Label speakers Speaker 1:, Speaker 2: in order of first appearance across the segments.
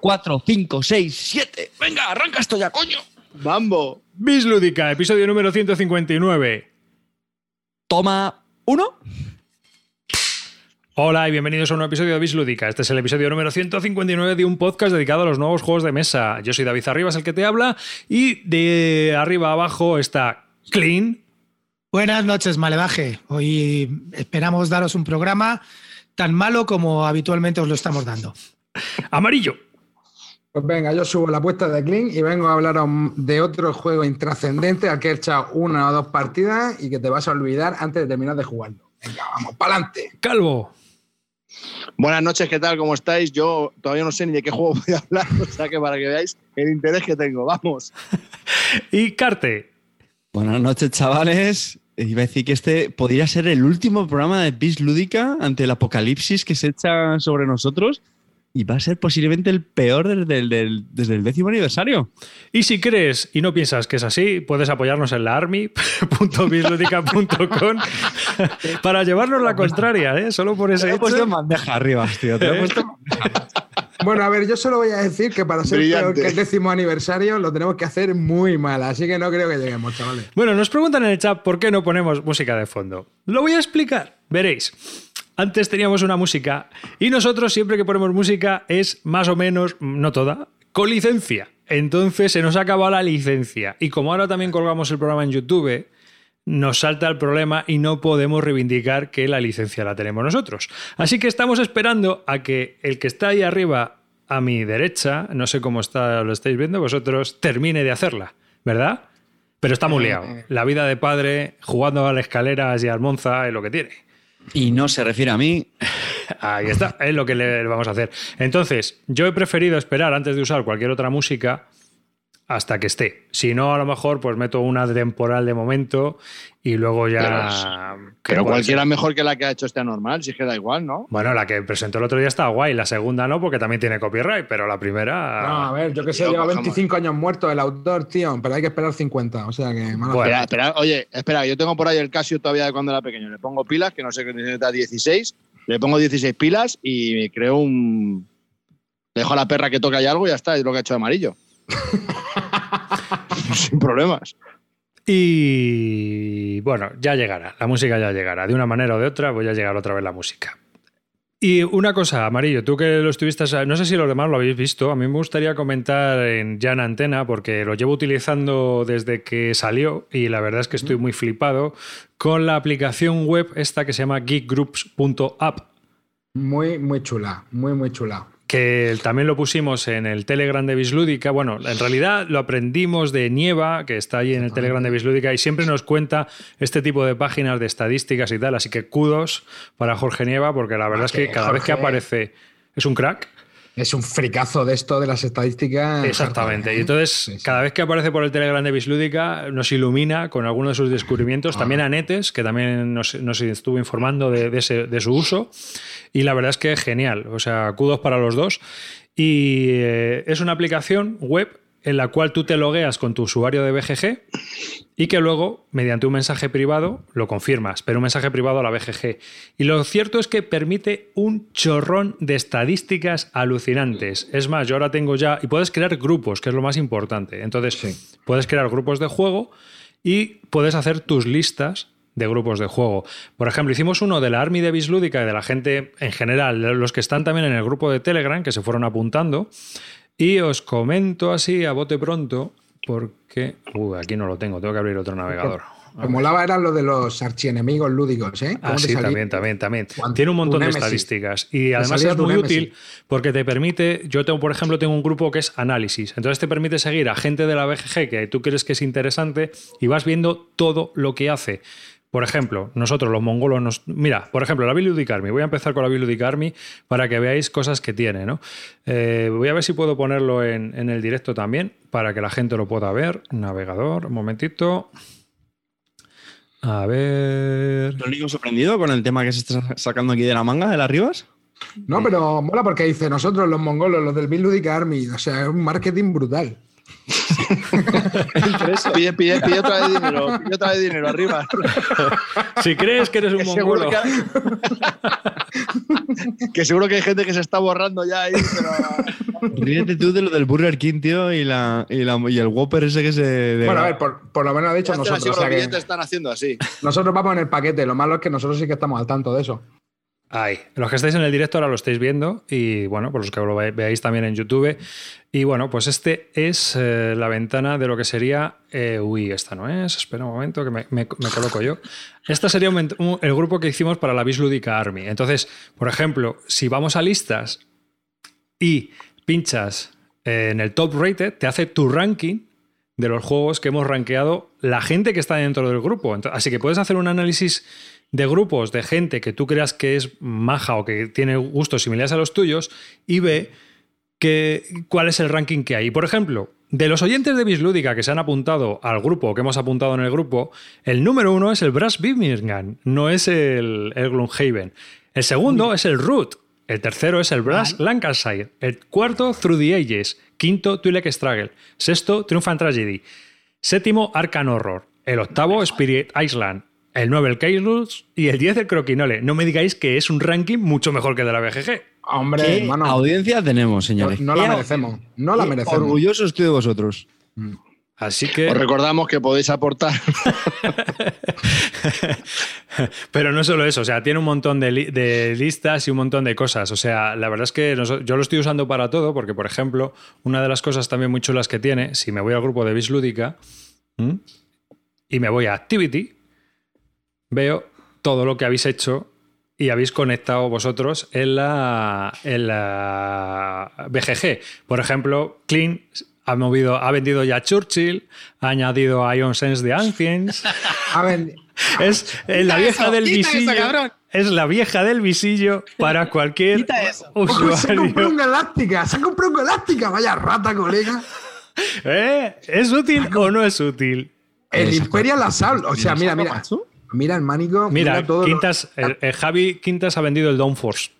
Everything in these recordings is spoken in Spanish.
Speaker 1: 4, 5, 6, 7. Venga, arranca esto ya, coño.
Speaker 2: Bambo.
Speaker 3: Bislúdica, episodio número 159.
Speaker 1: Toma uno.
Speaker 3: Hola y bienvenidos a un nuevo episodio de Bislúdica. Este es el episodio número 159 de un podcast dedicado a los nuevos juegos de mesa. Yo soy David Arribas, el que te habla, y de arriba a abajo está Clean.
Speaker 4: Buenas noches, Malevaje. Hoy esperamos daros un programa tan malo como habitualmente os lo estamos dando.
Speaker 3: Amarillo.
Speaker 5: Pues venga, yo subo la apuesta de Clean y vengo a hablar de otro juego intrascendente al que he echado una o dos partidas y que te vas a olvidar antes de terminar de jugarlo. Venga, vamos, para adelante.
Speaker 3: Calvo.
Speaker 2: Buenas noches, ¿qué tal? ¿Cómo estáis? Yo todavía no sé ni de qué juego voy a hablar, o sea que para que veáis el interés que tengo, vamos.
Speaker 3: y Carte.
Speaker 1: Buenas noches, chavales. Iba a decir que este podría ser el último programa de Bis Lúdica ante el apocalipsis que se echa sobre nosotros y va a ser posiblemente el peor desde el, desde el décimo aniversario.
Speaker 3: Y si crees y no piensas que es así, puedes apoyarnos en la army.bisludica.com para llevarnos la contraria, ¿eh? Solo por ese
Speaker 1: Te he
Speaker 3: hecho.
Speaker 1: puesto en bandeja arriba, tío. Te he puesto en bandeja.
Speaker 5: Bueno, a ver, yo solo voy a decir que para ser
Speaker 2: Brillante.
Speaker 5: peor que el décimo aniversario lo tenemos que hacer muy mal, así que no creo que lleguemos, chavales.
Speaker 3: Bueno, nos preguntan en el chat por qué no ponemos música de fondo. Lo voy a explicar, veréis. Antes teníamos una música y nosotros siempre que ponemos música es más o menos, no toda, con licencia. Entonces se nos ha acabado la licencia. Y como ahora también colgamos el programa en YouTube, nos salta el problema y no podemos reivindicar que la licencia la tenemos nosotros. Así que estamos esperando a que el que está ahí arriba a mi derecha, no sé cómo está, lo estáis viendo vosotros, termine de hacerla, ¿verdad? Pero está muy liado. La vida de padre, jugando a las escaleras y al Monza es lo que tiene.
Speaker 1: Y no se refiere a mí.
Speaker 3: Ahí está, es lo que le vamos a hacer. Entonces, yo he preferido esperar antes de usar cualquier otra música hasta que esté. Si no, a lo mejor, pues meto una temporal de momento y luego ya.
Speaker 2: Pero cualquiera
Speaker 3: ser.
Speaker 2: mejor que la que ha hecho este normal, si es que da igual, ¿no?
Speaker 3: Bueno, la que presentó el otro día está guay, la segunda no, porque también tiene copyright, pero la primera.
Speaker 5: No, a ver, yo que sé, lleva
Speaker 2: cojamos.
Speaker 5: 25 años muerto el autor, tío, pero hay que esperar 50, o sea que... mala
Speaker 3: Bueno.
Speaker 2: Espera, espera, oye, espera, yo tengo por ahí el Casio todavía de cuando era pequeño. Le pongo pilas, que no sé qué necesita 16. Le pongo 16 pilas y creo un. Dejo a la perra que toque ahí algo y ya está, es lo que ha hecho de amarillo. Sin problemas.
Speaker 3: Y bueno, ya llegará, la música ya llegará. De una manera o de otra, voy a llegar otra vez la música. Y una cosa, Amarillo, tú que lo estuviste, no sé si los demás lo habéis visto, a mí me gustaría comentar en, ya en antena, porque lo llevo utilizando desde que salió y la verdad es que estoy muy flipado con la aplicación web esta que se llama geekgroups.app.
Speaker 5: Muy, muy chula, muy, muy chula.
Speaker 3: Que también lo pusimos en el Telegram de Bislúdica. Bueno, en realidad lo aprendimos de Nieva, que está ahí en el Telegram de Bislúdica, y siempre nos cuenta este tipo de páginas de estadísticas y tal. Así que kudos para Jorge Nieva, porque la verdad es que
Speaker 5: Jorge,
Speaker 3: cada vez que aparece es un crack.
Speaker 5: Es un fricazo de esto de las estadísticas.
Speaker 3: Exactamente. Y entonces,
Speaker 5: Sí, sí.
Speaker 3: cada vez que aparece por el Telegram de Bislúdica, nos ilumina con alguno de sus descubrimientos.
Speaker 5: Ah.
Speaker 3: También a Netes, que también nos, nos estuvo informando de, de ese- de su uso. Y la verdad es que es genial. O sea, kudos para los dos. Y eh, es una aplicación web en la cual tú te logueas con tu usuario de BGG y que luego, mediante un mensaje privado, lo confirmas, pero un mensaje privado a la BGG. Y lo cierto es que permite un chorrón de estadísticas alucinantes. Es más, yo ahora tengo ya, y puedes crear grupos, que es lo más importante. Entonces, puedes crear grupos de juego y puedes hacer tus listas de grupos de juego. Por ejemplo, hicimos uno de la Army de Bislúdica y de la gente en general, los que están también en el grupo de Telegram, que se fueron apuntando. Y os comento así a bote pronto, porque. Uy, aquí no lo tengo, tengo que abrir otro navegador.
Speaker 5: Me molaba eran lo de los archienemigos lúdicos, ¿eh?
Speaker 3: Ah,
Speaker 5: ¿Cómo te
Speaker 3: sí, también, también, también. Tiene un montón de estadísticas. Y además es muy útil porque te permite. Yo tengo, por ejemplo, tengo un grupo que es análisis. Entonces te permite seguir a gente de la BGG que tú crees que es interesante y vas viendo todo lo que hace. Por ejemplo, nosotros los mongolos nos... Mira, por ejemplo, la Biludic Army. Voy a empezar con la Biludic Army para que veáis cosas que tiene, ¿no? Eh, voy a ver si puedo ponerlo en, en el directo también para que la gente lo pueda ver. Navegador, un momentito. A ver...
Speaker 1: ¿Lo único sorprendido con el tema que se está sacando aquí de la manga de las Rivas?
Speaker 5: No, pero mola porque dice nosotros, los mongolos, los del Bill Ludic Army. O sea, es un marketing brutal.
Speaker 2: Pide, pide, pide otra vez dinero, pide otra vez dinero arriba.
Speaker 3: Si crees que eres un
Speaker 2: Que seguro
Speaker 3: mongolo.
Speaker 2: que, que seguro que hay gente que se está borrando ya ahí, pero
Speaker 1: Ríete tú de lo del Burger King, tío, y, la, y, la- y el Whopper ese que se. de-
Speaker 5: Bueno, a ver, por, por lo menos ha dicho
Speaker 2: así
Speaker 5: nosotros.
Speaker 2: con
Speaker 5: o sea
Speaker 2: los
Speaker 5: que
Speaker 2: billetes están haciendo así.
Speaker 5: nosotros vamos en el paquete. Lo malo es que nosotros sí que estamos al tanto de eso.
Speaker 3: Ahí. Los que estáis en el directo ahora lo estáis viendo y bueno, por los que lo ve- veáis también en YouTube. Y bueno, pues este es eh, la ventana de lo que sería... eh, uy, esta no es. Espera un momento que me, coloco yo. Esta sería el grupo que hicimos para la Bislúdica Army. Entonces, por ejemplo, si vamos a listas y pinchas eh, en el top rated, te hace tu ranking de los juegos que hemos rankeado la gente que está dentro del grupo. Así que puedes hacer un análisis de grupos de gente que tú creas que es maja o que tiene gustos similares a los tuyos y ve que, cuál es el ranking que hay. Por ejemplo, de los oyentes de Bislúdica que se han apuntado al grupo, que hemos apuntado en el grupo, el número uno es el Brass Birmingham, no es el, el Gloomhaven. El segundo es el Root. El tercero es el Brass Lancashire. El cuarto, Through the Ages. Quinto, Twi'lek Struggle. Sexto, Triumphant Tragedy. Séptimo, Arcan Horror. El octavo, Spirit Island. El 9, el Chaos. Y el 10, el Croquinole. No me digáis que es un ranking mucho mejor que el de la BGG.
Speaker 5: Hombre,
Speaker 1: ¿Qué
Speaker 5: hermano.
Speaker 1: audiencia tenemos,
Speaker 5: No,
Speaker 1: señores?
Speaker 5: no
Speaker 1: ¿Qué
Speaker 5: la merecemos. No la merecemos.
Speaker 1: Orgulloso estoy de vosotros.
Speaker 3: Así que.
Speaker 2: Os recordamos que podéis aportar.
Speaker 3: Pero no solo eso, o sea, tiene un montón de, li- de listas y un montón de cosas. O sea, la verdad es que yo lo estoy usando para todo, porque, por ejemplo, una de las cosas también muy chulas que tiene, si me voy al grupo de Bislúdica y me voy a Activity, veo todo lo que habéis hecho y habéis conectado vosotros en la, en la BGG. Por ejemplo, Clean ha, movido, ha vendido ya Churchill, ha añadido a Ion Sense de Ancients.
Speaker 5: A ver,
Speaker 3: Es eh, la vieja
Speaker 4: eso,
Speaker 3: del
Speaker 4: eso,
Speaker 3: visillo. es la vieja del visillo para cualquier
Speaker 5: ojo, se ha
Speaker 3: usuario.
Speaker 5: comprado un Galáctica. Se ha comprado un Galáctica. Vaya rata, colega.
Speaker 3: ¿Eh? ¿Es útil o no es útil?
Speaker 5: El Imperial Assault. O sea, mira, mira.
Speaker 1: macho?
Speaker 5: Mira el manico. Mira,
Speaker 3: Mira,
Speaker 5: todo, lo-
Speaker 3: Quintas, el- el Javi Quintas ha vendido el Downforce.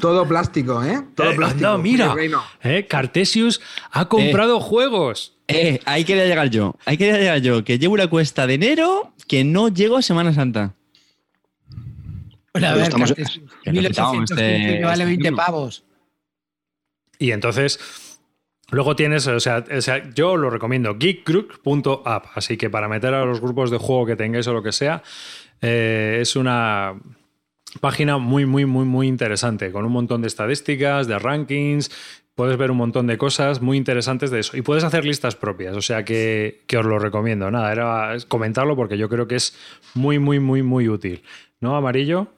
Speaker 5: todo plástico, ¿eh? Todo
Speaker 3: Eh,
Speaker 5: plástico.
Speaker 3: no, mira,
Speaker 5: Reino.
Speaker 3: eh, Cartesius ha comprado juegos.
Speaker 1: Eh, ahí quería llegar yo. Ahí quería llegar yo. Que llevo una cuesta de enero que no llego a Semana Santa.
Speaker 4: Bueno, a ver,
Speaker 2: estamos-
Speaker 4: Cartes,
Speaker 1: que lo quitamos
Speaker 4: 1815
Speaker 1: este-
Speaker 4: que vale
Speaker 1: este
Speaker 4: 20
Speaker 1: libro.
Speaker 4: pavos.
Speaker 3: Y entonces, luego tienes, o sea, o sea, yo lo recomiendo, geekgroup.app. Así que para meter a los grupos de juego que tengáis o lo que sea, eh, es una página muy, muy, muy, muy interesante, con un montón de estadísticas, de rankings. Puedes ver un montón de cosas muy interesantes de eso. Y puedes hacer listas propias, o sea que, que os lo recomiendo. Nada, era comentarlo porque yo creo que es muy, muy, muy, muy útil. ¿No, Amarillo?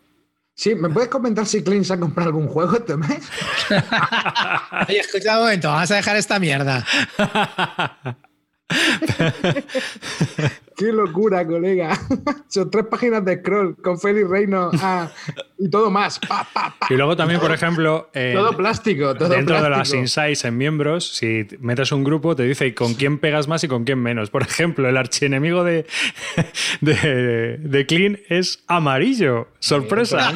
Speaker 5: Sí, ¿me puedes comentar si Clint se ha comprado algún juego este mes?
Speaker 4: Oye, escucha un momento, vamos a dejar esta mierda.
Speaker 5: Qué locura, colega. Son tres páginas de scroll con Félix Reino ah, y todo más. Pa, pa, pa.
Speaker 3: Y luego también, por ejemplo,
Speaker 5: Todo plástico, todo
Speaker 3: dentro de las insights en miembros, si metes un grupo, te dice con quién pegas más y con quién menos. Por ejemplo, el archienemigo de, de, de Clean es amarillo. Sorpresa.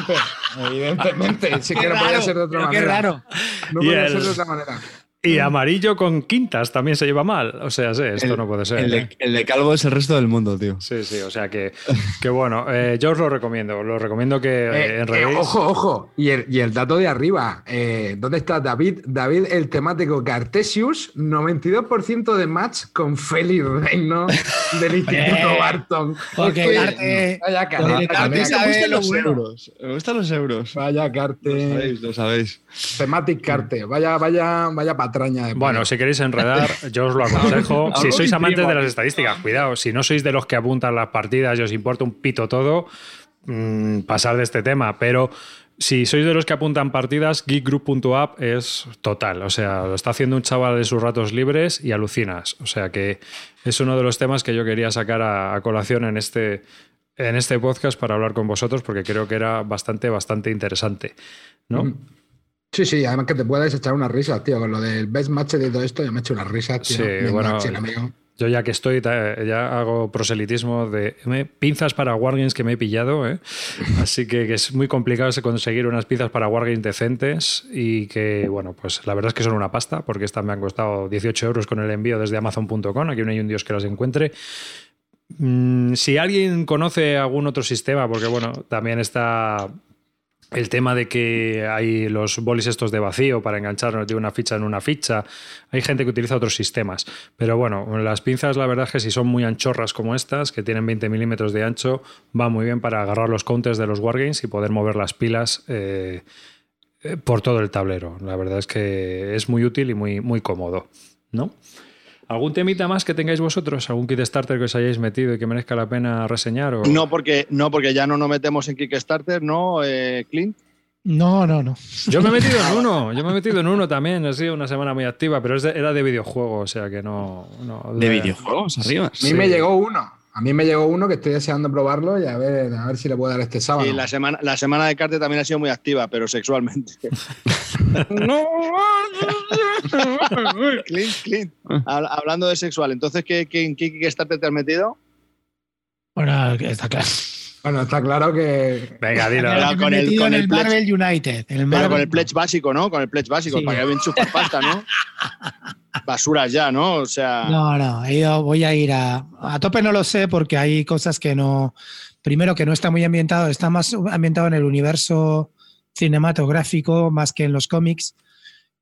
Speaker 5: Evidentemente, sí que no podía ser de otra
Speaker 4: pero qué
Speaker 5: manera.
Speaker 4: raro.
Speaker 5: No podía ser de otra manera.
Speaker 3: Y amarillo con quintas también se lleva mal. O sea, sí, esto
Speaker 1: El-
Speaker 3: no puede ser.
Speaker 1: El
Speaker 3: ¿eh?
Speaker 1: de, el de Calvo es el resto del mundo, tío.
Speaker 3: Sí, sí, o sea que, que bueno, eh, yo os lo recomiendo. Lo recomiendo que
Speaker 5: Eh,
Speaker 3: eh,
Speaker 5: eh,
Speaker 3: enredéis.
Speaker 5: ojo, ojo. Y el, y el dato de arriba. eh, ¿Dónde está David? David, el temático Cartesius, 92% de match con Félix Reino del Instituto Barton.
Speaker 4: porque
Speaker 5: que-
Speaker 4: Carte-
Speaker 5: Vaya Carte,
Speaker 4: Carte
Speaker 5: vaya
Speaker 4: sabe
Speaker 5: Carte,
Speaker 4: lo bueno.
Speaker 1: euros. Me gustan los euros.
Speaker 5: Vaya
Speaker 1: Lo
Speaker 5: Carte.
Speaker 1: sabéis, lo sabéis.
Speaker 5: Thematic Carte. Vaya, vaya, vaya patraña de
Speaker 3: Bueno, si queréis enredar, yo os lo aconsejo. si sois amantes de las estadísticas, cuidado. Si no sois de los que apuntan las partidas y os importa un pito todo, mm, pasar de este tema. Pero si sois de los que apuntan partidas, geekgroup.app es total. O sea, lo está haciendo un chaval de sus ratos libres y alucinas. O sea que es uno de los temas que yo quería sacar a, a colación en este, en este podcast para hablar con vosotros porque creo que era bastante, bastante interesante. ¿no?
Speaker 5: Mm. Sí, sí, además que te puedes echar unas risas, tío. Con lo del best match de todo esto, yo me he hecho unas risas, tío.
Speaker 3: Sí,
Speaker 5: Best
Speaker 3: bueno,
Speaker 5: match, el amigo.
Speaker 3: Yo ya que estoy, ya hago proselitismo de me- pinzas para Wargames que me he pillado, ¿eh? así que, que es muy complicado conseguir unas pinzas para Wargames decentes y que, bueno, pues la verdad es que son una pasta, porque estas me han costado 18 euros con el envío desde Amazon.com, aquí no hay un dios que las encuentre. Mm, si alguien conoce algún otro sistema, porque bueno, también está el tema de que hay los bolis estos de vacío para enganchar de una ficha en una ficha. Hay gente que utiliza otros sistemas. Pero bueno, las pinzas, la verdad es que si son muy anchorras como estas, que tienen 20 milímetros de ancho, va muy bien para agarrar los counters de los wargames y poder mover las pilas eh, eh, por todo el tablero. La verdad es que es muy útil y muy, muy cómodo. ¿No? ¿Algún temita más que tengáis vosotros? ¿Algún kit starter que os hayáis metido y que merezca la pena reseñar? O...
Speaker 2: No porque, no, porque ya no nos metemos en Kickstarter, ¿no, eh, Clint?
Speaker 4: No, no, no.
Speaker 3: Yo me he metido en uno, yo me he metido en uno también, ha sido una semana muy activa, pero era de videojuego, o sea que no... no-
Speaker 1: De videojuegos arriba.
Speaker 5: A mí
Speaker 3: Sí.
Speaker 5: me llegó uno. A mí me llegó uno que estoy deseando probarlo y a ver, a ver si le puedo dar este sábado.
Speaker 2: Y la semana, la semana de Carte también ha sido muy activa, pero sexualmente. Clint, Clint. Hab- Hablando de sexual, entonces, ¿qué, qué, en qué Kickstarter te has metido?
Speaker 4: Bueno, está claro.
Speaker 5: Bueno, está claro que.
Speaker 3: Venga, dilo.
Speaker 2: Pero con el-
Speaker 4: metido
Speaker 2: con
Speaker 4: en
Speaker 2: el
Speaker 4: el
Speaker 2: pledge.
Speaker 4: Marvel United. el
Speaker 2: Pero con el pledge básico, ¿no? Con el pledge básico,
Speaker 4: Sí.
Speaker 2: para que bien chupas pasta, ¿no? Basuras ya, ¿no? O sea,
Speaker 4: No, no, he ido- voy a ir a, a tope, no lo sé, porque hay cosas que no. Primero, que no está muy ambientado, está más ambientado en el universo cinematográfico más que en los cómics.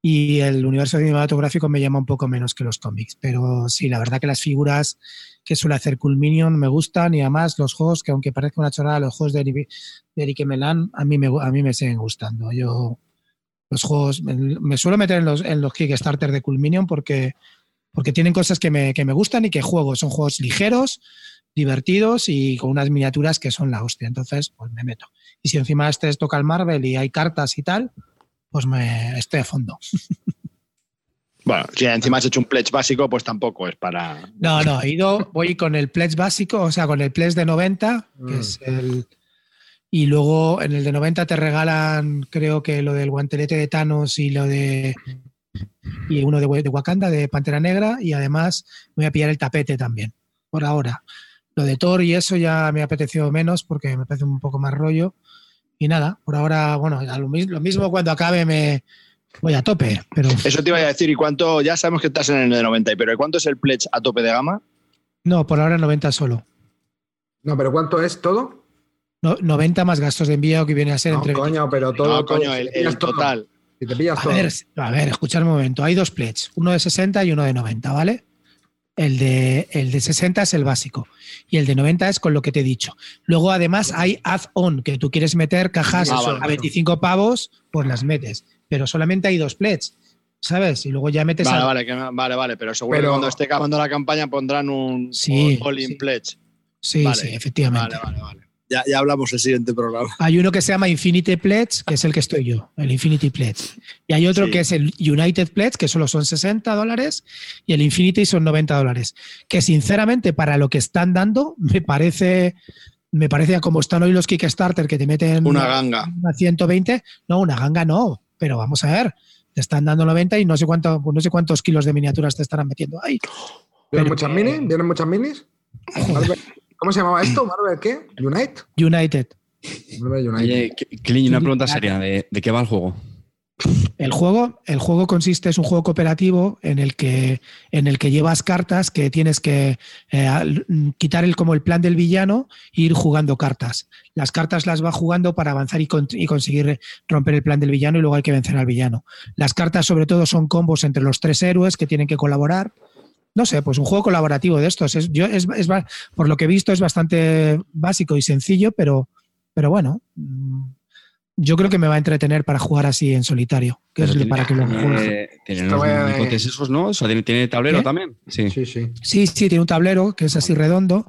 Speaker 4: Y el universo cinematográfico me llama un poco menos que los cómics. Pero sí, la verdad que las figuras que suele hacer Cool Minion me gustan y además los juegos, que aunque parezca una chorrada, los juegos de, Eric- de Eric Melan a mí, me, a mí me siguen gustando. Yo los juegos, me, me suelo meter en los, en los Kickstarter de Cool Minion porque porque tienen cosas que me, que me gustan y que juego. Son juegos ligeros, divertidos y con unas miniaturas que son la hostia. Entonces, pues me meto. Y si encima este toca el Marvel y hay cartas y tal, pues me estoy a fondo.
Speaker 2: bueno, si encima has hecho un pledge básico, pues tampoco es para.
Speaker 4: No, no, he ido, voy con el pledge básico, o sea, con el pledge de 90, que
Speaker 5: Mm.
Speaker 4: es el. Y luego en el de 90 te regalan, creo que lo del guantelete de Thanos y lo de. Y uno de, de Wakanda, de Pantera Negra, y además me voy a pillar el tapete también, por ahora. Lo de Thor y eso ya me ha apetecido menos porque me parece un poco más rollo. Y nada, por ahora, bueno, lo, mis- lo mismo cuando acabe me voy a tope, pero
Speaker 2: Eso te iba a decir, ¿y cuánto? Ya sabemos que estás en el de 90, pero ¿y cuánto es el pledge a tope de gama?
Speaker 4: no, por ahora 90 solo.
Speaker 5: No, pero ¿cuánto es todo?
Speaker 4: No- 90 más gastos de envío que viene a ser
Speaker 5: No,
Speaker 4: entre
Speaker 5: coño, pero todo.
Speaker 2: no, coño,
Speaker 5: si
Speaker 2: el,
Speaker 5: todo,
Speaker 2: total.
Speaker 5: Si te pillas
Speaker 4: A
Speaker 5: todo.
Speaker 4: ver, a ver, escuchar un momento. Hay dos pledges, uno de 60 y uno de 90, ¿vale? El de, el de 60 es el básico y el de 90 es con lo que te he dicho. Luego, además, hay add-on, que tú quieres meter cajas
Speaker 2: Ah, vale,
Speaker 4: a
Speaker 2: vale.
Speaker 4: 25 pavos, pues las metes. Pero solamente hay dos pledges, ¿sabes? Y luego ya metes
Speaker 2: Vale,
Speaker 4: a-
Speaker 2: vale, que, vale, vale, pero seguro
Speaker 5: Pero-
Speaker 2: que cuando esté acabando la campaña pondrán un
Speaker 4: Sí,
Speaker 2: all in
Speaker 4: sí.
Speaker 2: pledge.
Speaker 4: Sí,
Speaker 2: vale,
Speaker 4: sí, efectivamente.
Speaker 2: Vale, vale, vale. Ya, ya hablamos el siguiente programa.
Speaker 4: Hay uno que se llama Infinity Pledge, que es el que estoy yo, el Infinity Pledge. Y hay otro
Speaker 2: Sí.
Speaker 4: que es el United Pledge, que solo son 60 dólares, y el Infinity son 90 dólares. Que sinceramente, para lo que están dando, me parece, me parece a como están hoy los Kickstarter, que te meten
Speaker 2: Una ganga.
Speaker 4: a 120. No, una ganga no, pero vamos a ver. Te están dando 90 y no sé, cuánto, no sé cuántos kilos de miniaturas te estarán metiendo ahí.
Speaker 5: ¿Vienen muchas minis? ¿Vienen muchas minis? ¿Cómo se llamaba esto? ¿Marvel qué? ¿Unite?
Speaker 4: United.
Speaker 5: Marvel Unite.
Speaker 1: Oye, Clint, una pregunta seria. ¿De, de qué va el juego?
Speaker 4: El juego, el juego consiste, es un juego cooperativo en el que, en el que llevas cartas que tienes que eh, quitar el, como el plan del villano e ir jugando cartas. Las cartas las va jugando para avanzar y, con- y conseguir romper el plan del villano y luego hay que vencer al villano. Las cartas sobre todo son combos entre los tres héroes que tienen que colaborar. No sé, pues un juego colaborativo de estos. Es, yo, es, es por lo que he visto es bastante básico y sencillo, pero, pero bueno. mm, Yo creo que me va a entretener para jugar así en solitario, que es
Speaker 1: Pero
Speaker 4: para que lo
Speaker 1: tiene, tiene los esos, ¿no? O sea, tiene, tiene tablero
Speaker 4: ¿Qué?
Speaker 1: también. Sí.
Speaker 5: Sí, sí.
Speaker 4: Sí, sí, tiene un tablero que es así redondo.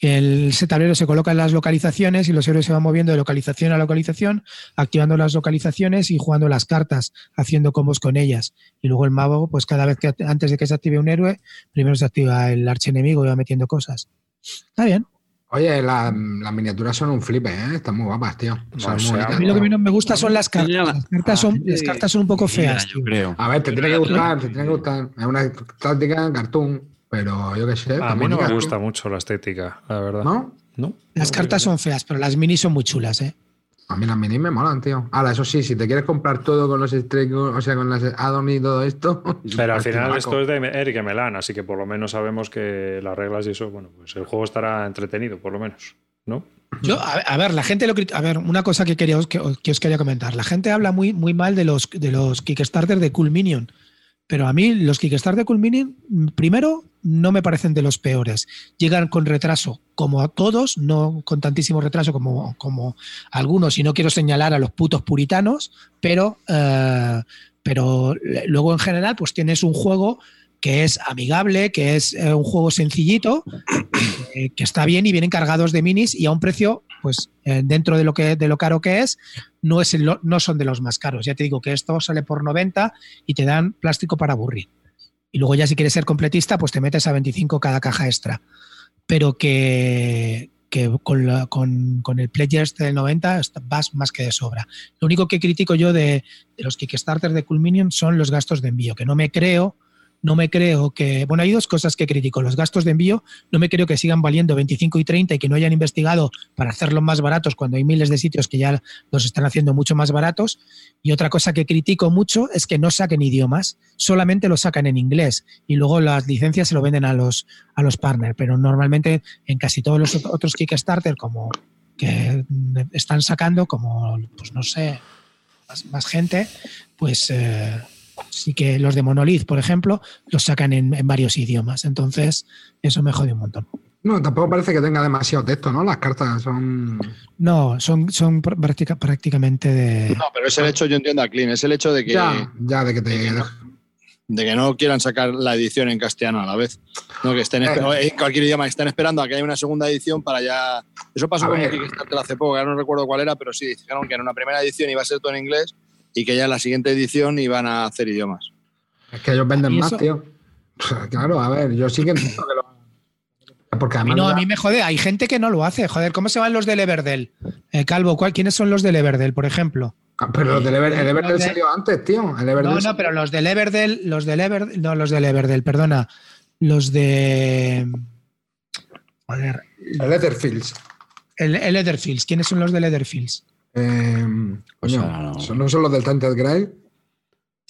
Speaker 4: El, ese tablero se coloca en las localizaciones y los héroes se van moviendo de localización a localización, activando las localizaciones y jugando las cartas, haciendo combos con ellas. Y luego el mago, pues cada vez que antes de que se active un héroe, primero se activa el archienemigo y va metiendo cosas. Está bien.
Speaker 5: Oye, la- las miniaturas son un flipe, ¿eh? Están muy guapas, tío. Son
Speaker 3: O
Speaker 5: muy
Speaker 3: sea,
Speaker 5: bonitas.
Speaker 4: A mí lo que menos me gusta son las cartas. Las cartas son, las cartas son un poco feas. Tío.
Speaker 5: A ver, te tiene que gustar, te tiene que gustar. Es una táctica cartoon. Pero yo qué sé.
Speaker 3: A mí no me gusta mucho la estética, la verdad.
Speaker 5: ¿No?
Speaker 3: ¿No?
Speaker 4: Las cartas son feas, pero las minis son muy chulas, ¿eh?
Speaker 5: A mí las minis me molan, tío. Ahora, eso sí, si te quieres comprar todo con los strikes, o sea, con las add y todo esto.
Speaker 3: Pero al final esto es de Eric Melan, así que por lo menos sabemos que las reglas y eso, bueno, pues el juego estará entretenido, por lo menos, ¿no?
Speaker 4: Yo, a, a ver, la gente lo A ver, una cosa que, quería, que, que os quería comentar. La gente habla muy, muy mal de los, de los Kickstarter de Cool Minion. Pero a mí los Kickstarter de Minion, mm, primero, no me parecen de los peores. Llegan con retraso, como a todos, no con tantísimo retraso como, como algunos, y no quiero señalar a los putos puritanos, pero, eh, pero eh, luego en general, pues tienes un juego que es amigable, que es eh, un juego sencillito, eh, que está bien y vienen cargados de minis y a un precio, pues eh, dentro de lo que de lo caro que es, no, es no son de los más caros. Ya te digo que esto sale por 90 y te dan plástico para aburrir. Y luego ya si quieres ser completista, pues te metes a 25 cada caja extra. Pero que, que con, la- con- el Pledger este del 90 está- vas más que de sobra. Lo único que critico yo de, de los Kickstarter de Cool Minion son los gastos de envío, que no me creo, no me creo que... Bueno, hay dos cosas que critico. Los gastos de envío no me creo que sigan valiendo 25 y 30 y que no hayan investigado para hacerlos más baratos cuando hay miles de sitios que ya los están haciendo mucho más baratos. Y otra cosa que critico mucho es que no saquen idiomas, solamente lo sacan en inglés y luego las licencias se lo venden a los, a los partners. Pero normalmente en casi todos los ot- otros Kickstarter como que están sacando, como, pues no sé, más, más gente, pues eh, sí que los de Monolith, por ejemplo, los sacan en, en varios idiomas. Entonces, eso me jode un montón.
Speaker 5: No, tampoco parece que tenga demasiado texto, ¿no? Las cartas son.
Speaker 4: No, son, son pr- práctica- prácticamente de...
Speaker 2: No, pero es el hecho, yo entiendo a Clean, es el hecho de que,
Speaker 5: Ya, ya de que te.
Speaker 2: de que no. de que no quieran sacar la edición en castellano a la vez. No, que estén o en cualquier idioma, que estén esperando a que haya una segunda edición para ya. Eso pasó
Speaker 5: A
Speaker 2: con Kickstarter hace poco, que ahora no recuerdo cuál era, pero sí, dijeron que en una primera edición iba a ser todo en inglés y que ya en la siguiente edición iban a hacer idiomas.
Speaker 5: Es que ellos venden
Speaker 4: ¿Y
Speaker 5: más, tío. Claro, a ver, yo sí que entiendo que lo. Porque
Speaker 4: A mí no, a mí me jode. Hay gente que no lo hace. Joder, ¿cómo se van los del Everdell? Eh, Calvo, ¿cuál- ¿quiénes son los del Everdell, por ejemplo?
Speaker 5: Pero los del Ever- el Everdell
Speaker 4: Los de-
Speaker 5: salió antes, tío. El Everdell
Speaker 4: No, no, pero los del Everdell, los del Everdell, no, los del Everdell, perdona. Los de. Joder,
Speaker 5: El Etherfields.
Speaker 4: el, el Leatherfields. ¿Quiénes son los de Leatherfields?
Speaker 5: Eh,
Speaker 1: no.
Speaker 5: ¿son- ¿no son los del Tainted Grail?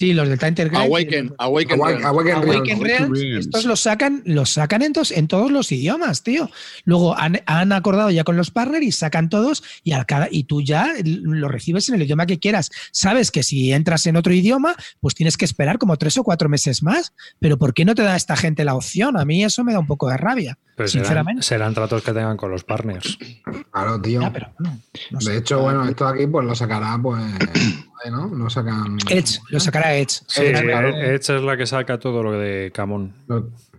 Speaker 4: Sí, los del Grail.
Speaker 2: Awaken, Awaken.
Speaker 5: Awaken
Speaker 4: Awaken
Speaker 5: Realms.
Speaker 4: Realms,
Speaker 1: Realms.
Speaker 4: estos los sacan, los sacan en, tos- en todos los idiomas, tío. Luego han, han acordado ya con los partners y sacan todos y, al cada, y tú ya lo recibes en el idioma que quieras. Sabes que si entras en otro idioma, pues tienes que esperar como tres o cuatro meses más. Pero ¿por qué no te da esta gente la opción? A mí eso me da un poco de rabia, sinceramente.
Speaker 3: serán tratos que tengan con los partners.
Speaker 5: Claro, tío.
Speaker 4: Ya, pero bueno, no sé.
Speaker 5: De hecho, bueno, esto aquí pues lo sacará, pues. ¿No? Lo sacan.
Speaker 4: Edge, lo sacará Edge.
Speaker 3: Sí,
Speaker 5: claro.
Speaker 3: Edge es la que saca todo lo de Camón.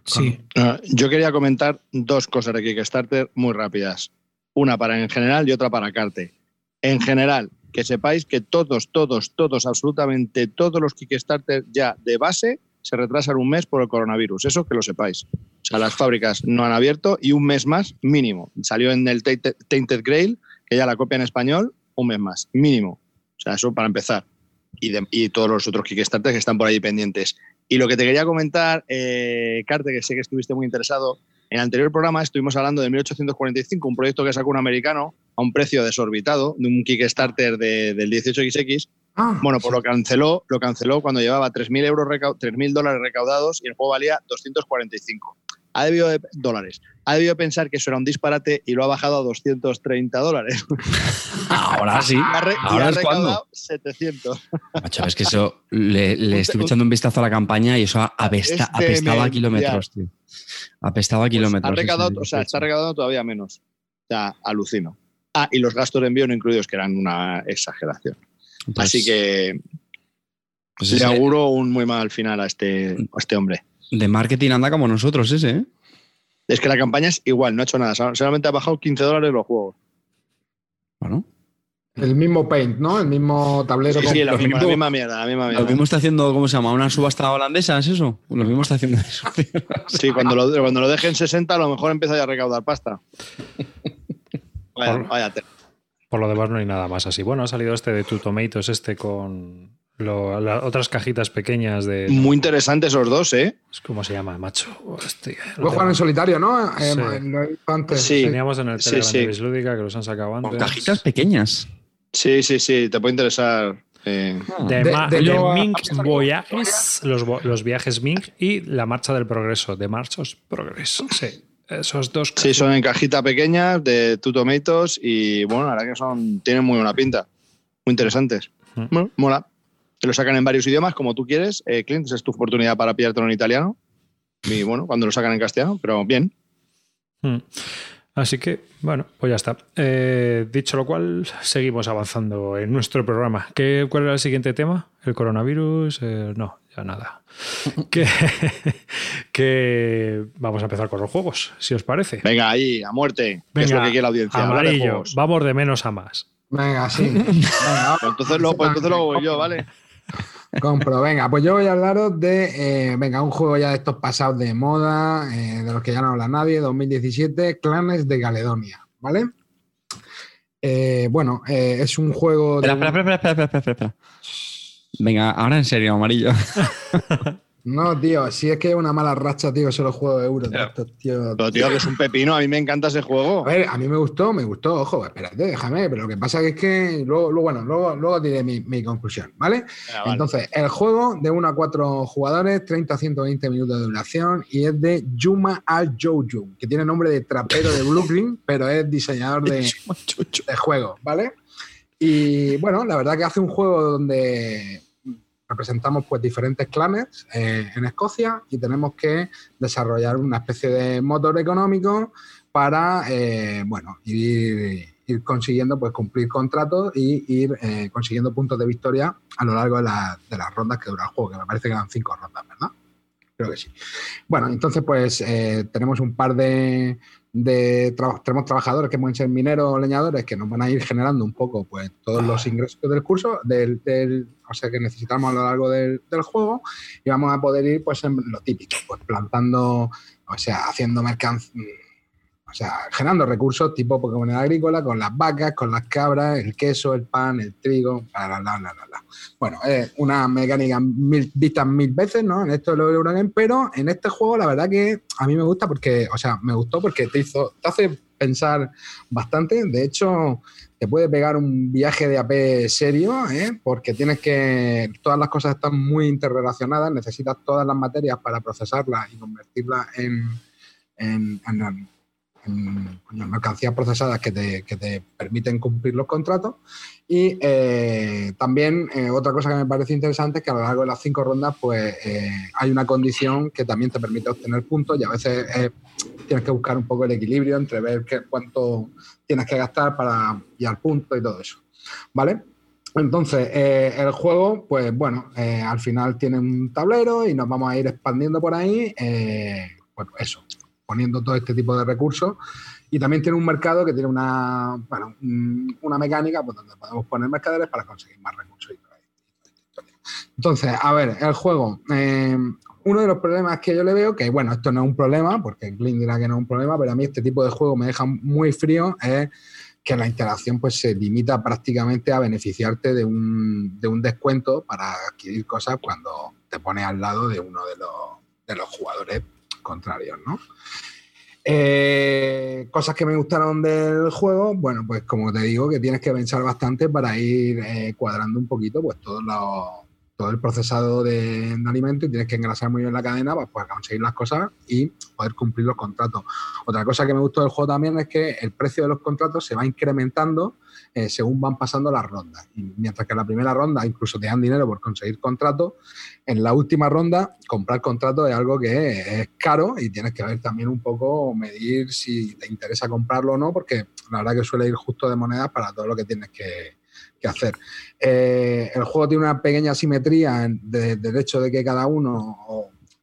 Speaker 4: Sí.
Speaker 2: Ah, Yo quería comentar dos cosas de Kickstarter muy rápidas. Una para en general y otra para Carte. En general, que sepáis que todos, todos, todos, absolutamente todos los Kickstarter ya de base se retrasan un mes por el coronavirus. Eso que lo sepáis. O sea, las fábricas no han abierto y un mes más mínimo. Salió en el Tainted Grail, que ya la copia en español, un mes más, mínimo. O sea, eso para empezar. Y, de- y todos los otros Kickstarter que están por ahí pendientes. Y lo que te quería comentar, eh, Carte, que sé que estuviste muy interesado, en el anterior programa estuvimos hablando de 1845, un proyecto que sacó un americano a un precio desorbitado, de un Kickstarter de- del 18XX.
Speaker 5: Ah,
Speaker 2: Bueno, pues lo canceló, lo canceló cuando llevaba 3.000 euros recau- 3.000 dólares recaudados y el juego valía 245. Ha debido de, dólares. Ha debido pensar que eso era un disparate y lo ha bajado a 230 dólares.
Speaker 1: Ahora sí.
Speaker 2: Ha, re-
Speaker 1: Ahora
Speaker 2: ha
Speaker 1: es cuando.
Speaker 2: recaudado 700.
Speaker 1: Macho, es que eso le, le estuve echando un vistazo a la campaña y eso apesta-
Speaker 2: Es
Speaker 1: apestaba a kilómetros, tío. Apestaba a
Speaker 2: Pues
Speaker 1: kilómetros.
Speaker 2: ha recaudado, o sea, está
Speaker 1: 18.
Speaker 2: recaudando todavía menos. O sea, alucino. Ah, y los gastos de envío no incluidos, que eran una exageración.
Speaker 1: Pues-
Speaker 2: Así que
Speaker 1: pues
Speaker 2: le auguro un muy mal final a este, a este hombre.
Speaker 1: De marketing anda como nosotros ese, ¿eh?
Speaker 2: Es que la campaña es igual, no ha hecho nada. Sol- Solamente ha bajado 15 dólares los juegos.
Speaker 1: Bueno.
Speaker 5: el mismo paint, ¿no? El mismo tablero.
Speaker 2: Sí, sí, la
Speaker 1: lo
Speaker 2: misma,
Speaker 1: mismo-
Speaker 2: la misma mierda, la misma
Speaker 1: Lo
Speaker 2: mierda.
Speaker 1: mismo está haciendo, ¿cómo se llama? ¿Una subasta holandesa? ¿Es eso? Lo mismo está haciendo eso.
Speaker 2: Sí, cuando lo, cuando lo deje en 60 a lo mejor empieza ya a recaudar pasta. Vaya,
Speaker 3: Por-
Speaker 2: vaya.
Speaker 3: Por lo demás no hay nada más así. Bueno, ha salido este de Two Tomatoes, este con Lo- la- otras cajitas pequeñas de.
Speaker 2: Muy interesantes esos dos, ¿eh?
Speaker 3: ¿Cómo se llama, macho? Hostia,
Speaker 5: Voy a jugar en solitario, ¿no? Eh,
Speaker 3: Sí.
Speaker 5: antes.
Speaker 2: Sí.
Speaker 3: Teníamos en el
Speaker 2: Sí,
Speaker 3: Telegram
Speaker 2: sí.
Speaker 3: de Bislúdica que los han sacado antes.
Speaker 1: Con cajitas pequeñas.
Speaker 2: Sí, sí, sí, te puede interesar. eh.
Speaker 3: De,
Speaker 5: De- de
Speaker 3: Mink Voyages, los, viajes Mink y la marcha del progreso, de Marchos Progreso. Sí, esos dos.
Speaker 2: Sí, son en cajita pequeña de Two Tomatoes y bueno, la verdad que son, tienen muy buena pinta. Muy interesantes.
Speaker 3: Mm.
Speaker 2: Bueno, mola. Te lo sacan en varios idiomas, como tú quieres. Eh, Clint, esa es tu oportunidad para pillártelo en italiano. Y bueno, cuando lo sacan en castellano, pero bien.
Speaker 3: Mm. Así que, bueno, pues ya está. Eh, dicho lo cual, seguimos avanzando en nuestro programa. ¿Qué, ¿Cuál era el siguiente tema? ¿El coronavirus? Eh, no, ya nada. que, que vamos a empezar con los juegos, si os parece.
Speaker 2: Venga, ahí, a muerte. que es lo que quiere la audiencia. de
Speaker 3: amarillo.
Speaker 2: juegos.
Speaker 3: Vamos de menos a más.
Speaker 5: Venga, sí. Venga,
Speaker 2: Pues entonces lo, pues entonces lo voy yo, ¿vale?
Speaker 5: Compro, venga, pues yo voy a hablaros de, eh, venga, un juego ya de estos pasados de moda, eh, de los que ya no habla nadie, 2017, Clanes de Caledonia, ¿vale? Eh, bueno, es un juego... de
Speaker 1: espera, espera, espera, espera, espera, espera. Venga, ahora en serio, amarillo.
Speaker 5: No, tío, si es que es una mala racha, tío, solo juego de euros. estos, tío.
Speaker 2: Pero tío, que es un pepino, a mí me encanta ese juego.
Speaker 5: A ver, a mí me gustó, me gustó, ojo, espérate, déjame, pero lo que pasa es que luego, luego, bueno, luego, luego diré mi, mi conclusión, ¿vale?
Speaker 2: Venga, vale.
Speaker 5: Entonces, el juego de 1 a 4 jugadores, 30 a 120 minutos de duración y es de Yuma Al Jojo, que tiene nombre de trapero de Brooklyn, pero es diseñador de, de juegos, ¿vale? Y bueno, la verdad que hace un juego donde representamos pues diferentes clanes eh, en Escocia y tenemos que desarrollar una especie de motor económico para, eh, bueno, ir, consiguiendo pues cumplir contratos y ir eh, consiguiendo puntos de victoria a lo largo de, de las rondas que dura el juego, que me parece que eran cinco rondas, ¿verdad? Creo que sí. Bueno, entonces pues tenemos un par de, de traba- tenemos trabajadores que pueden ser mineros o leñadores que nos van a ir generando un poco pues todos los ingresos del curso, del, del- o sea que necesitamos a lo largo del, del juego y vamos a poder ir pues en lo típico, pues plantando, o sea, haciendo mercancía, o sea, generando recursos tipo Pokémon agrícola con las vacas, con las cabras, el queso, el pan, el trigo, bla, bla, bla, bla, bla. Bueno, es una mecánica mil, vista mil veces, ¿no? En esto de los Eurogame, pero en este juego la verdad que a mí me gusta porque, o sea, me gustó porque te hizo, te hace pensar bastante. De hecho, te puede pegar un viaje de AP serio, ¿eh? porque tienes que, todas las cosas están muy interrelacionadas, necesitas todas las materias para procesarlas y convertirlas en, en- en mercancías procesadas que te, que te permiten cumplir los contratos. Y eh, también eh, otra cosa que me parece interesante es que a lo largo de las cinco rondas pues eh, hay una condición que también te permite obtener puntos y a veces tienes que buscar un poco el equilibrio entre ver qué, cuánto tienes que gastar para guiar puntos y todo eso. ¿Vale? Entonces, el juego, pues bueno, al final tiene un tablero y nos vamos a ir expandiendo por ahí, pues eso, poniendo todo este tipo de recursos. Y también tiene un mercado que tiene una, una mecánica pues, donde podemos poner mercaderes para conseguir más recursos. Entonces, a ver, el juego. eh, uno de los problemas que yo le veo, que bueno, esto no es un problema, porque Glyn dirá que no es un problema, pero a mí este tipo de juego me deja muy frío, es que la interacción pues se limita prácticamente a beneficiarte de un, de un descuento para adquirir cosas cuando te pones al lado de uno de los, de los jugadores contrarios, ¿no? Eh, cosas que me gustaron del juego, bueno, pues como te digo, que tienes que pensar bastante para ir eh, cuadrando un poquito pues todos los- todo el procesado de, de alimentos y tienes que engrasar muy bien la cadena para poder conseguir las cosas y poder cumplir los contratos. Otra cosa que me gustó del juego también es que el precio de los contratos se va incrementando eh, según van pasando las rondas. Y mientras que en la primera ronda incluso te dan dinero por conseguir contratos, en la última ronda comprar contratos es algo que es caro y tienes que ver también un poco, medir si te interesa comprarlo o no, porque la verdad que suele ir justo de monedas para todo lo que tienes que, que hacer. Eh, el juego tiene una pequeña simetría en- de- del hecho de que cada uno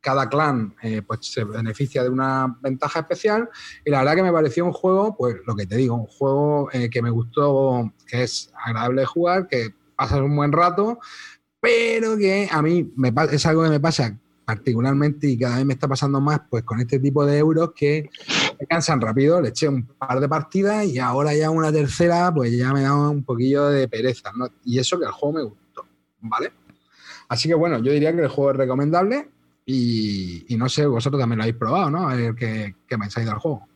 Speaker 5: cada clan eh, pues se beneficia de una ventaja especial y la verdad que me pareció un juego, pues lo que te digo, un juego eh, que me gustó, que es agradable de jugar, que pasas un buen rato, pero que a mí me, es algo que me pasa particularmente y cada vez me está pasando más pues con este tipo de euros que me cansan rápido, le eché un par de partidas y ahora ya una tercera pues ya me da un poquillo de pereza, ¿no? Y eso que el juego me gustó, ¿vale? Así que bueno, yo diría que el juego es recomendable y, y no sé, vosotros también lo habéis probado, ¿no? A ver qué, qué pensáis del juego.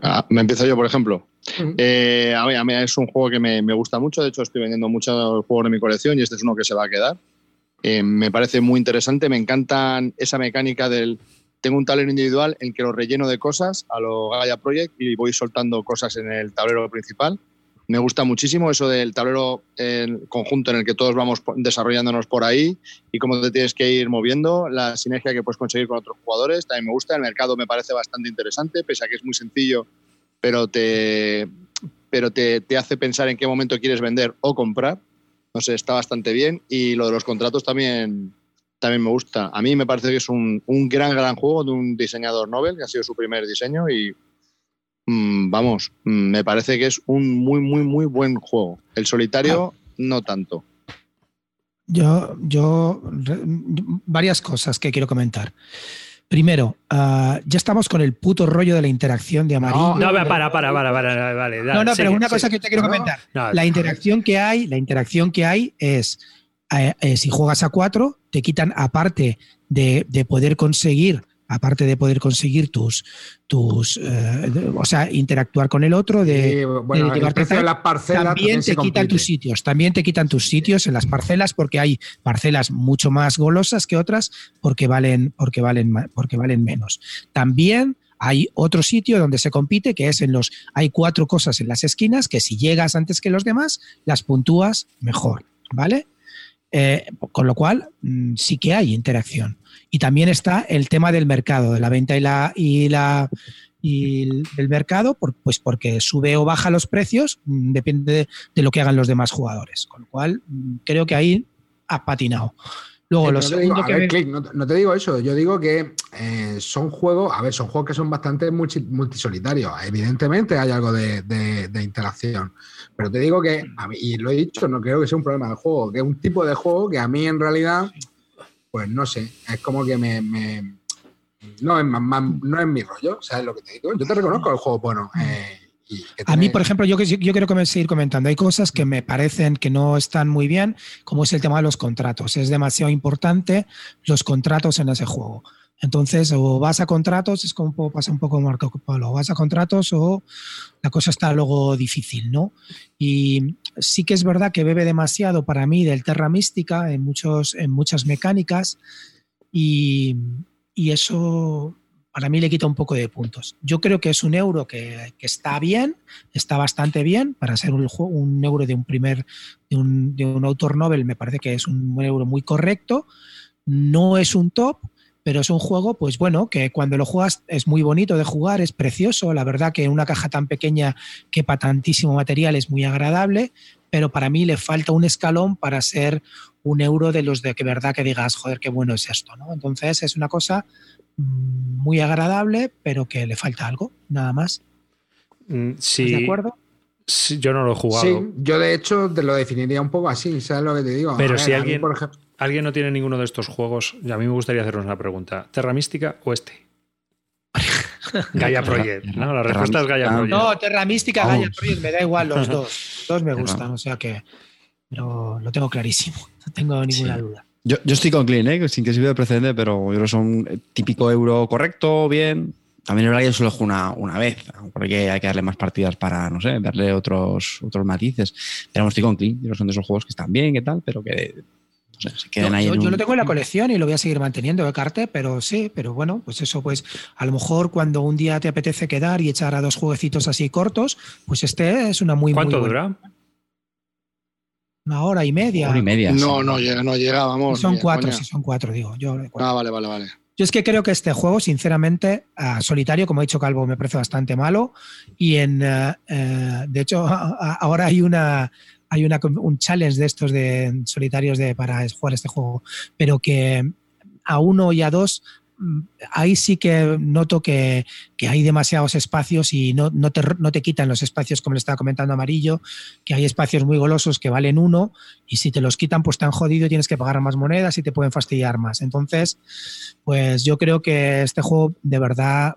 Speaker 2: Ah, Me empiezo yo, por ejemplo. Eh, a, mí, a mí es un juego que me, me gusta mucho. De hecho, estoy vendiendo muchos juegos de mi colección y este es uno que se va a quedar. Eh, me parece muy interesante. Me encantan esa mecánica del. Tengo un tablero individual en que lo relleno de cosas a lo Gaia Project y voy soltando cosas en el tablero principal. Me gusta muchísimo eso del tablero en conjunto en el que todos vamos desarrollándonos por ahí y cómo te tienes que ir moviendo, la sinergia que puedes conseguir con otros jugadores. También me gusta. El mercado me parece bastante interesante, pese a que es muy sencillo pero te, pero te, te hace pensar en qué momento quieres vender o comprar. No sé, está bastante bien. Y lo de los contratos también, también me gusta. A mí me parece que es un, un gran, gran juego de un diseñador Nobel, que ha sido su primer diseño. Y mm, vamos, mm, me parece que es un muy, muy, muy buen juego. El solitario, no tanto.
Speaker 4: Yo, yo, re- varias cosas que quiero comentar. Primero, ah, ya estamos con el puto rollo de la interacción de amarillo.
Speaker 3: No, para, para, para, para, para, vale. dale,
Speaker 4: No, no, pero
Speaker 3: sigue,
Speaker 4: una cosa que te quiero
Speaker 5: No, no.
Speaker 4: comentar.
Speaker 3: No,
Speaker 4: La interacción que hay, la interacción que hay es eh, eh, si juegas a cuatro, te quitan aparte de, de poder conseguir, aparte de poder conseguir tus, tus, eh, de- o sea, interactuar con el otro, de,
Speaker 5: bueno,
Speaker 4: de
Speaker 5: el precio de
Speaker 4: tal,
Speaker 5: las parcelas
Speaker 4: también
Speaker 5: se
Speaker 4: te quitan tus sitios, también te quitan tus sitios en las parcelas porque hay parcelas mucho más golosas que otras porque valen, porque valen, porque valen menos. También hay otro sitio donde se compite que es en los, hay cuatro cosas en las esquinas que si llegas antes que los demás, las puntúas mejor, ¿vale? Eh, con lo cual, mm, sí que hay interacción. Y también está el tema del mercado, de la venta y la, y la, y el, mercado, por- pues porque sube o baja los precios, mm, depende de, de lo que hagan los demás jugadores. Con lo cual, mm, creo que ahí ha patinado. Luego,
Speaker 5: Eh,
Speaker 4: lo
Speaker 5: pero no te digo-
Speaker 4: segundo
Speaker 5: a
Speaker 4: que
Speaker 5: ver,
Speaker 4: me-
Speaker 5: Click, no, te- no te digo eso, yo digo que eh, son juegos, a ver, son juegos que son bastante multi- multisolitarios. Evidentemente hay algo de, de- de interacción, pero te digo que, a mí, y lo he dicho, no creo que sea un problema del juego, que es un tipo de juego que a mí en realidad, pues no sé, es como que me... me- no, es más- no es mi rollo, ¿sabes lo que te digo? Yo te reconozco el juego bueno. eh,
Speaker 4: A mí, por ejemplo, yo, que- yo quiero seguir comentando. Hay cosas que me parecen que no están muy bien, como es el tema de los contratos. Es demasiado importante los contratos en ese juego. Entonces, o vas a contratos, es como pasa un poco Marco Polo, o vas a contratos o la cosa está luego difícil, ¿no? Y sí que es verdad que bebe demasiado para mí del Terra Mística en, muchos, en muchas mecánicas y, y eso para mí le quita un poco de puntos. Yo creo que es un euro que, que está bien, está bastante bien para ser un, un euro de un primer, de un, de un autor novel, me parece que es un euro muy correcto. No es un top, pero es un juego, pues bueno, que cuando lo juegas es muy bonito de jugar, es precioso. La verdad que en una caja tan pequeña quepa tantísimo material es muy agradable, pero para mí le falta un escalón para ser un euro de los de que verdad que digas, joder, qué bueno es esto, ¿no? Entonces es una cosa mm, muy agradable, pero que le falta algo, nada más.
Speaker 3: Mm,
Speaker 4: ¿Estás
Speaker 3: Sí,
Speaker 4: de acuerdo?
Speaker 3: sí, yo no lo he jugado.
Speaker 5: Sí, yo de hecho te lo definiría un poco así, ¿sabes lo que te digo?
Speaker 3: Pero
Speaker 5: A
Speaker 3: si
Speaker 5: a mí,
Speaker 3: alguien-
Speaker 5: por ejemplo,
Speaker 3: ¿Alguien no tiene ninguno de estos juegos? Y a mí me gustaría haceros una pregunta. ¿Terra Mística o este? Gaia Project. ¿no? La respuesta es Gaia
Speaker 1: Ah,
Speaker 3: Project.
Speaker 4: No, Terra Mística. Gaia Project, me da igual los dos. Dos me gustan, o sea que lo, lo tengo clarísimo, no tengo ninguna
Speaker 1: Sí.
Speaker 4: duda.
Speaker 1: Yo, yo estoy con Clean, ¿eh? sin que sirva de precedente, pero yo creo que son eh, típico euro correcto, bien. También es verdad que yo solo juego una, una vez, porque hay que darle más partidas para, no sé, darle otros, otros matices. Pero vamos, estoy con Clean, yo creo que son de esos juegos que están bien, que tal, pero que no sé, se queden
Speaker 4: No,
Speaker 1: ahí.
Speaker 4: yo,
Speaker 1: en
Speaker 4: yo
Speaker 1: un-
Speaker 4: lo tengo en la colección y lo voy a seguir manteniendo de carte, pero sí, pero bueno, pues eso, pues a lo mejor cuando un día te apetece quedar y echar a dos jueguecitos así cortos, pues este es una muy
Speaker 3: ¿Cuánto
Speaker 4: muy buena-
Speaker 3: dura?
Speaker 4: Una hora y media.
Speaker 1: Hora y media.
Speaker 2: No,
Speaker 1: sí.
Speaker 2: no llega, no llega, vamos.
Speaker 4: son cuatro,
Speaker 2: coña.
Speaker 4: sí, son cuatro, digo. Yo,
Speaker 2: Ah, vale, vale, vale.
Speaker 4: Yo es que creo que este juego, sinceramente, a solitario, como ha dicho Calvo, me parece bastante malo. Y en, eh, eh, de hecho, ahora hay una hay una, un challenge de estos de solitarios de, para jugar este juego, pero que a uno y a dos mm, ahí sí que noto que, que hay demasiados espacios y no, no, te, no te quitan los espacios, como le estaba comentando Amarillo, que hay espacios muy golosos que valen uno y si te los quitan, pues te han jodido y tienes que pagar más monedas y te pueden fastidiar más. Entonces, pues yo creo que este juego de verdad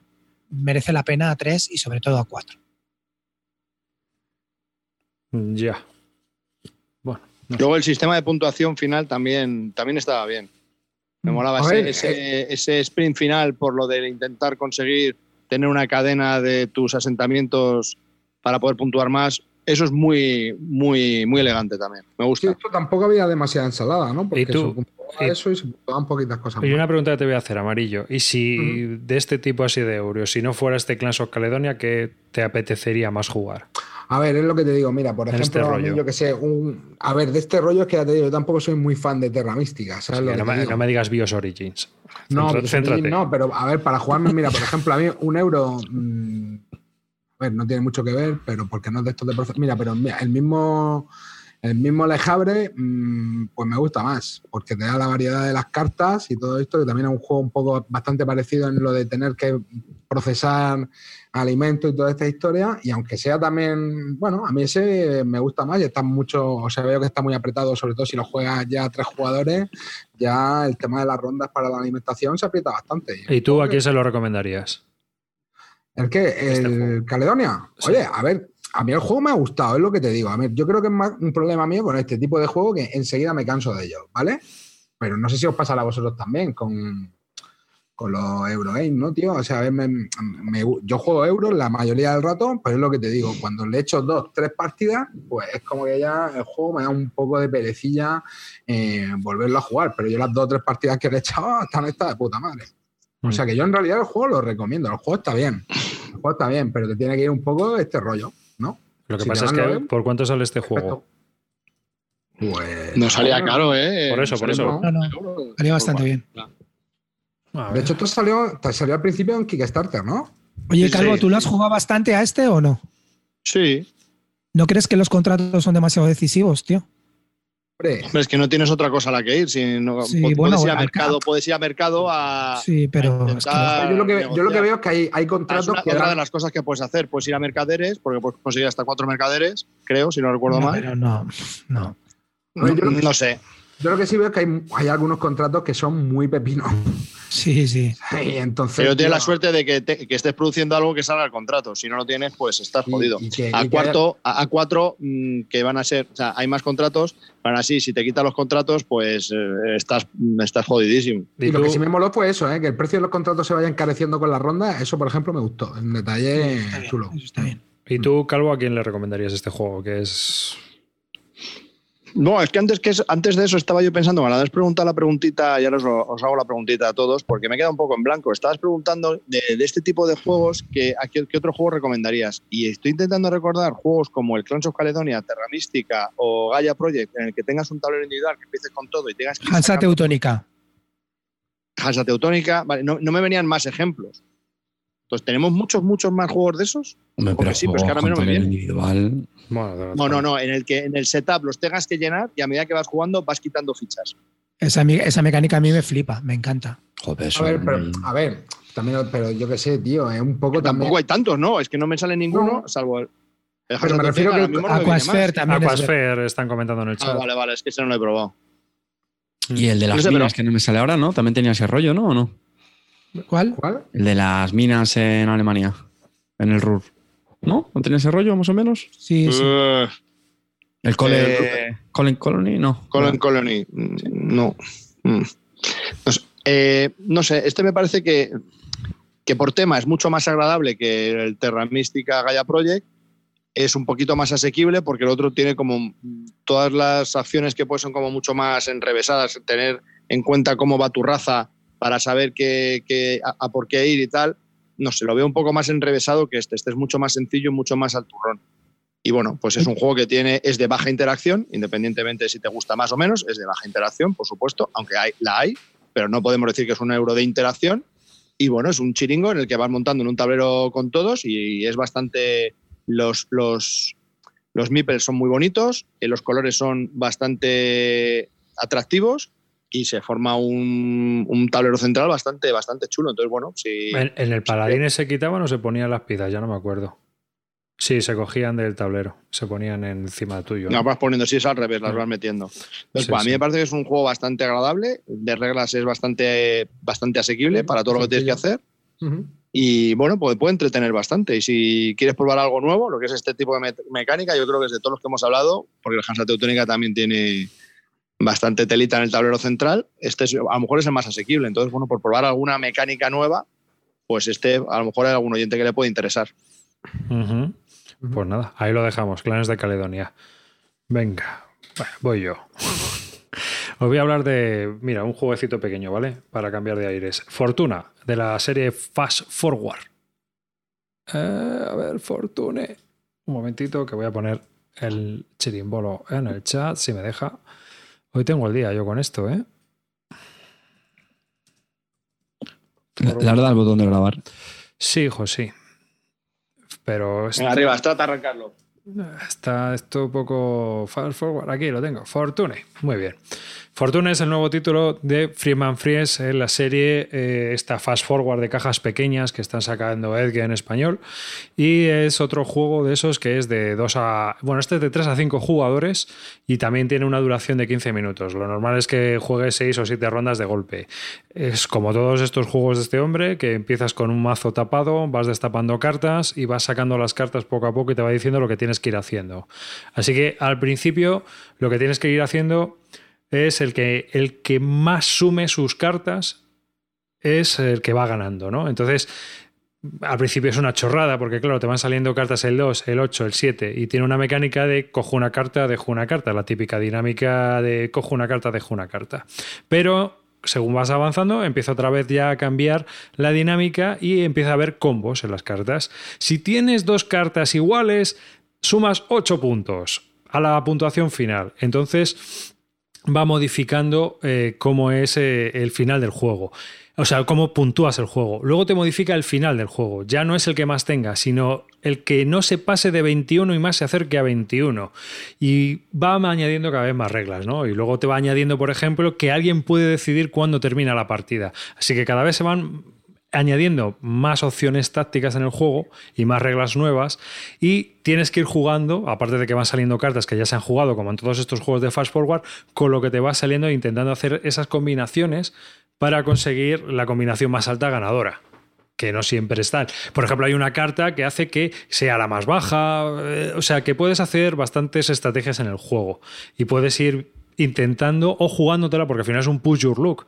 Speaker 4: merece la pena a tres y sobre todo a cuatro.
Speaker 3: Ya.
Speaker 2: Luego el sistema de puntuación final también, también estaba bien. Me molaba
Speaker 5: A
Speaker 2: ese,
Speaker 5: ver,
Speaker 2: ese- ese sprint final por lo de intentar conseguir tener una cadena de tus asentamientos para poder puntuar más. Eso es muy, muy, muy elegante también. Me
Speaker 5: Sí,
Speaker 2: gusta.
Speaker 5: esto tampoco había demasiada ensalada, ¿no? Porque
Speaker 3: ¿Y tú?
Speaker 5: se puntuaba
Speaker 3: ¿Y-
Speaker 5: eso y se puntuaban poquitas cosas
Speaker 3: Y
Speaker 5: más.
Speaker 3: una pregunta que te voy a hacer, Amarillo. ¿Y si de este tipo así de Euros, si no fuera este Clans of Caledonia, qué te apetecería más jugar?
Speaker 5: A ver, es lo que te digo, mira, por ejemplo,
Speaker 3: este rollo.
Speaker 5: yo que sé, un... a ver, de este rollo es que ya te digo, yo tampoco soy muy fan de Terra Mística, ¿sabes?
Speaker 3: Así
Speaker 5: lo
Speaker 3: que
Speaker 5: que
Speaker 3: no, me,
Speaker 5: digo?
Speaker 3: no me digas Bios Origins.
Speaker 5: No, no, pero a ver, para jugarme, mira, por ejemplo, a mí un euro, mm, a ver, no tiene mucho que ver, pero porque no es de estos de profe- Mira, pero mira, el mismo, el mismo Lejabre, mm, pues me gusta más, porque te da la variedad de las cartas y todo esto, que también es un juego un poco bastante parecido en lo de tener que procesar alimentos y toda esta historia, y aunque sea también, bueno, a mí ese me gusta más y está mucho, o sea, veo que está muy apretado, sobre todo si lo juegas ya tres jugadores, ya el tema de las rondas para la alimentación se aprieta bastante.
Speaker 3: ¿Y tú a quién se lo recomendarías?
Speaker 5: ¿El qué?
Speaker 3: Este
Speaker 5: ¿El
Speaker 3: juego.
Speaker 5: Caledonia?
Speaker 3: Sí.
Speaker 5: Oye, a ver, a mí el juego me ha gustado, es lo que te digo. A ver, yo creo que es más un problema mío con este tipo de juego que enseguida me canso de ellos, ¿vale? Pero no sé si os pasará a vosotros también con, con los Eurogames, ¿no, tío? O sea, a ver, me- me- yo juego euros la mayoría del rato, pero es lo que te digo, cuando le echo dos, tres partidas, pues es como que ya el juego me da un poco de perecilla eh, volverlo a jugar, pero yo las dos o tres partidas que le he echado están estas de puta madre. O sea que yo en realidad el juego lo recomiendo, el juego está bien, el juego está bien, pero te tiene que ir un poco este rollo, ¿no?
Speaker 3: Lo que
Speaker 5: Si
Speaker 3: pasa es que, ¿por cuánto sale este juego?
Speaker 5: Pues,
Speaker 2: No salía
Speaker 5: bueno,
Speaker 2: caro, ¿eh?
Speaker 3: Por eso, por eso.
Speaker 4: No, no,
Speaker 2: euros.
Speaker 4: Salía bastante bien.
Speaker 3: A
Speaker 5: De hecho, esto salió, te salió al principio en Kickstarter, ¿no?
Speaker 4: Oye, Calvo. ¿tú lo has jugado bastante a este o no?
Speaker 2: Sí.
Speaker 4: ¿No crees que los contratos son demasiado decisivos, tío?
Speaker 5: Hombre,
Speaker 2: es que no tienes otra cosa a la que ir. Si no,
Speaker 4: Sí,
Speaker 2: puedes,
Speaker 4: bueno,
Speaker 2: ir a mercado, puedes ir a mercado a.
Speaker 4: Sí, pero
Speaker 2: a
Speaker 4: es que
Speaker 2: intentar
Speaker 5: yo, lo que, yo lo que
Speaker 2: negociar.
Speaker 5: veo es que hay, hay
Speaker 2: Ah,
Speaker 5: contratos
Speaker 2: es una-
Speaker 5: que
Speaker 2: otra de las cosas que puedes hacer, puedes ir a mercaderes, porque puedes conseguir hasta cuatro mercaderes, creo, si no recuerdo
Speaker 4: no,
Speaker 2: mal.
Speaker 4: pero no, no.
Speaker 5: No, que,
Speaker 2: No sé.
Speaker 5: Yo lo que sí veo es que hay, hay algunos contratos que son muy pepinos.
Speaker 4: Sí, sí.
Speaker 5: Y entonces,
Speaker 2: Pero tienes la suerte de que, te- que estés produciendo algo que salga al contrato. Si no lo tienes, pues estás
Speaker 5: y-
Speaker 2: jodido.
Speaker 5: y que-
Speaker 2: A
Speaker 5: y que-
Speaker 2: cuarto, a, a cuatro, mm, que van a ser, o sea, hay más contratos, van así, si te quitan los contratos, pues eh, estás, estás jodidísimo.
Speaker 3: ¿Y
Speaker 5: Y lo
Speaker 3: tú-
Speaker 5: que sí me moló fue eso, ¿eh? que el precio de los contratos se vaya encareciendo con la ronda. Eso, por ejemplo, me gustó. Un detalle
Speaker 4: Está bien,
Speaker 5: chulo.
Speaker 4: eso está bien.
Speaker 3: ¿Y tú, Calvo, a quién le recomendarías este juego? Que es.
Speaker 2: No, es que antes, que es- antes de eso estaba yo pensando, me habéis preguntado la preguntita, y ahora os, os hago la preguntita a todos, porque me he quedado un poco en blanco. Estabas preguntando de, de este tipo de juegos, que, ¿a qué, qué otro juego recomendarías? Y estoy intentando recordar juegos como el Clans of Caledonia, Terra Mística o Gaia Project, en el que tengas un tablero individual, que empieces con todo y tengas que
Speaker 4: Hansa
Speaker 2: sacando-
Speaker 4: Teutónica.
Speaker 2: Hansa Teutónica, vale, no, no me venían más ejemplos. Entonces, ¿tenemos muchos, muchos más juegos de esos?
Speaker 1: Hombre,
Speaker 2: sí, pero es que ahora me no
Speaker 1: con
Speaker 2: me
Speaker 1: tablero
Speaker 2: viene.
Speaker 1: individual.
Speaker 3: Bueno,
Speaker 2: No, no, no, en el que en el setup los tengas que llenar y a medida que vas jugando vas quitando fichas.
Speaker 4: Esa, esa mecánica a mí me flipa, me encanta.
Speaker 1: Joder,
Speaker 5: A
Speaker 1: eso.
Speaker 5: ver, pero, a ver, también, pero yo qué sé, tío, es un poco también.
Speaker 2: Tampoco hay tantos, ¿no? Es que no me sale ninguno,
Speaker 5: No.
Speaker 2: salvo el. el
Speaker 5: Pero me refiero que
Speaker 2: no
Speaker 4: Aquasphere también.
Speaker 3: Aquasphere están comentando en el chat.
Speaker 2: Ah, vale, vale, es que ese no lo he probado.
Speaker 1: Y el de las
Speaker 2: No sé,
Speaker 1: minas
Speaker 2: pero-
Speaker 1: que no me sale ahora, ¿no? También tenía ese rollo, ¿no? ¿O no?
Speaker 4: ¿Cuál?
Speaker 5: ¿Cuál?
Speaker 1: El de las minas en Alemania, en el RUR. ¿No? ¿No tenía ese rollo, más o menos?
Speaker 4: Sí, sí.
Speaker 2: Eh,
Speaker 1: El Cole, Colin Colony, no.
Speaker 2: Colon Colony. mm, No. Mm. No sé, eh, no sé, este me parece que, que por tema es mucho más agradable que el Terra Mística Gaia Project. Es un poquito más asequible porque el otro tiene como todas las acciones que pues son como mucho más enrevesadas, tener en cuenta cómo va tu raza para saber qué, qué- a, a por qué ir y tal. No sé, lo veo un poco más enrevesado que este. Este es mucho más sencillo mucho más al turrón. Y bueno, pues es un juego que tiene, es de baja interacción, independientemente de si te gusta más o menos, es de baja interacción, por supuesto, aunque hay, la hay, pero no podemos decir que es un euro de interacción. Y bueno, es un chiringo en el que vas montando en un tablero con todos y es bastante. Los, los, los meeples son muy bonitos, eh, los colores son bastante atractivos y se forma un, un tablero central bastante, bastante chulo. Entonces, bueno, si.
Speaker 3: ¿En, en el paladín se quitaban o se ponían las piezas? Ya no me acuerdo. Sí, se cogían del tablero, se ponían encima tuyo.
Speaker 2: Las vas poniendo, si es al revés, las
Speaker 3: Mm.
Speaker 2: vas metiendo. Entonces,
Speaker 3: Sí,
Speaker 2: pues, a mí
Speaker 3: sí.
Speaker 2: me parece que es un juego bastante agradable, de reglas es bastante, bastante asequible para todo lo que tienes que hacer. Y bueno, pues puede entretener bastante. Y si quieres probar algo nuevo, lo que es este tipo de me- mecánica, yo creo que es de todos los que hemos hablado, porque el Hansa Teutónica también tiene bastante telita en el tablero central, este es- a lo mejor es el más asequible. Entonces, bueno, por probar alguna mecánica nueva, pues este a lo mejor hay algún oyente que le puede interesar.
Speaker 3: Pues nada, ahí lo dejamos, Clanes de Caledonia. Venga, bueno, voy yo. Os voy a hablar de, mira, un jueguecito pequeño, ¿vale? Para cambiar de aires. Fortuna, de la serie Fast Forward. Eh, a ver, Fortune. Un momentito que voy a poner el chirimbolo en el chat, si me deja. Hoy tengo el día yo con esto, ¿eh?
Speaker 1: Le has dado al botón de grabar.
Speaker 3: Sí, hijo, sí. Pero
Speaker 2: Venga, arriba, trata de arrancarlo.
Speaker 3: Está esto un poco fast forward. Aquí lo tengo. Fortune. Muy bien. Fortune es el nuevo título de Freeman Fries en la serie, eh, esta fast forward de cajas pequeñas que están sacando Edge en español. Y es otro juego de esos que es de 2 a. Bueno, este es de 3 a 5 jugadores y también tiene una duración de 15 minutos. Lo normal es que juegues 6 o 7 rondas de golpe. Es como todos estos juegos de este hombre, que empiezas con un mazo tapado, vas destapando cartas y vas sacando las cartas poco a poco y te va diciendo lo que tienes que ir haciendo. Así que al principio lo que tienes que ir haciendo es el que, el que más sume sus cartas es el que va ganando, ¿no? Entonces, al principio es una chorrada, porque claro, te van saliendo cartas el 2, el 8, el 7, y tiene una mecánica de cojo una carta, dejo una carta, la típica dinámica de cojo una carta, dejo una carta. Pero según vas avanzando, empieza otra vez ya a cambiar la dinámica y empieza a haber combos en las cartas. Si tienes dos cartas iguales, sumas 8 puntos a la puntuación final. Entonces va modificando eh, cómo es eh, el final del juego. O sea, cómo puntúas el juego. Luego te modifica el final del juego. Ya no es el que más tenga, sino el que no se pase de 21 y más se acerque a 21. Y va añadiendo cada vez más reglas, ¿no? Y luego te va añadiendo, por ejemplo, que alguien puede decidir cuándo termina la partida. Así que cada vez se van añadiendo más opciones tácticas en el juego y más reglas nuevas y tienes que ir jugando, aparte de que van saliendo cartas que ya se han jugado como en todos estos juegos de Fast Forward, con lo que te va saliendo e intentando hacer esas combinaciones para conseguir la combinación más alta ganadora que no siempre están. Por ejemplo, hay una carta que hace que sea la más baja, eh, o sea, que puedes hacer bastantes estrategias en el juego y puedes ir intentando o jugándotela porque al final es un push your look.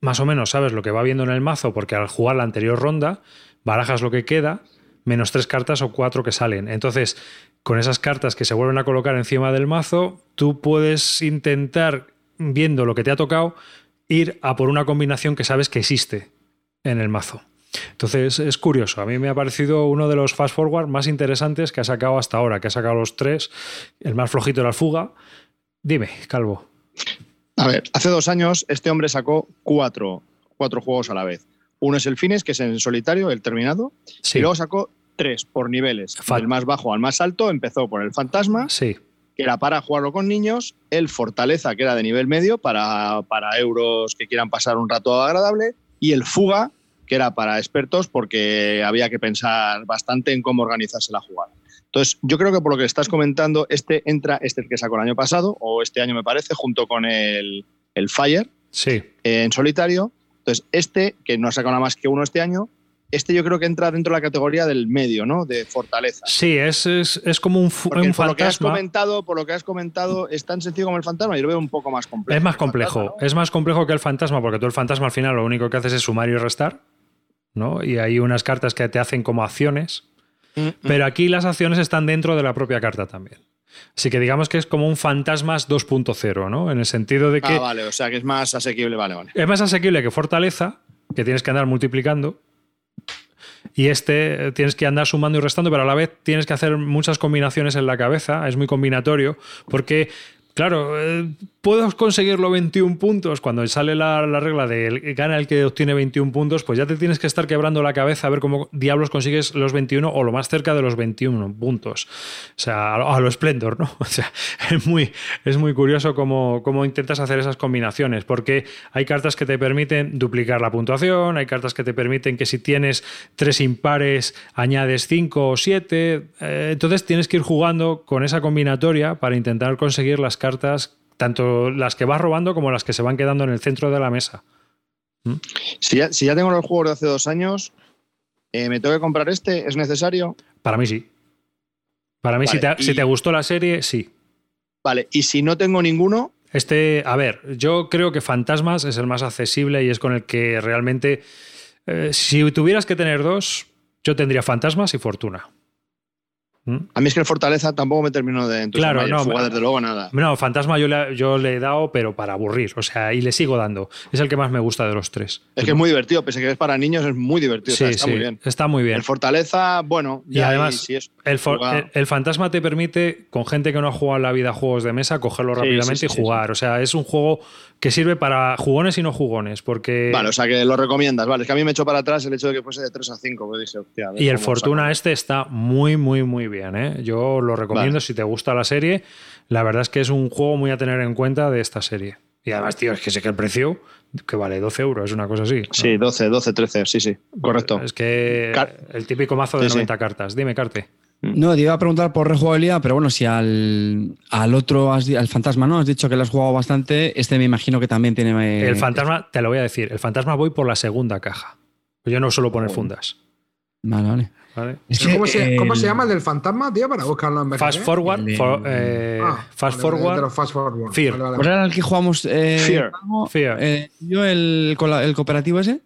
Speaker 3: Más o menos sabes lo que va viendo en el mazo porque al jugar la anterior ronda barajas lo que queda menos tres cartas o cuatro que salen. Entonces, con esas cartas que se vuelven a colocar encima del mazo, tú puedes intentar, viendo lo que te ha tocado, ir a por una combinación que sabes que existe en el mazo. Entonces es curioso, a mí me ha parecido uno de los fast forward más interesantes que ha sacado hasta ahora, que ha sacado los tres, el más flojito de la fuga. Dime, Calvo.
Speaker 2: A ver, hace dos años este hombre sacó cuatro, cuatro juegos a la vez. Uno es el Fines, que es en solitario, el terminado,
Speaker 3: Sí,
Speaker 2: y luego sacó tres por niveles. Del más bajo al más alto empezó por el Fantasma,
Speaker 3: sí,
Speaker 2: que era para jugarlo con niños, el Fortaleza, que era de nivel medio, para, para euros que quieran pasar un rato agradable, y el Fuga, que era para expertos porque había que pensar bastante en cómo organizarse la jugada. Entonces, yo creo que por lo que estás comentando, este entra, este que sacó el año pasado, o este año me parece, junto con el, el Fire,
Speaker 3: sí.
Speaker 2: eh, en solitario. Entonces, este, que no ha sacado nada más que uno este año, este yo creo que entra dentro de la categoría del medio, ¿no? De fortaleza.
Speaker 3: Sí, es, es, es como un, un
Speaker 2: por lo que has
Speaker 3: fantasma.
Speaker 2: comentado, por lo que has comentado, es tan sencillo como el fantasma. Yo lo veo un poco más complejo.
Speaker 3: Es más complejo,
Speaker 2: fantasma, ¿no?
Speaker 3: es más complejo que el fantasma, porque tú el fantasma al final lo único que haces es sumar y restar, ¿no? Y hay unas cartas que te hacen como acciones, pero aquí las acciones están dentro de la propia carta también. Así que digamos que es como un fantasmas 2.0, ¿no? En el sentido de que
Speaker 2: Ah, vale, o sea que es más asequible, vale, vale.
Speaker 3: es más asequible que Fortaleza, que tienes que andar multiplicando. Y este eh, tienes que andar sumando y restando, pero a la vez tienes que hacer muchas combinaciones en la cabeza. Es muy combinatorio, porque, claro, eh, puedo conseguir los 21 puntos. Cuando sale la, la regla de gana el que obtiene 21 puntos, pues ya te tienes que estar quebrando la cabeza a ver cómo diablos consigues los 21 o lo más cerca de los 21 puntos. O sea, a lo, a lo Splendor, ¿no? O sea, es muy, es muy curioso cómo, cómo intentas hacer esas combinaciones, porque hay cartas que te permiten duplicar la puntuación, hay cartas que te permiten que si tienes tres impares añades cinco o siete, eh, entonces tienes que ir jugando con esa combinatoria para intentar conseguir las cartas, tanto las que vas robando como las que se van quedando en el centro de la mesa.
Speaker 2: Si ya, si ya tengo los juegos de hace dos años, eh, ¿me tengo que comprar este? ¿Es necesario?
Speaker 3: Para mí sí. Para mí, si, te gustó la serie, sí.
Speaker 2: Vale, y si no tengo ninguno,
Speaker 3: Este, a ver, yo creo que Fantasmas es el más accesible y es con el que realmente. eh, si tuvieras que tener dos, yo tendría Fantasmas y Fortuna. ¿Mm?
Speaker 2: a mí es que el Fortaleza tampoco me terminó de entusiasmar.
Speaker 3: Claro, no,
Speaker 2: Fuga, desde luego, nada.
Speaker 3: No, Fantasma yo le, yo le he dado, pero para aburrir. O sea, y le sigo dando. Es el que más me gusta de los tres.
Speaker 2: Es que es muy divertido, pese a que es para niños, es muy divertido. o sea,
Speaker 3: Sí,
Speaker 2: está
Speaker 3: sí,
Speaker 2: muy bien.
Speaker 3: está muy bien.
Speaker 2: El Fortaleza, bueno,
Speaker 3: Y además,
Speaker 2: ahí sí es.
Speaker 3: El, for- el- el fantasma te permite, con gente que no ha jugado en la vida juegos de mesa, cogerlo rápidamente y jugar. O sea, es un juego que sirve para jugones y no jugones. Porque.
Speaker 2: Vale, o sea que lo recomiendas. Vale, es que a mí me echó para atrás el hecho de que fuese de 3 a 5. Pues dije, hostia, a ver
Speaker 3: y el Fortuna este está muy, muy, muy bien. ¿eh? Yo lo recomiendo
Speaker 2: Vale.
Speaker 3: si te gusta la serie. La verdad es que es un juego muy a tener en cuenta de esta serie. Y además, tío, es que sé que el precio, que vale 12 euros, es una cosa así.
Speaker 2: Sí, 12, 12, 13, sí, sí, correcto.
Speaker 3: Es que el típico mazo de
Speaker 2: Sí, sí.
Speaker 3: 90 cartas. Dime, Carte.
Speaker 1: No, te iba a preguntar por rejugabilidad, pero bueno, si al, al otro, has al fantasma, ¿no? Has dicho que lo has jugado bastante. Este me imagino que también tiene. eh,
Speaker 3: El fantasma, te lo voy a decir, el fantasma voy por la segunda caja. Yo no suelo poner fundas.
Speaker 1: Vale, vale.
Speaker 3: ¿vale?
Speaker 1: Es
Speaker 5: ¿Pero
Speaker 1: que,
Speaker 5: ¿Cómo, se,
Speaker 1: eh,
Speaker 5: cómo se llama el del fantasma, tío? Para buscarlo en.
Speaker 3: Fast forward,
Speaker 1: El-
Speaker 3: for- eh,
Speaker 5: Ah,
Speaker 3: fast
Speaker 5: vale,
Speaker 3: forward,
Speaker 5: fast forward.
Speaker 3: Fear.
Speaker 5: Vale, vale,
Speaker 1: ¿Cuál
Speaker 5: vale.
Speaker 1: era el que jugamos? eh,
Speaker 2: Fear.
Speaker 3: Fear.
Speaker 1: Eh, yo, el, el cooperativo ese.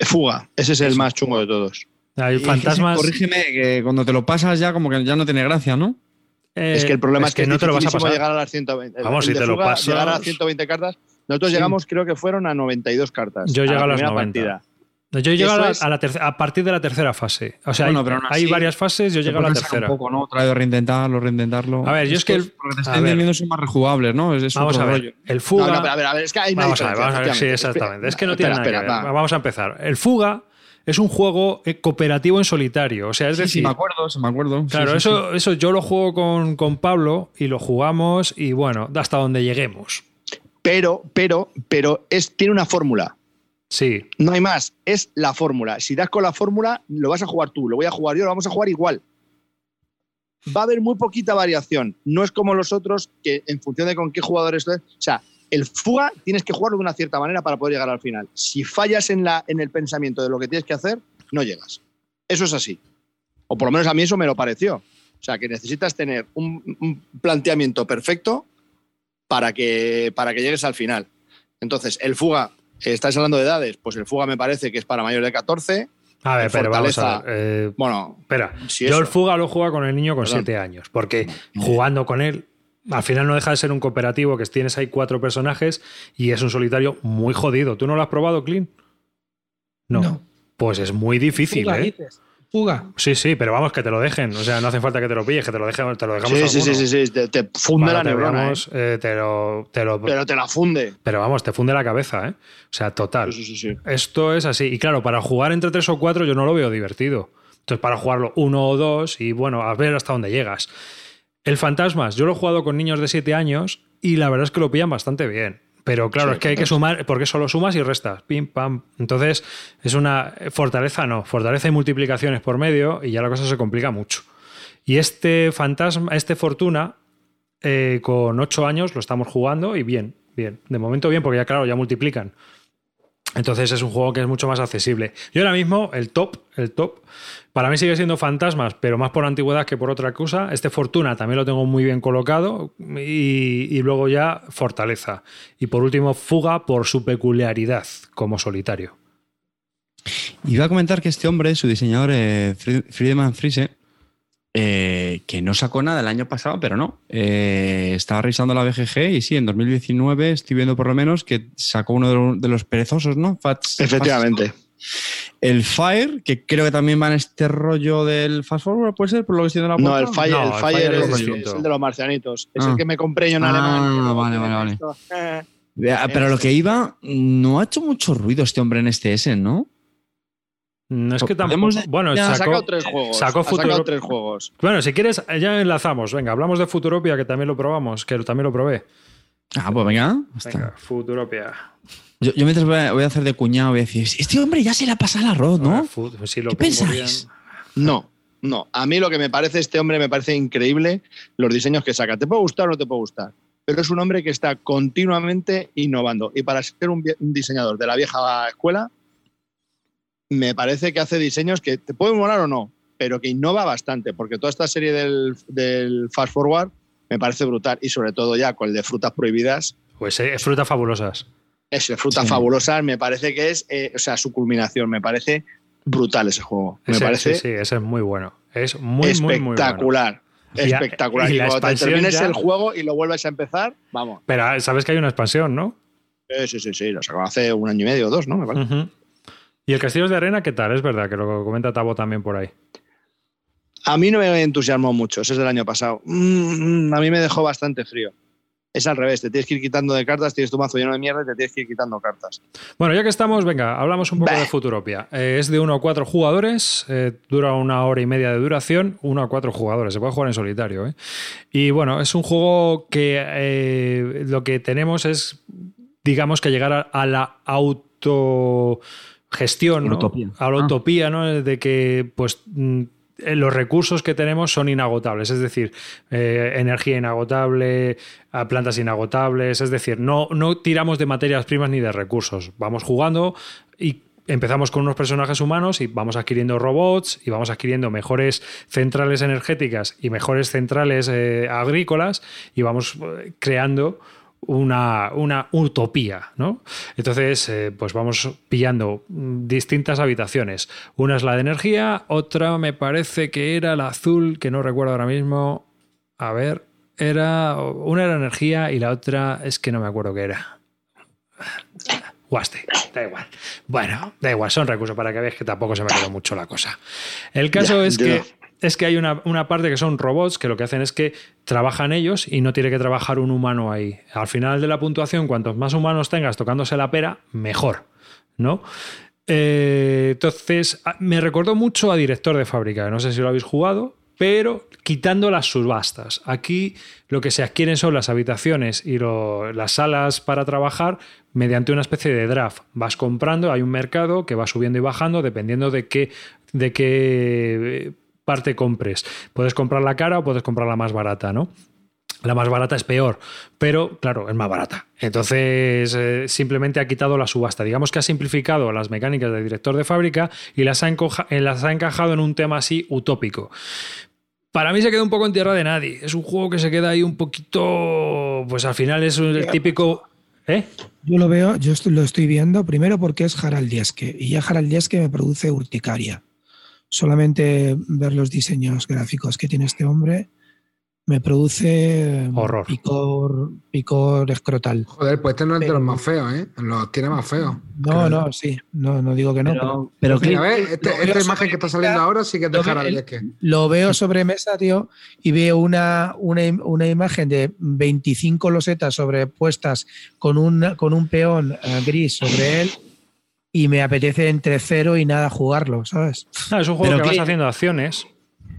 Speaker 2: Fuga, ese es el más chungo de todos.
Speaker 3: Hay
Speaker 1: Y ese,
Speaker 3: fantasmas.
Speaker 1: corrígeme, que cuando te lo pasas ya, como que ya no tiene gracia, ¿no?
Speaker 3: eh,
Speaker 2: es que el problema es que,
Speaker 3: no te lo vas a pasar.
Speaker 2: llegar a las 120.
Speaker 3: Vamos, si te lo pasas-
Speaker 2: Llegar a las 120 cartas. Nosotros
Speaker 1: Sí.
Speaker 2: llegamos, creo que fueron a 92 cartas.
Speaker 3: Yo llego a las
Speaker 2: primera
Speaker 3: 90.
Speaker 2: partida.
Speaker 3: Yo llego a, la-
Speaker 2: es-
Speaker 3: a la a partir de la tercera fase. O sea,
Speaker 1: Bueno,
Speaker 3: hay,
Speaker 1: pero aún
Speaker 3: hay
Speaker 1: así,
Speaker 3: varias fases, yo llego a la tercera.
Speaker 1: Un poco, ¿no? Otra vez reintentarlo, reintentarlo.
Speaker 3: A ver, yo es que el-
Speaker 1: Porque te
Speaker 3: a
Speaker 1: estoy
Speaker 3: ver.
Speaker 1: entendiendo son más rejugables, ¿no? Es, es
Speaker 3: Vamos
Speaker 1: otro
Speaker 3: a ver,
Speaker 1: rollo.
Speaker 3: el
Speaker 2: No,
Speaker 3: fuga.
Speaker 2: no, pero a ver, a ver, es que hay una
Speaker 3: Vamos a ver, vamos a ver, sí, exactamente. Es que no tiene
Speaker 2: Espera,
Speaker 3: nada que
Speaker 2: espera,
Speaker 3: ver.
Speaker 2: va.
Speaker 3: Vamos a empezar. El fuga es un juego eh, cooperativo en solitario. O sea, es
Speaker 1: Sí,
Speaker 3: decir,
Speaker 1: sí, me acuerdo, sí, me acuerdo.
Speaker 3: Claro,
Speaker 1: sí,
Speaker 3: eso, eso yo lo juego con, con Pablo y lo jugamos y bueno, hasta donde lleguemos.
Speaker 2: Pero, pero, pero es, tiene una fórmula.
Speaker 3: Sí,
Speaker 2: No hay más. Es la fórmula. Si das con la fórmula, lo vas a jugar tú, lo voy a jugar yo, lo vamos a jugar igual. Va a haber muy poquita variación. No es como los otros que en función de con qué jugadores. O sea, el fuga tienes que jugarlo de una cierta manera para poder llegar al final. Si fallas en, la, en el pensamiento de lo que tienes que hacer, no llegas. Eso es así. O por lo menos a mí eso me lo pareció. O sea, que necesitas tener un, un planteamiento perfecto para que, para que llegues al final. Entonces, el fuga, estáis hablando de edades, pues el fuga me parece que es para mayores de 14.
Speaker 3: a ver, pero vamos a ver. eh,
Speaker 2: Bueno,
Speaker 3: espera,
Speaker 2: si
Speaker 3: yo
Speaker 2: eso.
Speaker 3: el fuga lo juego con el niño con
Speaker 2: Perdón.
Speaker 3: 7 años, porque jugando con él, al final no deja de ser un cooperativo que tienes ahí cuatro personajes y es un solitario muy jodido. ¿Tú no lo has probado, Clint? No.
Speaker 4: No.
Speaker 3: Pues es muy difícil,
Speaker 4: Fuga,
Speaker 3: ¿eh?
Speaker 4: dices. Fuga.
Speaker 3: Sí, sí, pero vamos, que te lo dejen. O sea, no hace falta que te lo pilles, que te lo, dejen, te lo dejamos
Speaker 2: sí, sí, sí, sí, sí, te, te funde la neurona.
Speaker 3: veamos,
Speaker 2: ¿eh?
Speaker 3: eh, te lo, te lo-
Speaker 2: Pero te la funde.
Speaker 3: Pero vamos, te funde la cabeza, ¿eh? O sea, total.
Speaker 2: Sí, sí, sí.
Speaker 3: Esto es así. Y claro, para jugar entre tres o cuatro yo no lo veo divertido. Entonces, para jugarlo uno o dos y bueno, a ver hasta dónde llegas. El Fantasmas, yo lo he jugado con niños de siete años y la verdad es que lo pillan bastante bien. Pero claro,
Speaker 2: Sí,
Speaker 3: es que hay que sumar, porque solo sumas y restas. Pim, pam. Entonces, es una fortaleza, no. Fortaleza y multiplicaciones por medio y ya la cosa se complica mucho. Y este fantasma, este Fortuna, eh, con ocho años lo estamos jugando y bien, bien. De momento bien, porque ya claro, ya multiplican. Entonces es un juego que es mucho más accesible. Yo ahora mismo, el top, el top, para mí sigue siendo fantasmas, pero más por antigüedad que por otra cosa. Este Fortuna también lo tengo muy bien colocado. Y, luego ya Fortaleza. Y por último, Fuga por su peculiaridad como solitario.
Speaker 1: Iba a comentar que este hombre, su diseñador, eh, Fried- Friedemann Friese, eh, que no sacó nada el año pasado, pero no. Eh, estaba revisando la BGG y sí, en 2019 estoy viendo por lo menos que sacó uno de los, de los perezosos, ¿no? Fats-
Speaker 2: Efectivamente.
Speaker 1: Fast- el Fire, que creo que también va en este rollo del Fast Forward, ¿puede ser? Por lo que estoy la
Speaker 2: No, el? Fire,
Speaker 3: No,
Speaker 2: el
Speaker 3: el
Speaker 2: Fire es,
Speaker 3: es
Speaker 2: es
Speaker 3: distinto.
Speaker 2: el de los marcianitos. Es
Speaker 1: Ah.
Speaker 2: el que me compré yo en
Speaker 1: Ah,
Speaker 2: alemán.
Speaker 1: vale, vale, vale.
Speaker 2: Esto, eh.
Speaker 1: Ah, Pero lo que iba, no ha hecho mucho ruido este hombre en este S, ¿no?
Speaker 3: No es que tampoco. Bueno,
Speaker 1: ya
Speaker 3: sacó,
Speaker 2: sacado tres juegos.
Speaker 3: sacó
Speaker 2: sacado
Speaker 3: Futuro-
Speaker 2: tres juegos.
Speaker 3: Bueno, si quieres, ya enlazamos. Venga, hablamos de Futuropia, que también lo probamos, que también lo probé.
Speaker 1: Ah, pues venga.
Speaker 3: Venga, Futuropia.
Speaker 1: Yo, yo mientras voy a, voy a hacer de cuñado, voy a decir, este hombre ya se le ha pasado el arroz, ¿no?
Speaker 3: Fut- si lo
Speaker 1: ¿Qué pensáis?
Speaker 3: bien.
Speaker 2: No, no. A mí lo que me parece este hombre me parece increíble los diseños que saca. Te puede gustar o no te puede gustar, pero es un hombre que está continuamente innovando. Y para ser un, un diseñador de la vieja escuela, me parece que hace diseños que te pueden molar o no, pero que innova bastante, porque toda esta serie del, del Fast Forward me parece brutal y sobre todo ya con el de frutas prohibidas.
Speaker 3: Pues eh, frutas fabulosas.
Speaker 2: Es frutas
Speaker 1: Sí.
Speaker 2: fabulosas, me parece que es, eh, o sea, su culminación, me parece brutal ese juego. Me
Speaker 3: Ese-
Speaker 2: parece
Speaker 3: Sí, sí, ese es muy bueno. Es muy, muy, muy bueno.
Speaker 2: espectacular.
Speaker 3: Y
Speaker 2: espectacular.
Speaker 3: y
Speaker 2: cuando te termines
Speaker 3: ya-
Speaker 2: el juego y lo vuelves a empezar, vamos.
Speaker 3: Pero ah, sabes que hay una expansión, ¿no?
Speaker 2: Sí, sí, sí, sí, lo sacó hace un año y medio o dos, ¿no? Me parece.
Speaker 3: ¿Y el Castillos de Arena qué tal? Es verdad que lo comenta Tabo también por ahí.
Speaker 2: A mí no me entusiasmó mucho, ese es del año pasado. Mm, a mí me dejó bastante frío. Es al revés, te tienes que ir quitando de cartas, tienes tu mazo lleno de mierda y te tienes que ir quitando cartas.
Speaker 3: Bueno, ya que estamos, venga, hablamos un poco
Speaker 2: Bah.
Speaker 3: de Futuropia. Eh, es de 1 a 4 jugadores, eh, dura una hora y media de duración, 1 a 4 jugadores, se puede jugar en solitario. ¿eh? Y bueno, es un juego que lo que tenemos es, digamos, que llegar a, a la autogestión, ¿no?
Speaker 1: Utopía.
Speaker 3: a la
Speaker 1: Ah.
Speaker 3: utopía, ¿no? de que pues mm, eh, los recursos que tenemos son inagotables, es decir, eh, energía inagotable, plantas inagotables, es decir, no, no tiramos de materias primas ni de recursos, vamos jugando y empezamos con unos personajes humanos y vamos adquiriendo robots y vamos adquiriendo mejores centrales energéticas y mejores centrales eh, agrícolas y vamos creando una, una utopía, ¿no? Entonces, eh, pues vamos pillando distintas habitaciones. Una es la de energía, otra me parece que era la azul, que no recuerdo ahora mismo. A ver, era. Una era energía y la otra es que no me acuerdo qué era. Guaste, da igual. Bueno, da igual, son recursos para que veáis que tampoco se me quedó mucho la cosa. El caso
Speaker 2: Ya,
Speaker 3: es
Speaker 2: ya.
Speaker 3: que es que hay una, una parte que son robots que lo que hacen es que trabajan ellos y no tiene que trabajar un humano ahí. Al final de la puntuación, cuantos más humanos tengas tocándose la pera, mejor, ¿no? Eh, entonces, me recordó mucho a Director de Fábrica, no sé si lo habéis jugado, pero quitando las subastas. Aquí lo que se adquieren son las habitaciones y las salas para trabajar mediante una especie de draft. Vas comprando, hay un mercado que va subiendo y bajando dependiendo de qué, de qué eh, parte compres. Puedes comprar la cara o puedes comprar la más barata, ¿no? La más barata es peor, pero claro, es más barata. Entonces, eh, simplemente ha quitado la subasta. Digamos que ha simplificado las mecánicas del director de fábrica y las ha, eh, las ha encajado en un tema así utópico. Para mí se queda un poco en tierra de nadie. Es un juego que se queda ahí un poquito. Pues al final es el típico. ¿Eh?
Speaker 4: Yo lo veo, yo lo estoy viendo primero porque es Harald Dieske y ya Harald Dieske me produce urticaria. Solamente ver los diseños gráficos que tiene este hombre me produce
Speaker 3: Horror.
Speaker 4: picor, picor escrotal.
Speaker 5: Joder, pues este no es de los más feos, ¿eh? Los tiene más feos.
Speaker 4: No, no, sí, no, no digo que no. pero-
Speaker 1: Pero, Clint,
Speaker 5: ¿ves? Este- esta imagen que está saliendo ahora sí que es de
Speaker 4: lo veo-
Speaker 5: Harald
Speaker 4: el-
Speaker 5: Dieske.
Speaker 4: Lo veo sobre mesa, tío, y veo una, una, una imagen de 25 losetas sobrepuestas con un, con un peón eh, gris sobre él y me apetece entre cero y nada jugarlo, ¿sabes?
Speaker 3: No, es un juego
Speaker 1: Pero
Speaker 3: que vas haciendo acciones.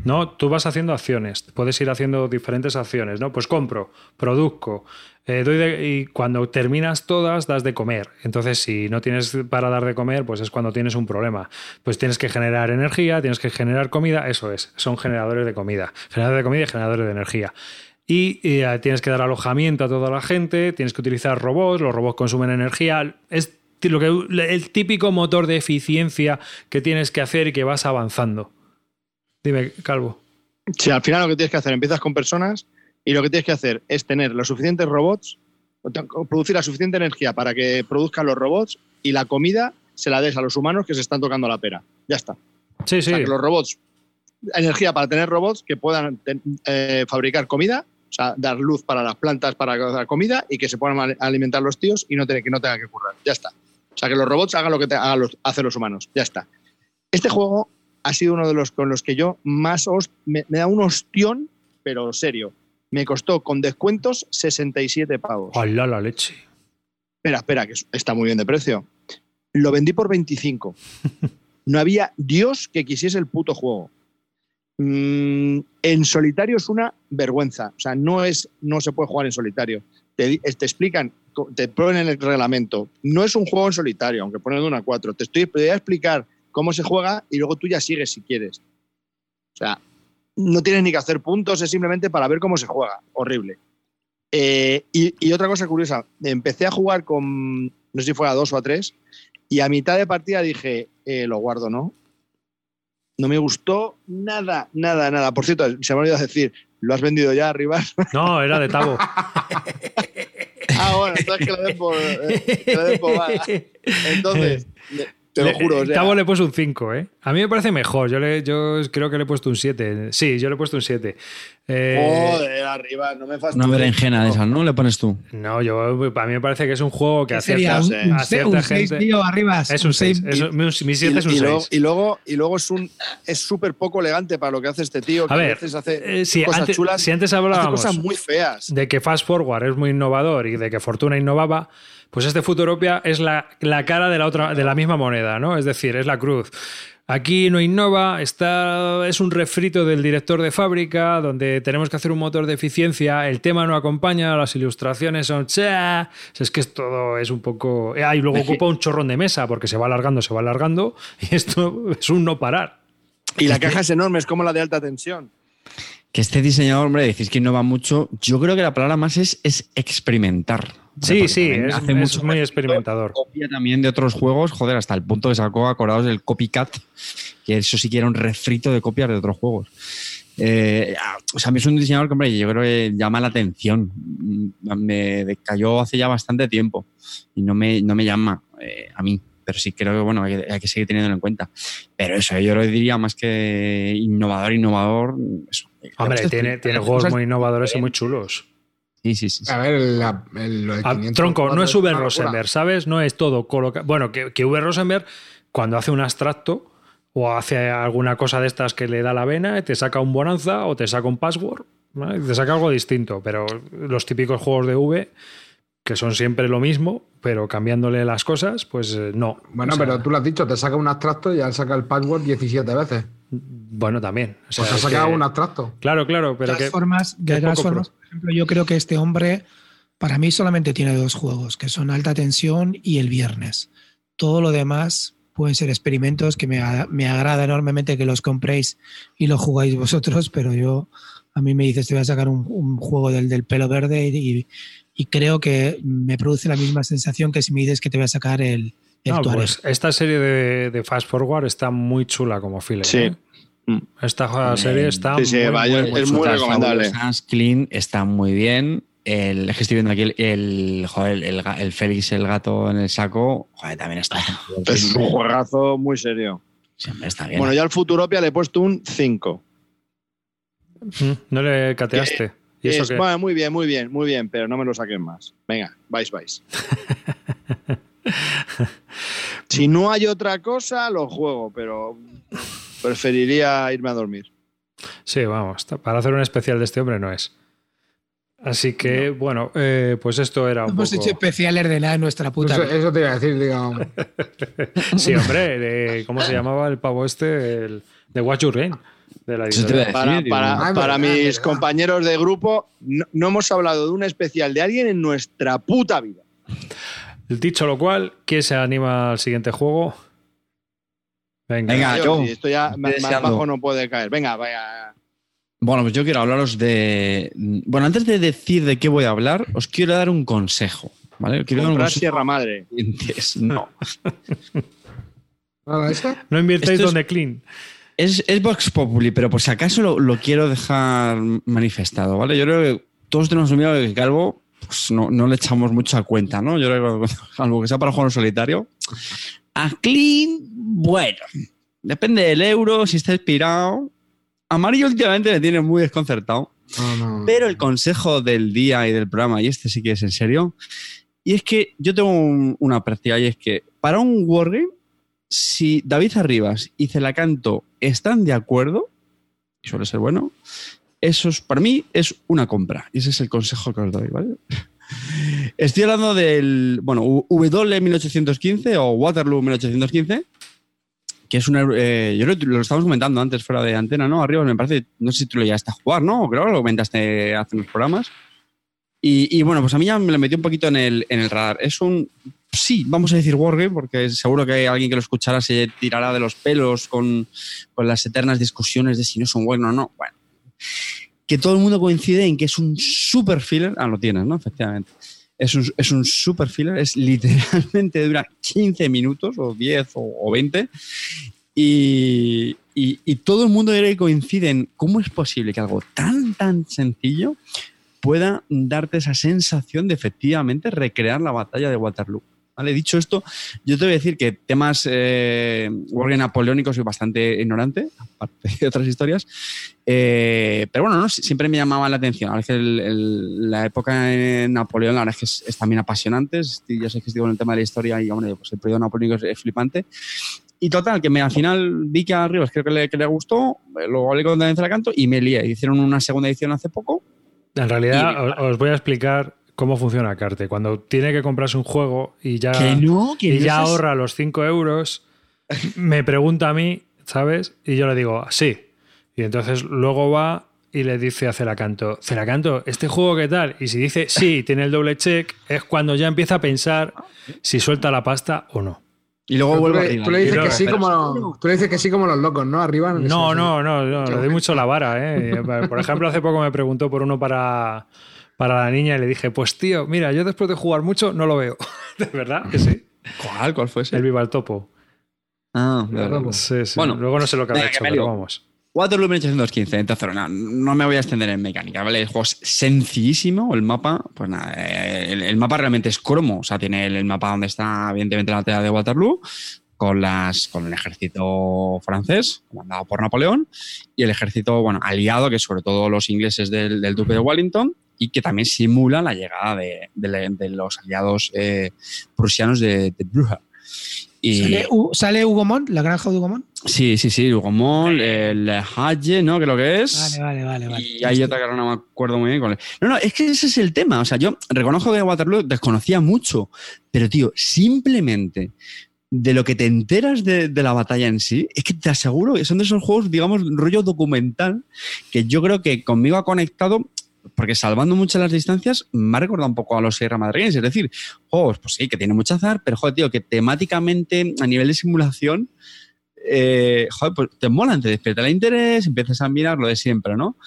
Speaker 3: ¿no? Tú vas haciendo acciones, puedes ir haciendo diferentes acciones, ¿no? Pues compro, produzco, eh, doy de- y cuando terminas todas das de comer. Entonces, si no tienes para dar de comer, pues es cuando tienes un problema. Pues tienes que generar energía, tienes que generar comida, eso es, son generadores de comida, generadores de comida y generadores de energía. Y eh, tienes que dar alojamiento a toda la gente, tienes que utilizar robots, los robots consumen energía, es lo que, el típico motor de eficiencia que tienes que hacer y que vas avanzando. Dime, Calvo.
Speaker 2: Sí, al final lo que tienes que hacer, empiezas con personas y lo que tienes que hacer es tener los suficientes robots, producir la suficiente energía para que produzcan los robots y la comida se la des a los humanos que se están tocando la pera. Ya está.
Speaker 3: Sí,
Speaker 2: O
Speaker 3: sí.
Speaker 2: que los robots, energía para tener robots que puedan eh, fabricar comida, o sea, dar luz para las plantas para la comida y que se puedan al- alimentar los tíos y no tener, que no tenga que currar. Ya está. O sea, que los robots hagan lo que te, hagan los, hacen los humanos. Ya está. Este juego ha sido uno de los con los que yo más host- me, me da un ostión, pero serio. Me costó con descuentos 67 pavos.
Speaker 3: ¡Hala la leche!
Speaker 2: Espera, espera, que está muy bien de precio. Lo vendí por 25. No había Dios que quisiese el puto juego. Mm, en solitario es una vergüenza. O sea, no, es, no se puede jugar en solitario. Te, explican, te ponen en el reglamento. No es un juego en solitario, aunque ponen una a cuatro. Te estoy te voy a explicar cómo se juega y luego tú ya sigues si quieres. O sea, no tienes ni que hacer puntos, es simplemente para ver cómo se juega. Horrible. Eh, y, y otra cosa curiosa, empecé a jugar con, no sé si fue a dos o a tres, Y a mitad de partida dije, eh, lo guardo, ¿no? No me gustó nada, nada, nada. Por cierto, se me ha olvidado decir, ¿lo has vendido ya arriba?
Speaker 3: No, era de Tabo.
Speaker 2: ah, bueno, entonces que lo den por, eh, que den por. Entonces, te lo
Speaker 3: Le-
Speaker 2: juro. o sea,
Speaker 3: le he puesto un 5, ¿eh? A mí me parece mejor. Yo, le, yo creo que le he puesto un 7. Sí, yo le he puesto un 7. Eh,
Speaker 2: Joder, arriba, no me fastidies.
Speaker 1: Una berenjena de esas, ¿no? Le pones tú.
Speaker 3: no, yo, a mí me parece que es un juego que
Speaker 4: ¿Qué
Speaker 3: a
Speaker 4: sería?
Speaker 3: cierta,
Speaker 4: Un, un,
Speaker 3: a cierta
Speaker 4: un seis,
Speaker 3: gente.
Speaker 4: tío, arriba.
Speaker 3: Es un 6.
Speaker 4: seis.
Speaker 3: Mi 7 es un
Speaker 2: y,
Speaker 3: 6.
Speaker 2: luego, y luego y luego es un es súper poco elegante para lo que hace este tío. Que
Speaker 3: A
Speaker 2: a,
Speaker 3: ver,
Speaker 2: veces hace
Speaker 3: eh, si
Speaker 2: cosas
Speaker 3: antes-
Speaker 2: chulas,
Speaker 3: si antes
Speaker 2: hace
Speaker 3: hablábamos
Speaker 2: cosas muy feas.
Speaker 3: de que Fast Forward es muy innovador y de que Fortuna innovaba, pues este Futuropia es la, la cara de la otra de la misma moneda, ¿no? Es decir, es la cruz. Aquí no innova, está, es un refrito del director de fábrica, donde tenemos que hacer un motor de eficiencia, el tema no acompaña, las ilustraciones son... cha, Es que es todo es un poco... Ah, y luego
Speaker 1: Es que-
Speaker 3: ocupa un chorrón de mesa, porque se va alargando, se va alargando, y esto es un no parar.
Speaker 2: Y la caja es enorme, es como la de alta tensión.
Speaker 1: Que este diseñador, hombre, decís que innova mucho. Yo creo que la palabra más es, es experimentar.
Speaker 3: Sí, sí, es,
Speaker 1: hace
Speaker 3: es
Speaker 1: mucho
Speaker 3: muy experimentador.
Speaker 1: Copia también de otros juegos, joder, hasta el punto que sacó, acordados del copycat, que eso sí que era un refrito de copias de otros juegos. Eh, o sea, a mí es un diseñador que, hombre, yo creo que llama la atención. Mm, Me cayó hace ya bastante tiempo y no me, no me llama eh, a mí. Pero sí creo que, bueno, hay, que- hay que seguir teniéndolo en cuenta. Pero eso, yo lo diría más que innovador, innovador. Eso.
Speaker 3: Hombre, tiene, tiene juegos muy innovadores y muy chulos.
Speaker 1: Sí, sí, sí.
Speaker 5: A ver, la- el- lo de
Speaker 3: Ah,
Speaker 5: 500
Speaker 3: tronco, no es V. Rosenberg, ¿sabes? No es todo colocado. Bueno, que, que V. Rosenberg, cuando hace un abstracto o hace alguna cosa de estas que le da la vena, te saca un bonanza o te saca un password, ¿vale? te saca algo distinto. Pero los típicos juegos de V, que son siempre lo mismo, pero cambiándole las cosas, pues eh, no.
Speaker 5: Bueno,
Speaker 3: O sea,
Speaker 5: pero tú lo has dicho, te saca un abstracto y ya saca el password 17 veces.
Speaker 3: Bueno, también. O sea,
Speaker 5: Pues ha
Speaker 3: es
Speaker 5: sacado
Speaker 3: que-
Speaker 5: un abstracto.
Speaker 3: Claro, claro,
Speaker 4: De
Speaker 3: pero
Speaker 4: todas
Speaker 3: que.
Speaker 4: formas, de todas formas, por ejemplo, yo creo que este hombre, para mí solamente tiene dos juegos, que son Alta Tensión y El Viernes. Todo lo demás pueden ser experimentos que me, me agrada enormemente que los compréis y lo jugáis vosotros, pero yo, a mí me dices, te voy a sacar un, un juego del, del pelo verde y, y creo que me produce la misma sensación que si me dices que te voy a sacar el,
Speaker 3: No, pues esta serie de, de Fast Forward está muy chula como filler.
Speaker 2: Sí.
Speaker 3: ¿eh?
Speaker 2: Mm.
Speaker 3: Esta serie está
Speaker 2: Sí, sí,
Speaker 3: muy,
Speaker 2: vaya,
Speaker 3: muy,
Speaker 2: es muy recomendable.
Speaker 1: Clean está muy bien. El, es que estoy viendo aquí el, el, joder, el, el Félix, el gato en el saco. Joder, también está.
Speaker 2: Es un juegazo muy serio.
Speaker 1: Sí, hombre, está bien.
Speaker 2: Bueno, yo al Futuropia le he puesto un 5.
Speaker 3: Mm, No le cateaste. ¿Y eso
Speaker 2: Es-
Speaker 3: qué?
Speaker 2: bueno, muy bien, muy bien, muy bien, pero no me lo saquen más. Venga, vais, vais. si no hay otra cosa, lo juego, pero preferiría irme a dormir.
Speaker 3: Sí, vamos. Para hacer un especial de este hombre no es. Así que, bueno, eh, pues esto era un
Speaker 4: Hemos
Speaker 3: poco...
Speaker 4: hecho especiales de nada en nuestra puta
Speaker 5: Eso,
Speaker 4: vida.
Speaker 5: eso te iba a decir, digo.
Speaker 3: Sí, hombre, de- ¿cómo se llamaba el pavo este? El, de Watch Your Game. De la.
Speaker 2: Para,
Speaker 5: Ah,
Speaker 2: para
Speaker 5: verdad,
Speaker 2: mis
Speaker 5: verdad.
Speaker 2: compañeros de grupo, no, no hemos hablado de un especial de alguien en nuestra puta vida.
Speaker 3: Dicho lo cual, ¿quién se anima al siguiente juego? Venga.
Speaker 1: Venga. Ah,
Speaker 2: Yo, esto ya más, más bajo no puede caer. Venga, vaya.
Speaker 1: Bueno, pues yo quiero hablaros de. Bueno, antes de decir de qué voy a hablar, os quiero dar un consejo. ¿Vale? Quiero dar un consejo
Speaker 2: Sierra Madre.
Speaker 1: No.
Speaker 5: ¿Nada de eso?
Speaker 3: No invirtáis
Speaker 1: Esto es-
Speaker 3: donde clean.
Speaker 1: Es, es Vox Populi, pero por si acaso lo, lo quiero dejar manifestado, ¿vale? Yo creo que todos tenemos un miedo de que Calvo pues no, no le echamos mucho a cuenta, ¿no? Yo creo que algo que sea para jugar en solitario. A Clean, bueno, depende del euro, si está inspirado. Amarillo últimamente me tiene muy desconcertado.
Speaker 5: No.
Speaker 1: Pero el consejo del día y del programa, y este sí que es en serio, y es que yo tengo un- una práctica, y es que para un wargame, si David Arribas y Celacanto están de acuerdo, y suele ser bueno, eso es, para mí es una compra. Y ese es el consejo que os doy, ¿vale? Estoy hablando del, bueno, W 1815 o Waterloo 1815, que es una... eh, yo lo, lo estábamos comentando antes fuera de antena, ¿no? Arriba me parece, no sé si tú lo llegaste a jugar, ¿no? Creo que lo comentaste hace unos programas. Y, y bueno, pues a mí ya me lo metió un poquito en el, en el radar. Es un, sí, vamos a decir Wargame, porque seguro que alguien que lo escuchará se tirará de los pelos con, con las eternas discusiones de si no son buenos o no. Bueno, que todo el mundo coincide en que es un super filler. Ah, lo tienes, ¿no? Efectivamente. Es un, es un super filler, es literalmente dura 15 minutos o 10 o, o 20 y, y- y todo el mundo coincide en cómo es posible que algo tan, tan sencillo pueda darte esa sensación de efectivamente recrear la batalla de Waterloo. ¿Vale? Dicho esto, yo te voy a decir que temas eh, napoleónicos soy bastante ignorante, aparte de otras historias. Eh, pero bueno, no, siempre me llamaba la atención. A veces el- el- la época de Napoleón, la verdad es que es, es también apasionante. Yo sé que estoy con el tema de la historia y, hombre, pues el periodo napoleónico es, flipante. Y total, que me, al final vi que a Rivas creo que le, que le gustó, eh, lo hablé con Daniel Canto y me lié. Hicieron una segunda edición hace poco.
Speaker 3: En realidad,
Speaker 1: Y-
Speaker 3: os- os voy a explicar cómo funciona Carte. Cuando tiene que comprarse un juego y ya,
Speaker 1: que no, que
Speaker 3: y
Speaker 1: no
Speaker 3: ya ahorra los 5 euros, me pregunta a mí, ¿sabes? Y yo le digo, sí. Y entonces luego va y le dice a Celacanto, Celacanto, ¿este juego qué tal? Y si dice sí, tiene el doble check, es cuando ya empieza a pensar si suelta la pasta o no.
Speaker 1: Y luego
Speaker 5: Pero
Speaker 1: vuelvo
Speaker 5: tú, le,
Speaker 1: arriba.
Speaker 5: tú le dices que sí como, tú le dices que sí como los locos, ¿no? Arriba.
Speaker 3: No, no, no, no, le doy mucho la vara. ¿eh? Por ejemplo, hace poco me preguntó por uno para, para la niña y le dije, pues tío, mira, yo después de jugar mucho no lo veo. ¿De verdad? Que sí.
Speaker 1: ¿Cuál? ¿Cuál fue ese?
Speaker 3: El Viva el Topo.
Speaker 1: Ah,
Speaker 5: Claro.
Speaker 3: Sí, sí.
Speaker 1: Bueno,
Speaker 3: luego no sé lo que habrá hecho, pero vamos.
Speaker 1: Waterloo 1815, entonces no, no me voy a extender en mecánica, ¿vale? El juego es sencillísimo, el mapa, pues nada, eh, el, el mapa realmente es cromo, o sea, tiene el, el mapa donde está evidentemente la batalla de Waterloo, con, las, con el ejército francés, comandado por Napoleón, y el ejército, bueno, aliado, que sobre todo los ingleses del, del duque de Wellington, y que también simula la llegada de, de- de los aliados eh, prusianos de, de Brugge. Y,
Speaker 4: ¿Sale, sale Hugo Mont, la granja de Hugo Mont?
Speaker 1: Sí, sí, sí, Hugomol, el Haye, ¿no? Creo que es.
Speaker 4: Vale, vale, vale. vale.
Speaker 1: Y hay otra que no me acuerdo muy bien. cuál es. No, no, es que ese es el tema. O sea, yo reconozco que Waterloo desconocía mucho, pero, tío, simplemente de lo que te enteras de, de la batalla en sí, es que te aseguro que son de esos juegos, digamos, rollo documental, que yo creo que conmigo ha conectado, porque salvando muchas las distancias, me ha recordado un poco a los Sierra Madrileños. Es decir, juegos, pues sí, que tiene mucho azar, pero, joder, tío, que temáticamente, a nivel de simulación, eh, joder, pues te molan, te despierta el interés, empiezas a mirar lo de siempre, ¿no?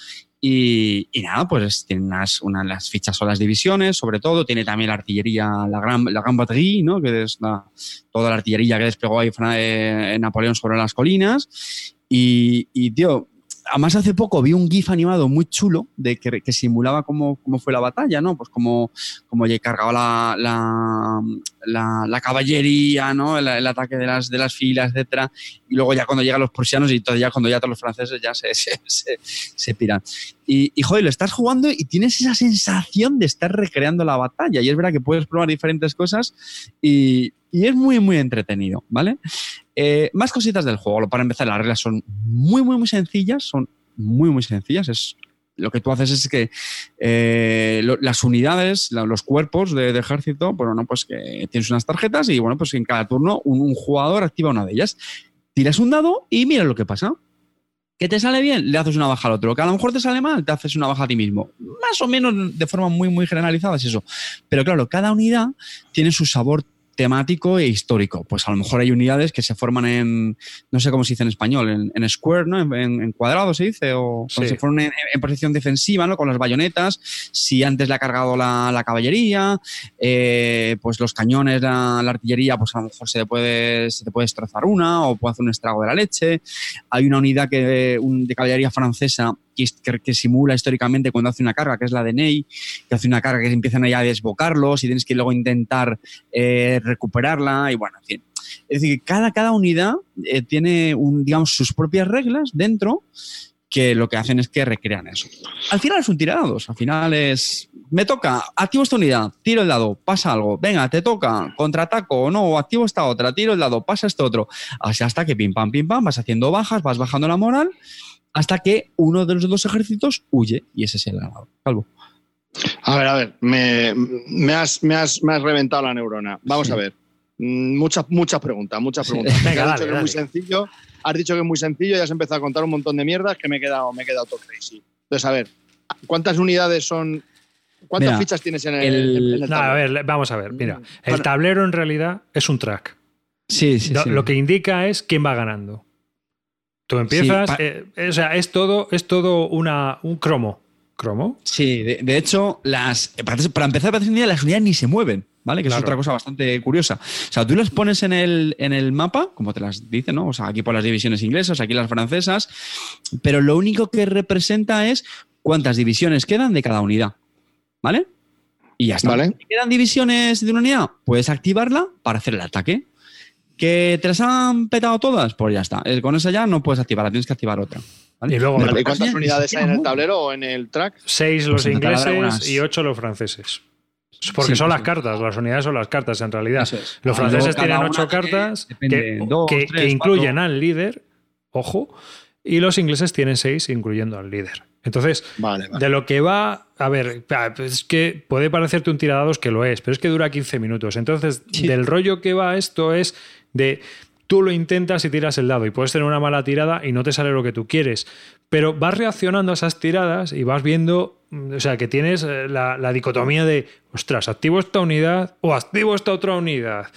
Speaker 1: Y, y nada, pues tiene unas, unas las fichas son las divisiones, sobre todo, tiene también la artillería, la gran, la gran batterie, ¿no? Que es la- toda la artillería que desplegó ahí Napoleón sobre las colinas. Y, y, tío, además hace poco vi un GIF animado muy chulo de que, que simulaba cómo, cómo fue la batalla, ¿no? Pues cómo, cómo cargaba la, la, la, la caballería, ¿no? El, el ataque de las, de las filas, etcétera. Y luego ya cuando llegan los prusianos y todo, ya cuando ya todos los franceses ya se, se, se, se piran. Y, y, joder, lo estás jugando y tienes esa sensación de estar recreando la batalla. Y es verdad que puedes probar diferentes cosas y, y es muy, muy entretenido, ¿vale? Eh, más cositas del juego. Para empezar, las reglas son muy, muy, muy sencillas. Son muy, muy sencillas. Es, lo que tú haces es que eh, las unidades, los cuerpos de, ejército, bueno, no, pues que tienes unas tarjetas y bueno, pues en cada turno un, un jugador activa una de ellas. Tiras un dado y mira lo que pasa. ¿Que te sale bien? Le haces una baja al otro. ¿Que a lo mejor te sale mal? Te haces una baja a ti mismo. Más o menos de forma muy, muy generalizada es eso. Pero claro, cada unidad tiene su sabor temático e histórico. Pues a lo mejor hay unidades que se forman en, no sé cómo se dice en español, en, en square, ¿no? En, en, cuadrado se dice, o sí. se forman en, en, posición defensiva, ¿no? Con las bayonetas. Si antes le ha cargado la, la caballería, eh, pues los cañones, la, la, artillería, pues a lo mejor se te, puede, se te puede destrozar una o puede hacer un estrago de la leche. Hay una unidad que, un, de caballería francesa que, que, simula históricamente cuando hace una carga, que es la de Ney, que hace una carga que empiezan ahí a desbocarlos y tienes que luego intentar eh, recuperarla y bueno, en fin. Es decir, cada, cada unidad eh, tiene, un, digamos, sus propias reglas dentro que lo que hacen es que recrean eso. Al final es un tirados, al final es, me toca, activo esta unidad, tiro el dado, pasa algo, venga, te toca, contraataco o no, activo esta otra, tiro el dado, pasa esto otro, así hasta que pim pam, pim pam, vas haciendo bajas, vas bajando la moral, hasta que uno de los dos ejércitos huye y ese es el ganador. Calvo.
Speaker 2: A ver, a ver, me, me, has, me, has, me has reventado la neurona. Vamos sí. a ver. Muchas, muchas preguntas, muchas preguntas. Sí.
Speaker 3: Venga,
Speaker 2: has
Speaker 3: dale,
Speaker 2: dicho que es muy sencillo, has dicho que es muy sencillo y has empezado a contar un montón de mierdas que me he quedado, me he quedado todo crazy. Entonces, a ver, ¿cuántas unidades son? ¿Cuántas
Speaker 1: Mira,
Speaker 2: fichas tienes en el,
Speaker 1: el-
Speaker 2: en el
Speaker 3: No,
Speaker 2: tablero?
Speaker 3: a ver, vamos a ver. Mira, el
Speaker 1: Bueno.
Speaker 3: tablero en realidad es un track.
Speaker 1: Sí, sí,
Speaker 3: Lo,
Speaker 1: sí.
Speaker 3: lo que indica es quién va ganando. Tú empiezas, eh, o sea, es todo, es todo una, un cromo. ¿Cromo?
Speaker 1: Sí, de, de hecho, las, para para empezar, un día las unidades ni se mueven, ¿vale? Que
Speaker 3: Claro.
Speaker 1: es otra cosa bastante curiosa. O sea, tú las pones en el, en el mapa, como te las dicen, ¿no? O sea, aquí por las divisiones inglesas, aquí las francesas, pero lo único que representa es cuántas divisiones quedan de cada unidad, ¿vale? Y ya está.
Speaker 2: Vale.
Speaker 1: Si quedan divisiones de una unidad, puedes activarla para hacer el ataque. ¿Que te las han petado todas? Pues ya está. Eh, Con esa ya no puedes activarla, tienes que activar otra. ¿vale?
Speaker 3: Y luego-
Speaker 1: Pero
Speaker 2: Vale, ¿y
Speaker 1: casi
Speaker 2: cuántas
Speaker 1: ni
Speaker 2: unidades hay en el tablero o en el track?
Speaker 3: Seis los
Speaker 1: Pues
Speaker 3: ingleses y ocho los franceses. Porque
Speaker 1: Sí,
Speaker 3: son las
Speaker 1: sí.
Speaker 3: cartas, las unidades son las cartas en realidad.
Speaker 1: Es.
Speaker 3: Los franceses tienen ocho cartas
Speaker 1: depende,
Speaker 3: que,
Speaker 1: dos,
Speaker 3: que-
Speaker 1: tres,
Speaker 3: que incluyen
Speaker 1: cuatro.
Speaker 3: al líder, ojo, y los ingleses tienen seis, incluyendo al líder. Entonces,
Speaker 2: Vale, vale.
Speaker 3: de lo que va, a ver, es que puede parecerte un tiradados que lo es, pero es que dura 15 minutos. Entonces,
Speaker 1: Sí.
Speaker 3: del rollo que va esto es de tú lo intentas y tiras el dado y puedes tener una mala tirada y no te sale lo que tú quieres, pero vas reaccionando a esas tiradas y vas viendo, o sea, que tienes eh, la, la dicotomía de, ostras, activo esta unidad o activo esta otra unidad,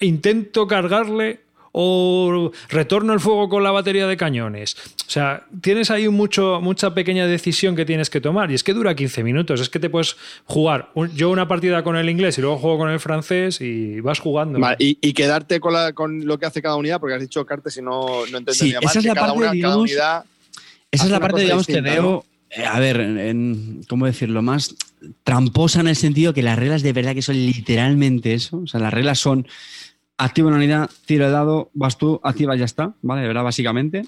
Speaker 3: intento cargarle o retorno el fuego con la batería de cañones. O sea, tienes ahí mucho, mucha pequeña decisión que tienes que tomar y es que dura 15 minutos. Es que te puedes jugar un- yo una partida con el inglés y luego juego con el francés y vas jugando.
Speaker 2: Vale, y, y quedarte con, la- con lo que hace cada unidad, porque has dicho cartas y no, no entendía
Speaker 1: Sí,
Speaker 2: mal.
Speaker 1: esa es
Speaker 2: que
Speaker 1: la
Speaker 2: cada,
Speaker 1: parte,
Speaker 2: una, cada
Speaker 1: digamos,
Speaker 2: unidad.
Speaker 1: Esa es la parte, digamos, que
Speaker 2: distinta,
Speaker 1: veo, eh, a ver, en, ¿cómo decirlo? Más tramposa en el sentido que las reglas de verdad que son literalmente eso. O sea, las reglas son activa una unidad, tiro de dado, vas tú, activa y ya está, ¿vale? De verdad, básicamente.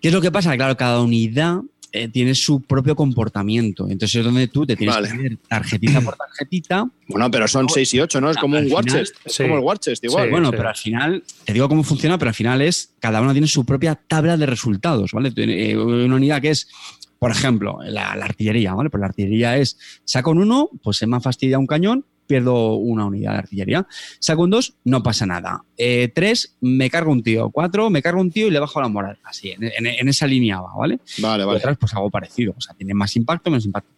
Speaker 1: ¿Qué es lo que pasa? Claro, cada unidad eh, tiene su propio comportamiento. Entonces es donde tú te tienes
Speaker 2: Vale.
Speaker 1: que ver tarjetita por tarjetita.
Speaker 2: Bueno, pero son 6 y 8, ¿no? Es como
Speaker 1: Al
Speaker 2: un
Speaker 1: final,
Speaker 2: War Chest. Es
Speaker 3: sí.
Speaker 2: como el War Chest, igual.
Speaker 3: Sí.
Speaker 1: bueno, pero al final, te digo cómo funciona, pero al final es, cada una tiene su propia tabla de resultados, ¿vale? Tiene, eh, una unidad que es, por ejemplo, la, la artillería, ¿vale? Pues la artillería es, saco un 1, pues se me ha fastidiado un cañón, pierdo una unidad de artillería. Saco un 2, no pasa nada. 3, me cargo un tío. 4, me cargo un tío y le bajo la moral. Así, en, en- en esa línea va, ¿vale?
Speaker 2: Vale,
Speaker 1: Y
Speaker 2: vale.
Speaker 1: otras, pues algo parecido. O sea, tienen más impacto, menos impacto.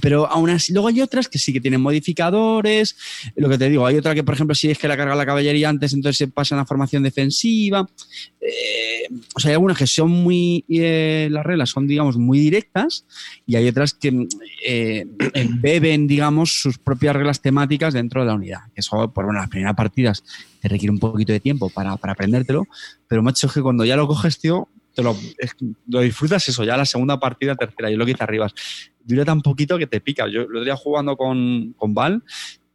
Speaker 1: Pero aún así, luego hay otras que sí que tienen modificadores. Lo que te digo, hay otra que, por ejemplo, si es que la carga la caballería antes, entonces se pasa a una formación defensiva. Eh, o sea, hay algunas que son muy. eh, las reglas son, digamos, muy directas y hay otras que eh, embeben, digamos, sus propias reglas temáticas dentro de la unidad. Eso, por bueno, las primeras partidas te requiere un poquito de tiempo para, para aprendértelo, pero macho, es que cuando ya lo coges, tío, te lo, lo disfrutas eso, ya la segunda partida, tercera, yo lo que hice arriba. Dura tan poquito que te pica. Yo lo día jugando con, con Val,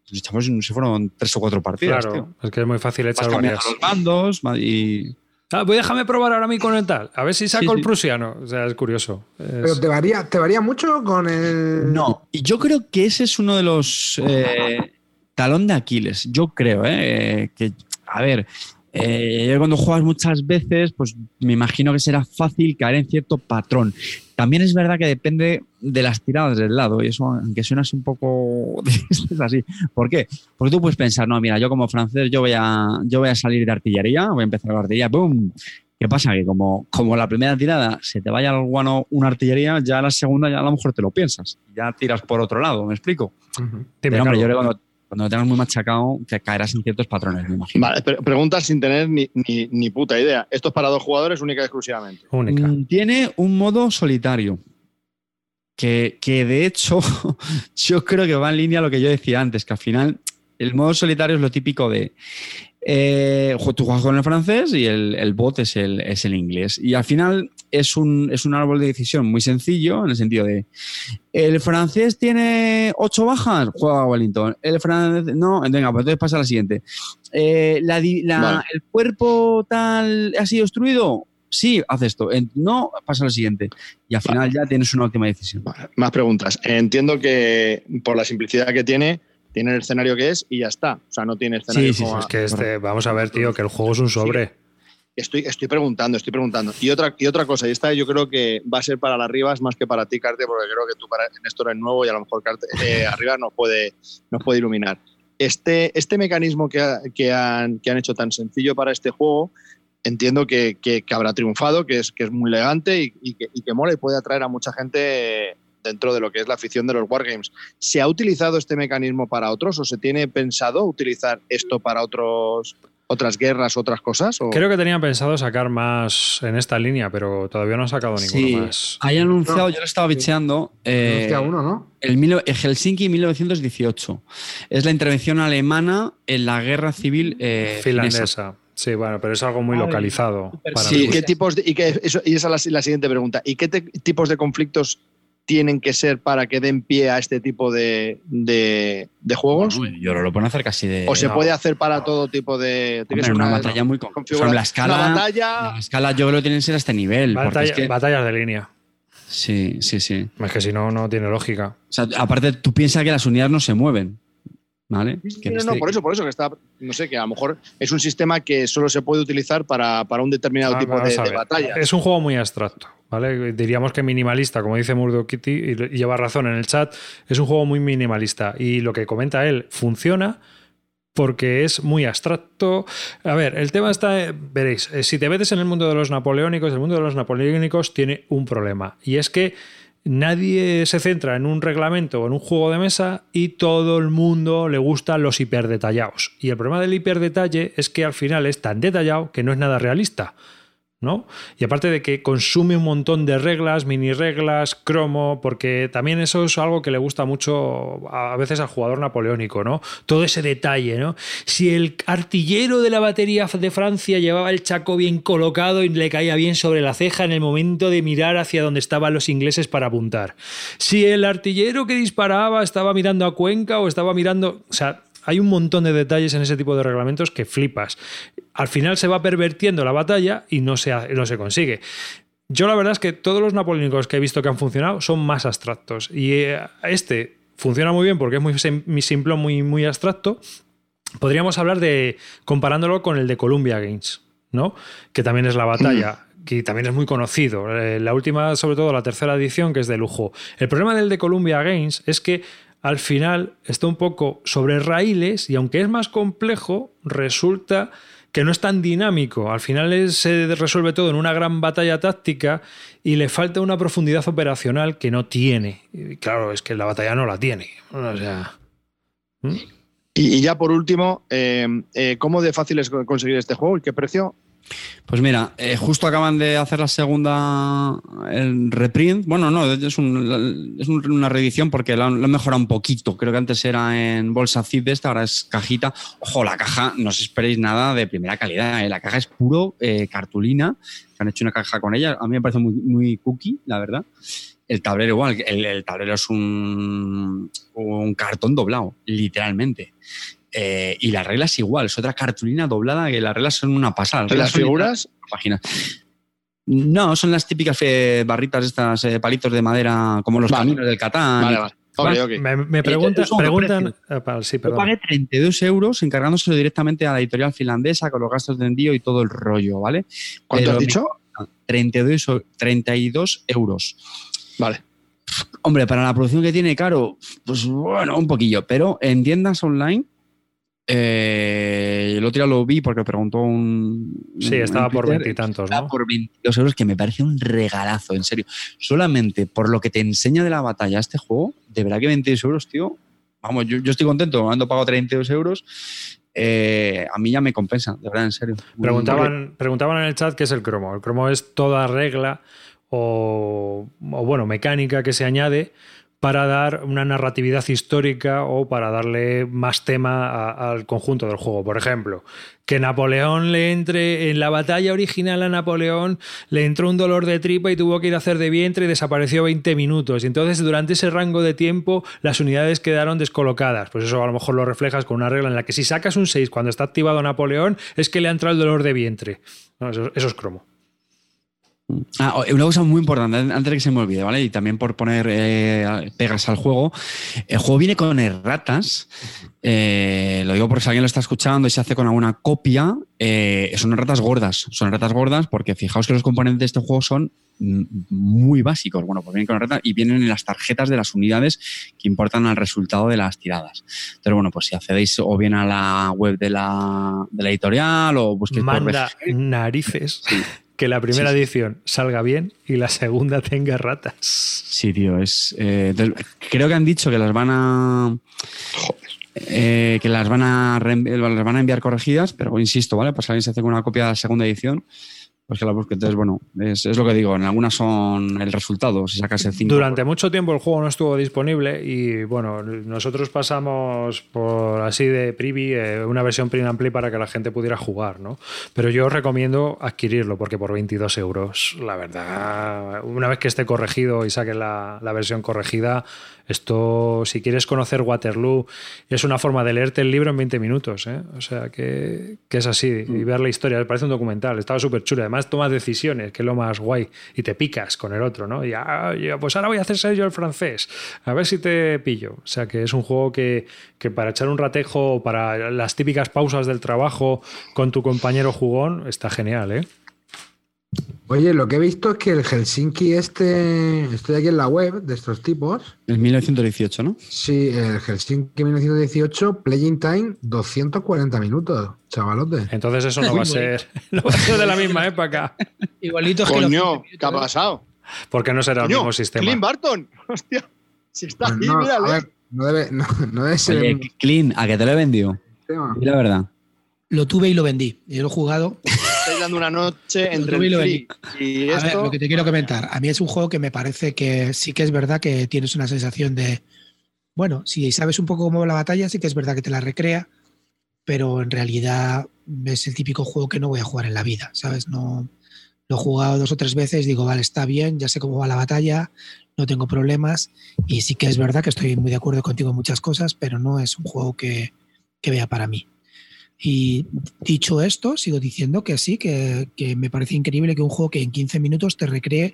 Speaker 1: pues echamos, no sé, fueron tres o cuatro partidas,
Speaker 3: Claro,
Speaker 1: tío.
Speaker 3: es que es muy fácil
Speaker 1: Vas
Speaker 3: echar varias.
Speaker 1: los bandos y...
Speaker 3: Ah, pues déjame probar ahora mí con el tal. A ver si saco
Speaker 1: Sí,
Speaker 3: el prusiano. O sea, es curioso. Es-
Speaker 5: Pero te varía, te varía mucho con el.
Speaker 1: No, y yo creo que ese es uno de los eh, talón de Aquiles. Yo creo, ¿eh? Que, a ver, eh, cuando juegas muchas veces, pues me imagino que será fácil caer en cierto patrón. También es verdad que depende de las tiradas del lado, y eso, aunque suena así un poco es así. ¿Por qué? Porque tú puedes pensar, no, mira, yo como francés, yo voy a, yo voy a salir de artillería, voy a empezar con la artillería, ¡pum! ¿Qué pasa? Que como, como la primera tirada se te vaya al guano una artillería, ya la segunda ya a lo mejor te lo piensas. Ya tiras por otro lado, ¿me explico?
Speaker 3: Dime,
Speaker 1: Pero, hombre,
Speaker 3: Carlos.
Speaker 1: yo creo que cuando, cuando lo tengas muy machacado, te caerás en ciertos patrones, me imagino.
Speaker 2: Vale, pre- preguntas sin tener ni, ni, ni puta idea. Esto es para dos jugadores única y exclusivamente.
Speaker 3: Única.
Speaker 1: Mm, Tiene un modo solitario. Que, que de hecho, yo creo que va en línea a lo que yo decía antes, que al final el modo solitario es lo típico de. Eh, tú juegas con el francés y el, el bot es el, es el inglés. Y al final es un, es un árbol de decisión muy sencillo, en el sentido de. El francés tiene ocho bajas, juega a Wellington. El francés. No, venga, pues entonces pasa a la siguiente. Eh, la di- la-
Speaker 2: Vale.
Speaker 1: El cuerpo tal ha sido destruido. Sí, haz esto. No, pasa la siguiente. Y al final ya tienes una última decisión.
Speaker 2: Vale, Más preguntas. Entiendo que por la simplicidad que tiene, tiene el escenario que es y ya está. O sea, no tiene escenario
Speaker 1: Sí, sí,
Speaker 2: como
Speaker 3: Es
Speaker 2: a-
Speaker 3: que este, vamos a ver, tío, que el juego es un sobre.
Speaker 2: Estoy, estoy preguntando, estoy preguntando. Y otra, y otra cosa, y esta yo creo que va a ser para las Rivas más que para ti, Carte, porque creo que tú para, en esto eres nuevo y a lo mejor Carte, eh, arriba nos puede, nos puede iluminar. Este, este mecanismo que, ha- que, han, que han hecho tan sencillo para este juego, entiendo que, que- que habrá triunfado, que es, que es muy elegante y, y que, y que mola y puede atraer a mucha gente dentro de lo que es la afición de los Wargames. ¿Se ha utilizado este mecanismo para otros o se tiene pensado utilizar esto para otros, otras guerras, otras cosas? O...
Speaker 3: Creo que tenían pensado sacar más en esta línea, pero todavía no han sacado ninguno
Speaker 1: Sí,
Speaker 3: más.
Speaker 1: hay anunciado,
Speaker 5: No,
Speaker 1: yo lo estaba bicheando. eh,
Speaker 5: Hostia, uno, ¿no?
Speaker 1: el Helsinki 1918. Es la intervención alemana en la guerra civil eh, finesa.
Speaker 3: Finlandesa. Sí, bueno, pero es algo muy localizado. para
Speaker 2: Sí. ¿qué tipos de, y, qué- eso- y esa es la, la siguiente pregunta. ¿Y qué te- tipos de conflictos tienen que ser para que den pie a este tipo de, de- de juegos?
Speaker 1: Yo lo pueden hacer casi de.
Speaker 2: ¿O se
Speaker 3: no.
Speaker 2: puede hacer para todo tipo de...
Speaker 1: Hombre, una,
Speaker 2: una,
Speaker 1: batalla muy con-
Speaker 2: configura-
Speaker 1: son la escala.
Speaker 2: una batalla...
Speaker 1: La escala yo creo que tiene que ser a este nivel. porque
Speaker 3: Batalla-
Speaker 1: es que-
Speaker 3: Batallas de línea.
Speaker 1: sí, sí, sí.
Speaker 3: Es que si no, no tiene lógica.
Speaker 1: O sea, aparte, tú piensas que las unidades no se mueven. ¿Vale?
Speaker 2: Sí,
Speaker 1: Que
Speaker 2: no,
Speaker 1: este-
Speaker 2: no, por eso, por eso que está, no sé, que a lo mejor es un sistema que solo se puede utilizar para, para un determinado
Speaker 3: Ah,
Speaker 2: tipo de, de batalla.
Speaker 3: Es un juego muy abstracto, ¿vale? Diríamos que minimalista, como dice Murdo Kitty, y lleva razón en el chat, es un juego muy minimalista. Y lo que comenta él funciona porque es muy abstracto. A ver, el tema está, eh, veréis, eh, si te metes en el mundo de los napoleónicos, el mundo de los napoleónicos tiene un problema, y es que nadie se centra en un reglamento o en un juego de mesa y todo el mundo le gustan los hiperdetallados. Y el problema del hiperdetalle es que al final es tan detallado que no es nada realista. ¿No? Y aparte de que consume un montón de reglas, mini reglas, cromo, porque también eso es algo que le gusta mucho a veces al jugador napoleónico, ¿no? Todo ese detalle, ¿no? Si el artillero de la batería de Francia llevaba el chaco bien colocado y le caía bien sobre la ceja en el momento de mirar hacia donde estaban los ingleses para apuntar. Si el artillero que disparaba estaba mirando a Cuenca o estaba mirando, o sea, hay un montón de detalles en ese tipo de reglamentos que flipas. Al final se va pervertiendo la batalla y no se, no se consigue. Yo la verdad es que todos los napoleónicos que he visto que han funcionado son más abstractos. Y eh, este funciona muy bien porque es muy, sim- muy simple, muy, muy abstracto. Podríamos hablar de comparándolo con el de Columbia Games, ¿no? Que también es la batalla. Que también es muy conocido. Eh, La última, sobre todo la tercera edición, que es de lujo. El problema del de Columbia Games es que al final está un poco sobre raíles y aunque es más complejo, resulta que no es tan dinámico. Al final se resuelve todo en una gran batalla táctica y le falta una profundidad operacional que no tiene. Y claro, es que la batalla no la tiene. O sea, ¿Mm?
Speaker 2: Y, y ya por último, eh, eh, ¿cómo de fácil es conseguir este juego y qué precio?
Speaker 1: Pues mira, eh, justo acaban de hacer la segunda reprint. Bueno, no, es, un- es un- una reedición porque lo han, mejorado un poquito. Creo que antes era en bolsa zip de esta, ahora es cajita. Ojo, la caja, no os esperéis nada de primera calidad. ¿eh? La caja es puro eh, cartulina. Han hecho una caja con ella. A mí me parece muy, muy cookie, la verdad. El tablero igual, el, tablero es un cartón doblado, literalmente. Eh, y las reglas igual, es otra cartulina doblada que las reglas son una pasada.
Speaker 2: ¿Las
Speaker 1: son
Speaker 2: figuras?
Speaker 1: páginas. No, son las típicas eh, barritas, estas eh, palitos de madera, como los
Speaker 2: Vale.
Speaker 1: caminos del Catán.
Speaker 2: Vale, vale.
Speaker 3: Me, me pregunta-
Speaker 1: Eh,
Speaker 3: preguntan. eh, pa- sí,
Speaker 1: Yo
Speaker 3: perdón.
Speaker 1: pagué 32 euros encargándoselo directamente a la editorial finlandesa con los gastos de envío y todo el rollo, ¿vale?
Speaker 2: ¿Cuánto
Speaker 1: Pero
Speaker 2: has
Speaker 1: me-
Speaker 2: dicho?
Speaker 1: 32, o- 32 euros.
Speaker 2: Vale.
Speaker 1: Hombre, para la producción que tiene caro, pues bueno, un poquillo, pero en tiendas online, eh, el otro día lo vi porque preguntó un...
Speaker 3: Sí,
Speaker 1: un-
Speaker 3: estaba
Speaker 1: en
Speaker 3: por veintitantos, ¿no?
Speaker 1: por 22 euros, que me parece un regalazo, en serio. Solamente por lo que te enseña de la batalla este juego, de verdad que 22 euros, tío. Vamos, yo, yo estoy contento, habiendo pagado 32 euros. eh, a mí ya me compensa, de verdad, en serio.
Speaker 3: Preguntaban, preguntaban en el chat qué es el cromo. El cromo es toda regla o, o, bueno, mecánica que se añade para dar una narratividad histórica o para darle más tema al conjunto del juego. Por ejemplo, que Napoleón le entre en la batalla original a Napoleón le entró un dolor de tripa y tuvo que ir a hacer de vientre y desapareció 20 minutos. Y entonces durante ese rango de tiempo las unidades quedaron descolocadas. Pues eso a lo mejor lo reflejas con una regla en la que si sacas un 6 cuando está activado Napoleón es que le ha entrado el dolor de vientre. Eso es cromo.
Speaker 1: Ah, o- una cosa muy importante, antes de que se me olvide, ¿vale? Y también por poner eh, pegas al juego. El juego viene con erratas. eh, lo digo porque si alguien lo está escuchando y se hace con alguna copia, eh, son erratas gordas. Son erratas gordas porque fijaos que los componentes de este juego son mm, muy básicos. Bueno, pues vienen con erratas y vienen en las tarjetas de las unidades que importan al resultado de las tiradas. Pero bueno, pues si accedéis o bien a la web de la, de la editorial o busquéis por
Speaker 3: Manda narices que la primera
Speaker 1: Sí,
Speaker 3: edición salga bien y la segunda tenga ratas.
Speaker 1: Sí, tío, es. eh, creo que han dicho que las van a. eh, que las van, a las van a enviar corregidas, pero insisto, ¿vale? Pues alguien se hace con una copia de la segunda edición, pues que la busque. Entonces, bueno, es, es lo que digo, en algunas son el resultado, si sacas el 5.
Speaker 3: Durante mucho tiempo el juego no estuvo disponible y bueno, nosotros pasamos por así de privy eh, una versión print and play para que la gente pudiera jugar, ¿no? Pero yo os recomiendo adquirirlo porque por 22 euros, la verdad, una vez que esté corregido y saque la, la versión corregida, esto, si quieres conocer Waterloo, es una forma de leerte el libro en 20 minutos, ¿eh? O sea, que, que es así, y ver la historia, parece un documental, estaba súper chulo, además tomas decisiones, que es lo más guay, y te picas con el otro, ¿no? Y ah, ya, pues ahora voy a hacer ser yo el francés, a ver si te pillo. O sea, que es un juego que, que para echar un ratejo, para las típicas pausas del trabajo con tu compañero jugón, está genial, ¿eh?
Speaker 5: Oye, lo que he visto es que el Helsinki este, estoy aquí en la web de estos tipos.
Speaker 1: Es 1918, ¿no?
Speaker 5: Sí, el Helsinki 1918, Playing Time 240 minutos, chavalote.
Speaker 3: Entonces eso no va a ser, no va a ser de la misma época,
Speaker 4: Igualito que los
Speaker 2: Coño,
Speaker 4: 15
Speaker 2: ¿qué ha pasado?
Speaker 3: porque no será el
Speaker 2: Coño,
Speaker 3: mismo sistema.
Speaker 2: Clint Barton. Hostia. Si está
Speaker 5: Pues
Speaker 2: ahí,
Speaker 5: no, a
Speaker 2: mírale.
Speaker 5: ver, no debe, no, no debe ser
Speaker 1: Oye,
Speaker 5: el
Speaker 1: Clean, ¿a que te lo he vendido? la verdad.
Speaker 4: Lo tuve y lo vendí. Yo lo he jugado.
Speaker 2: Estáis dando una noche entre el y
Speaker 4: A ver,
Speaker 2: esto.
Speaker 4: lo que te quiero comentar. A mí es un juego que me parece que sí que es verdad que tienes una sensación de. Bueno, si sabes un poco cómo va la batalla, sí que es verdad que te la recrea, pero en realidad es el típico juego que no voy a jugar en la vida, ¿sabes? No. Lo he jugado dos o tres veces, digo, vale, está bien, ya sé cómo va la batalla, no tengo problemas. Y sí que es verdad que estoy muy de acuerdo contigo en muchas cosas, pero no es un juego que, que vea para mí. Y dicho esto, sigo diciendo que sí, que, que me parece increíble que un juego que en 15 minutos te recree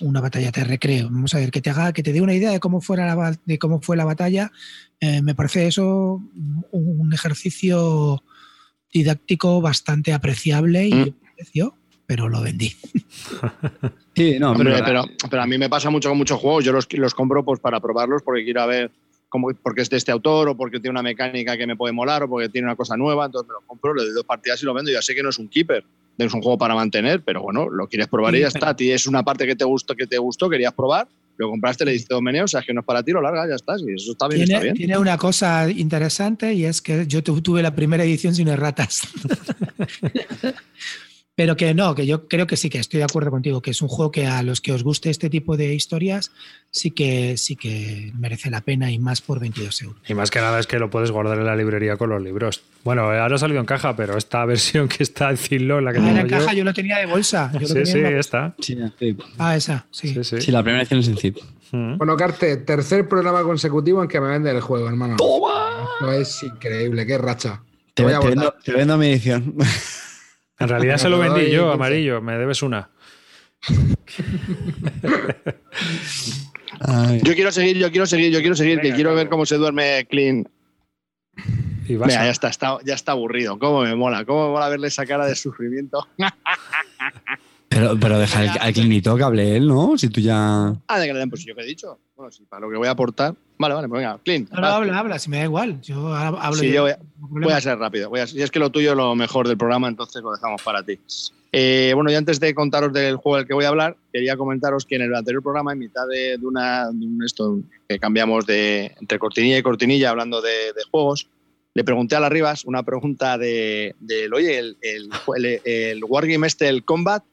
Speaker 4: una batalla, te recree. Vamos a ver, que te haga, que te dé una idea de cómo fuera la, de cómo fue la batalla. Eh, me parece eso un, ejercicio didáctico bastante apreciable y
Speaker 2: Mm.
Speaker 4: precio, pero lo vendí.
Speaker 1: Sí, no,
Speaker 2: Hombre,
Speaker 1: pero,
Speaker 2: pero, pero a mí me pasa mucho con muchos juegos. Yo los, los compro pues para probarlos porque quiero ver cómo, porque es de este autor o porque tiene una mecánica que me puede molar o porque tiene una cosa nueva. Entonces me lo compro, le doy dos partidas y lo vendo. Ya sé que no es un keeper, es un juego para mantener, pero bueno, lo quieres probar y ya
Speaker 4: pero-
Speaker 2: está. A ti es una parte que te gustó, que te gustó, querías probar, lo compraste, le diste dos meneos, o sea, es que no es para ti, lo largas, ya está. Sí, eso está bien, está
Speaker 4: Tiene,
Speaker 2: bien.
Speaker 4: tiene una cosa interesante y es que yo tu- tuve la primera edición sin erratas. Pero que no, que yo creo que sí que estoy de acuerdo contigo, que es un juego que a los que os guste este tipo de historias sí que sí que merece la pena y más por 22 euros.
Speaker 3: Y más que nada es que lo puedes guardar en la librería con los libros. Bueno, ahora ha salido en caja, pero esta versión que está en Zillow, la que
Speaker 4: Ah,
Speaker 3: tengo
Speaker 4: en la
Speaker 3: yo.
Speaker 4: caja yo lo tenía de bolsa. Yo lo
Speaker 3: sí,
Speaker 4: tenía
Speaker 3: sí,
Speaker 1: sí, sí.
Speaker 4: Ah, esa, sí.
Speaker 3: Sí, sí.
Speaker 1: Sí, la primera edición es en zip.
Speaker 3: Mm.
Speaker 5: Bueno, Carte, tercer programa consecutivo en que me vende el juego, hermano. ¡Toma! Esto es increíble, qué racha.
Speaker 1: Te,
Speaker 5: voy a
Speaker 1: te vendo, te vendo mi edición.
Speaker 3: En realidad se lo vendí yo, amarillo. Me debes una.
Speaker 2: Yo quiero seguir, yo quiero seguir, yo quiero seguir, que
Speaker 3: Venga,
Speaker 2: quiero ver cómo se duerme Clean.
Speaker 3: Y vas
Speaker 2: Mira,
Speaker 3: a-
Speaker 2: ya está, está, ya está aburrido. Cómo me mola, cómo me mola verle esa cara de sufrimiento.
Speaker 1: Pero, pero deja al, al clinito que hable él, ¿no? Si tú ya.
Speaker 2: Ah, de que le den, pues yo qué he dicho. Bueno, sí, para lo que voy a aportar. Vale, vale, pues venga, Clean.
Speaker 4: No, no, habla, habla, si me da igual. Yo ha- hablo
Speaker 2: Sí, yo voy a-
Speaker 4: problema.
Speaker 2: Voy a ser rápido. Voy a, y es que lo tuyo es lo mejor del programa, entonces lo dejamos para ti. Eh, bueno, y antes de contaros del juego del que voy a hablar, quería comentaros que en el anterior programa, en mitad de, de una, de un esto que cambiamos de entre cortinilla y cortinilla hablando de, de juegos, le pregunté a las Rivas una pregunta de, del, oye, el, el, el, el Wargame este, el Combat,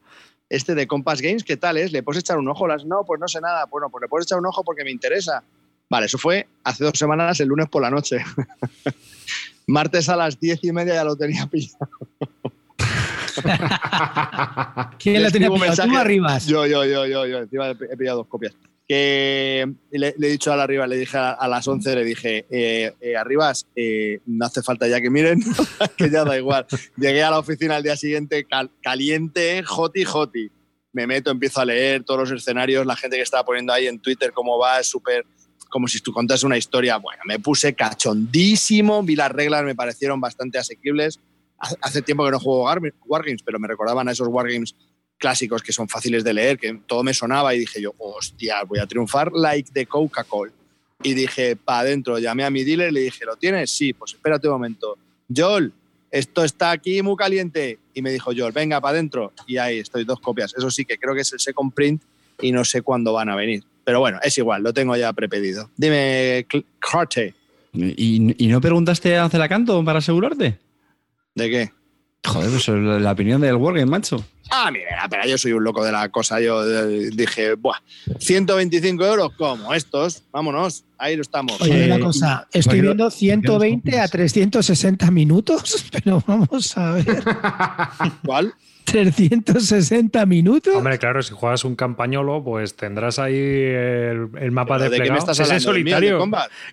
Speaker 2: este de Compass Games, ¿qué tal es? ¿Le puedes echar un ojo? Las, no, pues no sé nada. Bueno, pues le puedes echar un ojo porque me interesa. Vale, eso fue hace dos semanas, el lunes por la noche. Martes a las diez y media ya lo tenía pillado.
Speaker 4: ¿Quién la tenía pillado? ¿Tú arribas?
Speaker 2: Yo, yo, yo, yo, yo. Encima he pillado dos copias. Que le, le he dicho a la arriba, le dije a, a las 11, le dije, eh, eh, Arribas, eh, no hace falta ya que miren, que ya da igual. Llegué a la oficina al día siguiente cal- caliente, joti, joti. Me meto, empiezo a leer todos los escenarios, la gente que estaba poniendo ahí en Twitter cómo va, es súper, como si tú contas una historia. Bueno, me puse cachondísimo, vi las reglas, me parecieron bastante asequibles. Hace- tiempo que no juego War- Wargames, pero me recordaban a esos Wargames clásicos que son fáciles de leer, que todo me sonaba y dije yo, hostia, voy a triunfar like de Coca-Cola. Y dije, pa' adentro, llamé a mi dealer y le dije, ¿lo tienes? Sí, pues espérate un momento. Joel, esto está aquí muy caliente. Y me dijo Joel, venga, para adentro. Y ahí estoy, dos copias. Eso sí que creo que es el second print y no sé cuándo van a venir. Pero bueno, es igual, lo tengo ya prepedido. Dime, Carte.
Speaker 1: ¿Y, y no preguntaste a Celacanto para asegurarte?
Speaker 2: ¿De qué?
Speaker 1: Joder, pues la, la opinión del Wargame, macho.
Speaker 2: Ah, mira, pero yo soy un loco de la cosa. Yo eh, dije, buah, 125 euros, como estos, vámonos, ahí lo estamos.
Speaker 4: Oye,
Speaker 1: Eh,
Speaker 4: una cosa, estoy viendo 120 a 360 minutos, pero vamos a ver,
Speaker 2: ¿Cuál?
Speaker 4: 360 minutos.
Speaker 3: Hombre, claro, si juegas un campañolo, pues tendrás ahí el, el mapa
Speaker 2: ¿Pero ¿De qué
Speaker 3: desplegado.
Speaker 2: me estás
Speaker 3: si es en
Speaker 2: de
Speaker 3: solitario.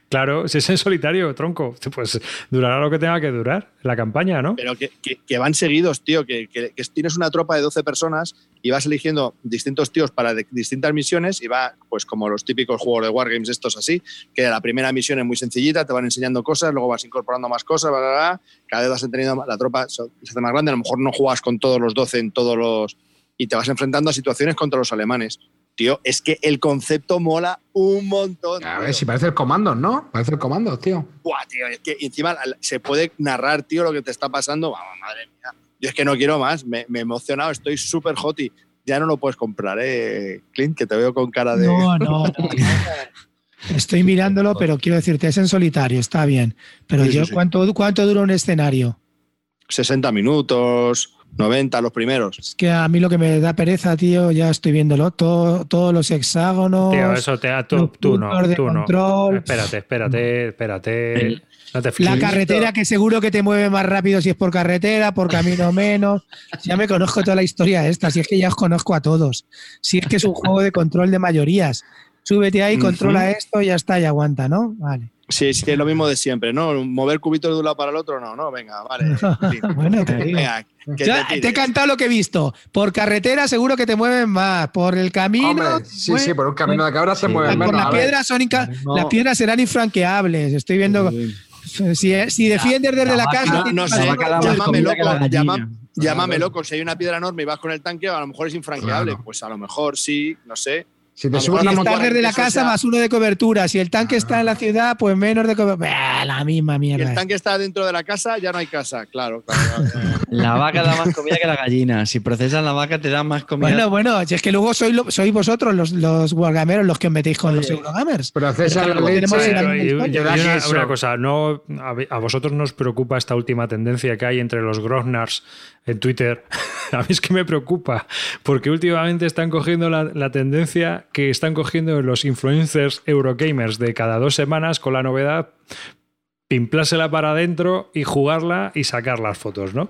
Speaker 3: Claro, si es en solitario, tronco, pues durará lo que tenga que durar la campaña, ¿no?
Speaker 2: Pero que, que- que van seguidos, tío, que, que- que tienes una tropa de 12 personas y vas eligiendo distintos tíos para de- distintas misiones y va, pues como los típicos juegos de Wargames estos así, que la primera misión es muy sencillita, te van enseñando cosas, luego vas incorporando más cosas, bla, bla, bla, cada vez vas teniendo la tropa se hace más grande, a lo mejor no juegas con todos los 12 en todos los... y te vas enfrentando a situaciones contra los alemanes. Tío, es que el concepto mola un montón.
Speaker 5: A
Speaker 2: tío.
Speaker 5: ver, si parece el comando, ¿no? Parece el comando, tío.
Speaker 2: Buah, tío, es que encima se puede narrar, tío, lo que te está pasando. Vamos, madre mía. Yo es que no quiero más, me, me he emocionado, estoy súper hoti. Ya no lo puedes comprar, ¿eh, Clint? Que te veo con cara de.
Speaker 4: No, no. Estoy mirándolo, pero quiero decirte, es en solitario, está bien. Pero
Speaker 2: Sí,
Speaker 4: yo,
Speaker 2: sí.
Speaker 4: ¿cuánto, ¿cuánto dura un escenario?
Speaker 2: 60 minutos, 90 los primeros.
Speaker 4: Es que a mí lo que me da pereza, tío, ya estoy viéndolo, todo, todos los hexágonos.
Speaker 3: Tío, eso te, tú,
Speaker 4: los
Speaker 3: tú no,
Speaker 4: puntos de
Speaker 3: tú no.
Speaker 4: control.
Speaker 3: Espérate, espérate, espérate.
Speaker 1: El-
Speaker 3: no te
Speaker 4: La carretera que seguro que te mueve más rápido si es por carretera, por camino menos. Ya me conozco toda la historia esta, si es que ya os conozco a todos. Si es que es un juego de control de mayorías. Súbete ahí, controla esto, ya está, y aguanta, ¿no? Vale.
Speaker 2: Sí, sí, es lo mismo de siempre, ¿no? Mover cubitos de un lado para el otro, no, no, venga, vale.
Speaker 4: Bueno, te digo.
Speaker 2: Venga, que
Speaker 4: Ya,
Speaker 2: te
Speaker 4: te, he cantado lo que he visto. Por carretera seguro que te mueven más. Por el camino.
Speaker 5: Hombre, sí, sí, por un camino de cabra se
Speaker 1: Sí,
Speaker 5: mueve
Speaker 4: por
Speaker 5: menos.
Speaker 4: las
Speaker 5: a ver.
Speaker 4: piedras son
Speaker 1: No.
Speaker 4: las piedras serán infranqueables. Estoy viendo. Si, si defiendes desde la,
Speaker 1: la
Speaker 4: casa.
Speaker 2: no sé, llámame loco, llama- Llámame loco, si hay una piedra enorme y vas con el tanque, a lo mejor es infranqueable.
Speaker 5: Claro.
Speaker 2: Pues a lo mejor sí, no sé.
Speaker 5: Si te
Speaker 2: mejor
Speaker 5: una
Speaker 4: desde la casa
Speaker 2: sea-
Speaker 4: más uno de cobertura. Si el tanque está en la ciudad, pues menos de cobertura. La misma mierda.
Speaker 2: el tanque está dentro de la casa, ya no hay casa, claro. claro, claro.
Speaker 1: La vaca da más comida que la gallina. Si procesas la vaca, te da más comida.
Speaker 4: Bueno, bueno, si es que luego sois, lo- sois vosotros los, los wargameros los que os metéis con los eurogamers.
Speaker 5: Pero la leche-
Speaker 3: una, cosa, no, a, a vosotros nos preocupa esta última tendencia que hay entre los Grognars en Twitter. A mí es que me preocupa, porque últimamente están cogiendo la, tendencia que están cogiendo los influencers Eurogamers de cada dos semanas con la novedad pimplársela para adentro y jugarla y sacar las fotos, ¿no?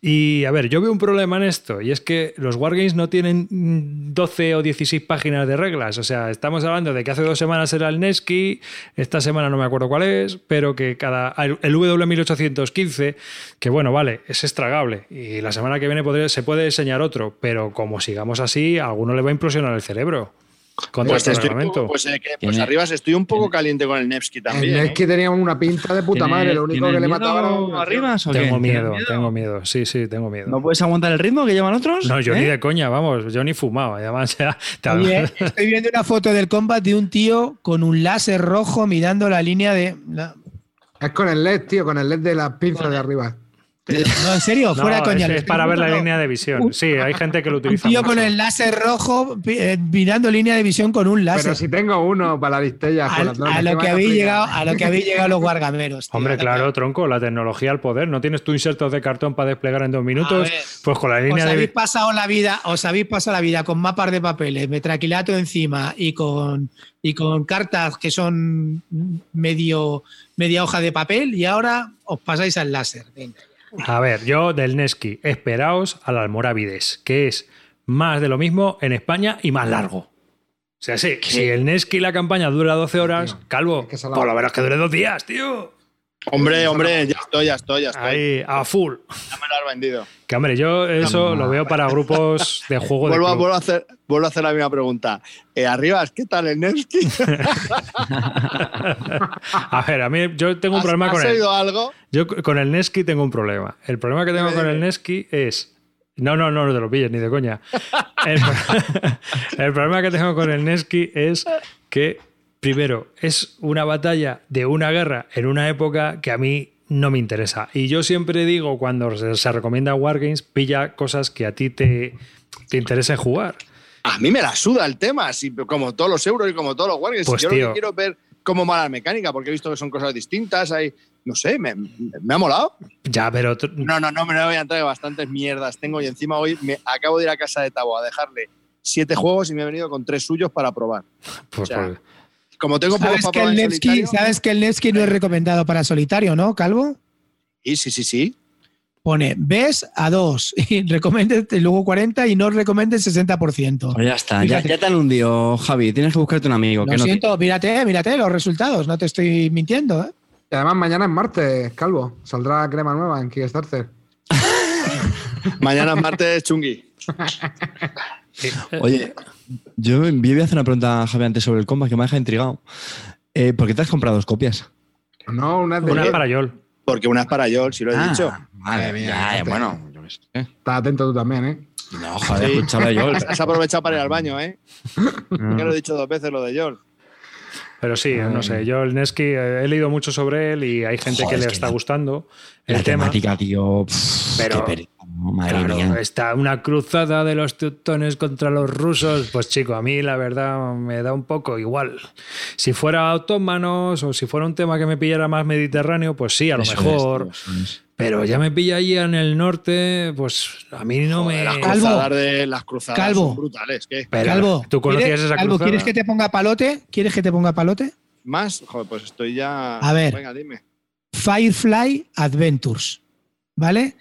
Speaker 3: Y a ver, yo veo un problema en esto, y es que los Wargames no tienen mm, 12 o 16 páginas de reglas. O sea, estamos hablando de que hace dos semanas era el Nesky, esta semana no me acuerdo cuál es, pero que cada. El W1815, que bueno, vale, es estragable, y la semana que viene se puede enseñar otro, pero como sigamos así, a alguno le va a implosionar el cerebro. Contra
Speaker 2: Pues,
Speaker 3: este
Speaker 2: estoy un
Speaker 3: reglamento.
Speaker 2: poco, pues, eh, que, pues arribas estoy un poco caliente con el Nevsky también.
Speaker 5: Es
Speaker 2: ¿eh?
Speaker 5: que tenía una pinta de puta
Speaker 1: ¿Tiene-
Speaker 5: madre. Lo único que le mataba era-
Speaker 1: arribas o qué?
Speaker 3: Tengo
Speaker 1: ¿Tienes
Speaker 3: miedo, tengo miedo. Sí, sí, tengo miedo.
Speaker 1: ¿No puedes aguantar el ritmo que llevan otros?
Speaker 3: No, yo
Speaker 1: ¿Eh?
Speaker 3: ni de coña, vamos, yo ni fumaba. Además, ya, te-
Speaker 4: Oye, estoy viendo una foto del combat de un tío con un láser rojo mirando la línea de. la-
Speaker 5: Es con el LED, tío, con el LED de las pinzas de arriba.
Speaker 4: No, en serio,
Speaker 3: No,
Speaker 4: fuera
Speaker 3: es-
Speaker 4: coña.
Speaker 3: es, para ver la línea de
Speaker 4: Un-
Speaker 3: visión. Sí, hay gente que lo
Speaker 4: Un
Speaker 3: utiliza.
Speaker 4: tío
Speaker 3: mucho.
Speaker 4: con el láser rojo eh, mirando línea de visión con un láser.
Speaker 5: Pero si tengo uno para la listella.
Speaker 4: a,
Speaker 5: con las normas,
Speaker 4: a
Speaker 5: ¿qué
Speaker 4: lo que
Speaker 5: a
Speaker 4: habéis llegado, a lo que habéis llegado los guargameros. tío.
Speaker 3: Hombre, claro,
Speaker 4: que-
Speaker 3: tronco, la tecnología al poder. ¿No tienes tú insertos de cartón para desplegar en dos minutos?
Speaker 4: ver,
Speaker 3: Pues con la
Speaker 4: Os
Speaker 3: línea
Speaker 4: habéis
Speaker 3: de.
Speaker 4: pasado la vida, os habéis pasado la vida con mapas de papeles, metraquilato encima y con y con cartas que son medio media hoja de papel y ahora os pasáis al láser. Venga.
Speaker 3: A ver, yo del Nesky, esperaos al Almorávides, que es más de lo mismo en España y más largo. O sea, sí, si el Nesky la campaña dura 12 horas, calvo,
Speaker 5: Es que la-
Speaker 3: por lo menos que dure dos días, tío.
Speaker 2: Hombre, hombre, ya estoy, ya estoy, ya estoy.
Speaker 3: Ahí, a full.
Speaker 2: Ya me lo has vendido.
Speaker 3: Que hombre, yo eso lo veo para grupos de juego de
Speaker 2: Vuelvo a,
Speaker 3: club.
Speaker 2: vuelvo, a hacer, vuelvo a hacer la misma pregunta. Eh, Arribas, ¿qué tal el Nevsky?
Speaker 3: A ver, a mí yo tengo un
Speaker 2: ¿Has,
Speaker 3: problema
Speaker 2: has
Speaker 3: con el,
Speaker 2: oído algo?
Speaker 3: yo con el Nesky tengo un problema. El problema que tengo con el. Nesky es no, no, no, no te lo pilles ni de coña. El, el problema que tengo con el Nesky es que primero es una batalla de una guerra en una época que a mí no me interesa. Y yo siempre digo cuando se, se recomienda Wargames, pilla cosas que a ti te, te interesen jugar.
Speaker 2: A mí me la suda el tema, así, como todos los euros y como todos los Wargames.
Speaker 3: Pues,
Speaker 2: yo lo
Speaker 3: tío.
Speaker 2: que quiero ver como mala mecánica, porque he visto que son cosas distintas. Hay, no sé, me, me ha molado.
Speaker 3: Ya, pero
Speaker 2: No, no, no, me voy a entrar, que bastantes mierdas tengo y encima hoy me acabo de ir a casa de Tabo a dejarle siete juegos y me he venido con tres suyos para probar.
Speaker 3: pues,
Speaker 2: o sea,
Speaker 3: pues-
Speaker 2: Como tengo pocos
Speaker 4: ¿Sabes
Speaker 2: para
Speaker 4: que, el Nevsky,
Speaker 2: solitario,
Speaker 4: ¿Sabes que el Nevsky no es recomendado para solitario, no, Calvo?
Speaker 2: Sí, sí, sí, sí.
Speaker 4: Pone, ves a 2 y recomiende y luego 40 y no recomiende el 60%.
Speaker 1: Pues ya está, ya, ya te han hundido, Javi. Tienes que buscarte un amigo.
Speaker 4: Lo
Speaker 1: que no te-
Speaker 4: siento, mírate, mírate los resultados, no te estoy mintiendo. ¿eh?
Speaker 5: Y además mañana es martes, Calvo. Saldrá crema nueva en Kickstarter.
Speaker 2: Mañana es martes chungui.
Speaker 1: Oye, yo yo voy a hacer una pregunta a Javi antes sobre el combat que me ha dejado intrigado. Eh, ¿Por qué te has comprado dos copias?
Speaker 5: No, una es de
Speaker 3: una para Yol.
Speaker 2: Porque una es para Yol, si lo he
Speaker 1: Ah,
Speaker 2: dicho.
Speaker 5: Madre mía,
Speaker 1: ya,
Speaker 5: este.
Speaker 1: bueno, yo qué sé.
Speaker 5: Está atento tú también, ¿eh?
Speaker 1: No, joder,
Speaker 2: Sí.
Speaker 1: a Yol.
Speaker 2: Has aprovechado para ir al baño, ¿eh? Ya lo he dicho dos veces lo de Yol.
Speaker 3: Pero sí, no sé, yo el Nesky eh, he leído mucho sobre él y hay gente
Speaker 1: Joder,
Speaker 3: que le
Speaker 1: es que
Speaker 3: está
Speaker 1: la-
Speaker 3: gustando el
Speaker 1: La
Speaker 3: tema.
Speaker 1: temática, tío. pff,
Speaker 3: Pero-.
Speaker 1: Madre
Speaker 3: Claro,
Speaker 1: mía.
Speaker 3: está una cruzada de los teutones contra los rusos. Pues chico, a mí la verdad me da un poco igual. Si fuera otomanos o si fuera un tema que me pillara más mediterráneo, pues sí, a lo
Speaker 1: Eso es,
Speaker 3: mejor.
Speaker 1: tío, eso es.
Speaker 3: Pero ya me pilla allí en el norte, pues a mí no
Speaker 2: Joder,
Speaker 3: me.
Speaker 2: las
Speaker 4: Calvo.
Speaker 2: cruzadas de las cruzadas
Speaker 4: Calvo.
Speaker 2: son brutales. ¿Qué?
Speaker 3: Pero,
Speaker 4: Calvo,
Speaker 3: ¿tú conocías
Speaker 4: ¿quieres-
Speaker 3: esa
Speaker 4: Calvo,
Speaker 3: cruzada?
Speaker 4: ¿quieres que te ponga palote? ¿Quieres que te ponga palote?
Speaker 2: ¿Más? Joder, pues estoy ya.
Speaker 4: A ver.
Speaker 2: Venga, dime.
Speaker 4: Firefly Adventures, ¿vale?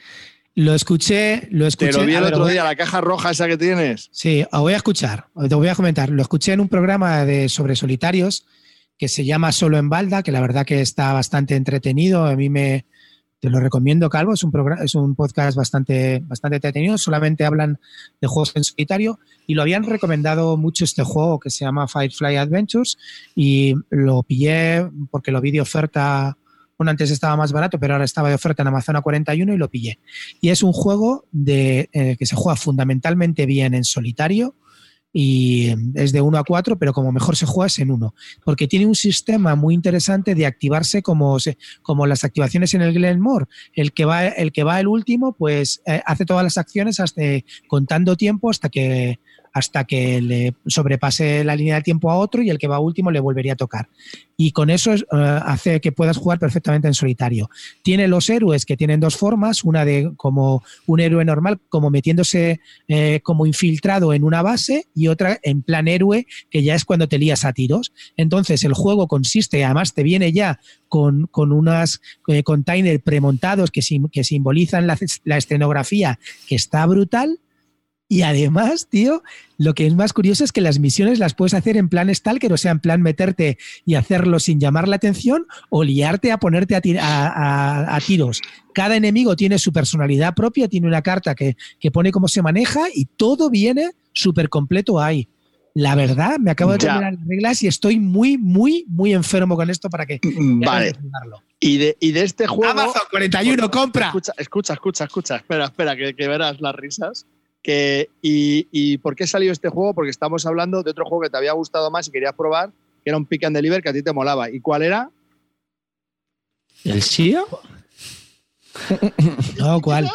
Speaker 4: Lo escuché, lo escuché.
Speaker 2: Te lo vi
Speaker 4: a
Speaker 2: el
Speaker 4: ver,
Speaker 2: otro día, la caja roja esa que tienes.
Speaker 4: Sí, os voy a escuchar, te voy a comentar. Lo escuché en un programa de sobre solitarios que se llama Solo en Balda, que la verdad que está bastante entretenido. A mí me te lo recomiendo, Calvo. Es un programa, es un podcast bastante, bastante entretenido. Solamente hablan de juegos en solitario y lo habían recomendado mucho este juego que se llama Firefly Adventures y lo pillé porque lo vi de oferta. Bueno, antes estaba más barato, pero ahora estaba de oferta en Amazon a 41 y lo pillé. Y es un juego eh, que se juega fundamentalmente bien en solitario y es de 1 a 4, pero como mejor se juega es en 1, porque tiene un sistema muy interesante de activarse como, como las activaciones en el Glenmore. El que va el, que va el último, pues eh, hace todas las acciones hasta, contando tiempo hasta que, hasta que le sobrepase la línea del tiempo a otro y el que va último le volvería a tocar. Y con eso es, eh, hace que puedas jugar perfectamente en solitario. Tiene los héroes que tienen dos formas, una de como un héroe normal, como metiéndose eh, como infiltrado en una base y otra en plan héroe, que ya es cuando te lías a tiros. Entonces el juego consiste, además te viene ya con, con unas eh, containers premontados que, sim- que simbolizan la escenografía, que está brutal. Y además, tío, lo que es más curioso es que las misiones las puedes hacer en plan stalker, o sea, en plan meterte y hacerlo sin llamar la atención o liarte a ponerte a, tir- a- a- a tiros. Cada enemigo tiene su personalidad propia, tiene una carta que, que pone cómo se maneja y todo viene súper completo ahí. La verdad, me acabo de
Speaker 2: Ya.
Speaker 4: terminar las reglas y estoy muy, muy, muy enfermo con esto para que...
Speaker 2: Vale. Y de, y de este juego.
Speaker 4: Amazon 41, compra.
Speaker 2: Escucha, escucha, escucha, escucha. Espera, espera, que, que verás las risas. Que, y, ¿Y por qué salió este juego? Porque estamos hablando de otro juego que te había gustado más y querías probar, que era un pick and deliver que a ti te molaba. ¿Y cuál era?
Speaker 1: ¿El SIA?
Speaker 4: No, ¿cuál?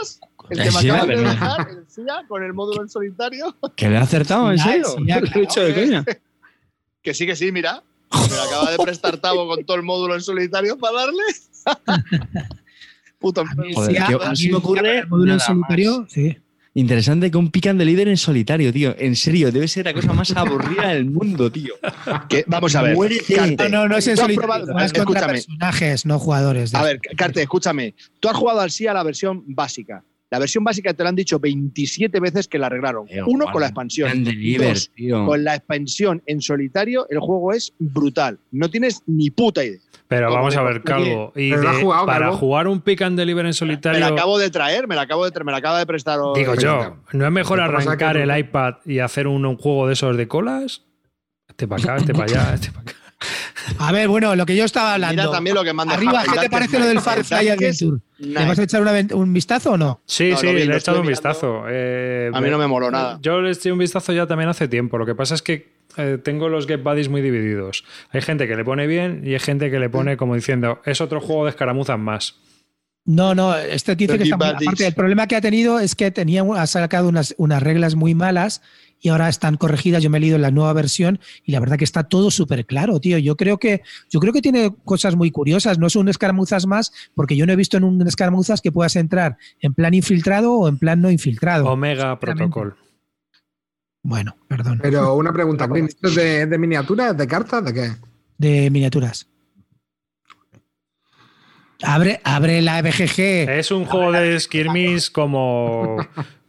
Speaker 2: El que
Speaker 1: El
Speaker 2: me
Speaker 1: SIA,
Speaker 2: acabas de dejar, el SIA, con el módulo en solitario.
Speaker 1: ¿Que le ha acertado? ¿En serio?
Speaker 4: ya,
Speaker 1: Lo he hecho de coña.
Speaker 2: Que sí, que sí, mira. Me lo acaba de prestar Tavo con todo el módulo en solitario para darle. Puto.
Speaker 1: Joder,
Speaker 4: Sí,
Speaker 1: que
Speaker 4: a-
Speaker 1: a mí me ocurre
Speaker 4: el módulo en solitario, sí.
Speaker 1: Interesante que un pican de líder en solitario, tío. En serio, debe ser la cosa más aburrida del mundo, tío.
Speaker 2: Que- vamos a ver. Carte,
Speaker 4: No, no, no es en solitario. contra
Speaker 2: escúchame,
Speaker 4: personajes, no jugadores.
Speaker 2: A ver, Carte, escúchame. Tú has jugado al SIA la versión básica. La versión básica te lo han dicho 27 veces que la arreglaron.
Speaker 1: Tío,
Speaker 2: Uno, con la expansión.
Speaker 1: Deliver,
Speaker 2: Dos,
Speaker 1: tío.
Speaker 2: con la expansión en solitario, el juego es brutal. No tienes ni puta idea.
Speaker 3: Pero
Speaker 2: Como
Speaker 3: vamos a ver. Calvo. Y de-
Speaker 5: jugado,
Speaker 3: para
Speaker 5: Calvo.
Speaker 3: jugar un pick and deliver en
Speaker 2: Me
Speaker 3: solitario.
Speaker 2: la acabo de traer, me la acabo de traer, me la acaba de prestar.
Speaker 3: Digo yo, ¿no es mejor arrancar el iPad y hacer un, un juego de esos de colas? Este para acá, este para allá, este para acá.
Speaker 4: A ver, bueno, lo que yo estaba hablando.
Speaker 2: Mira también lo que manda
Speaker 4: Arriba, ¿qué te parece lo del. Firefly Adventure?
Speaker 2: Night.
Speaker 4: ¿Le vas a echar una un vistazo o no?
Speaker 3: Sí,
Speaker 2: No,
Speaker 3: sí,
Speaker 2: vi,
Speaker 3: le he echado un vistazo. Eh,
Speaker 2: A mí no me moló nada.
Speaker 3: Yo le eché un vistazo ya también hace tiempo. Lo que pasa es que eh, tengo los Get Buddies muy divididos. Hay gente que le pone bien y hay gente que le pone como diciendo, es otro juego de escaramuzas más.
Speaker 4: No, no, este dice que está muy, aparte, el problema que ha tenido es que tenía, ha sacado unas, unas reglas muy malas y ahora están corregidas. Yo me he leído la nueva versión y la verdad que está todo súper claro, tío. Yo creo que yo creo que tiene cosas muy curiosas. No son escaramuzas más, porque yo no he visto en un escaramuzas que puedas entrar en plan infiltrado o en plan no infiltrado.
Speaker 3: Omega Protocol.
Speaker 4: Bueno, perdón.
Speaker 5: Pero una pregunta, ¿esto es de, de miniaturas, de cartas, de qué?
Speaker 4: De miniaturas. Abre, abre la BGG.
Speaker 3: Es un juego de skirmish como,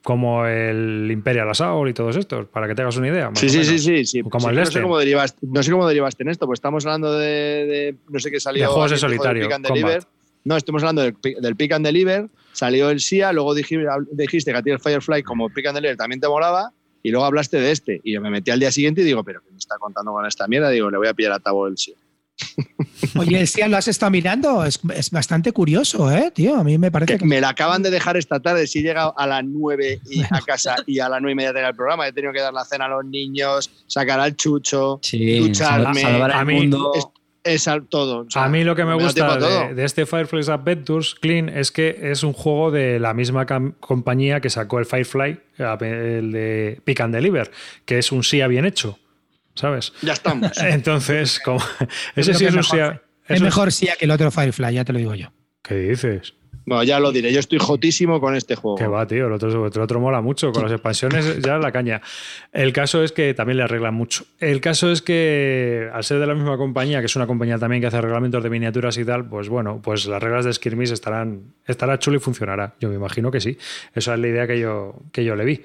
Speaker 3: como el Imperial Assault y todos estos, para que tengas una idea.
Speaker 2: Sí, sí, sí, sí, sí,
Speaker 3: Como
Speaker 2: Sí,
Speaker 3: el
Speaker 2: no,
Speaker 3: este.
Speaker 2: sé cómo derivaste, no sé cómo derivaste en esto, pues estamos hablando de, de- no sé qué salió.
Speaker 3: De juegos de solitario,
Speaker 2: Pick and
Speaker 3: combat.
Speaker 2: Deliver. No, estamos hablando del, pi- del Pick and Deliver, salió el SIA, luego dij- dijiste que a ti el Firefly como Pick and Deliver también te molaba, y luego hablaste de este. Y yo me metí al día siguiente y digo, pero ¿qué me está contando con esta mierda? Digo, le voy a pillar a Tabo el SIA.
Speaker 4: Oye, si lo has estado mirando, es, es bastante curioso, ¿eh, tío? A mí me parece
Speaker 2: Que
Speaker 4: que.
Speaker 2: me la acaban de dejar esta tarde, si he llegado a las 9 y a casa y a las 9 y media tenía el programa. He tenido que dar la cena a los niños, sacar al chucho,
Speaker 1: Sí,
Speaker 2: ducharme.
Speaker 1: salvar
Speaker 3: A
Speaker 1: al
Speaker 3: mí-
Speaker 1: mundo.
Speaker 2: Es- es al- todo. o sea,
Speaker 3: A mí lo que me gusta de, de este Firefly Adventures Clean es que es un juego de la misma compañía que sacó el Firefly, el de Pick and Deliver, que es un SIA bien hecho, ¿sabes?
Speaker 2: Ya estamos.
Speaker 3: Entonces, como, ese sí es un
Speaker 4: mejor,
Speaker 3: SIA.
Speaker 4: Es
Speaker 3: es un-
Speaker 4: mejor SIA que el otro Firefly, ya te lo digo yo.
Speaker 3: ¿Qué dices?
Speaker 2: Bueno, ya lo diré. Yo estoy jotísimo con este juego.
Speaker 3: Que va, tío. El otro, otro mola mucho. Con las expansiones ya la caña. El caso es que también le arreglan mucho. El caso es que, al ser de la misma compañía, que es una compañía también que hace reglamentos de miniaturas y tal, pues bueno, pues las reglas de Skirmish estarán, estará chulo y funcionará. Yo me imagino que sí. Esa es la idea que yo, que yo le vi.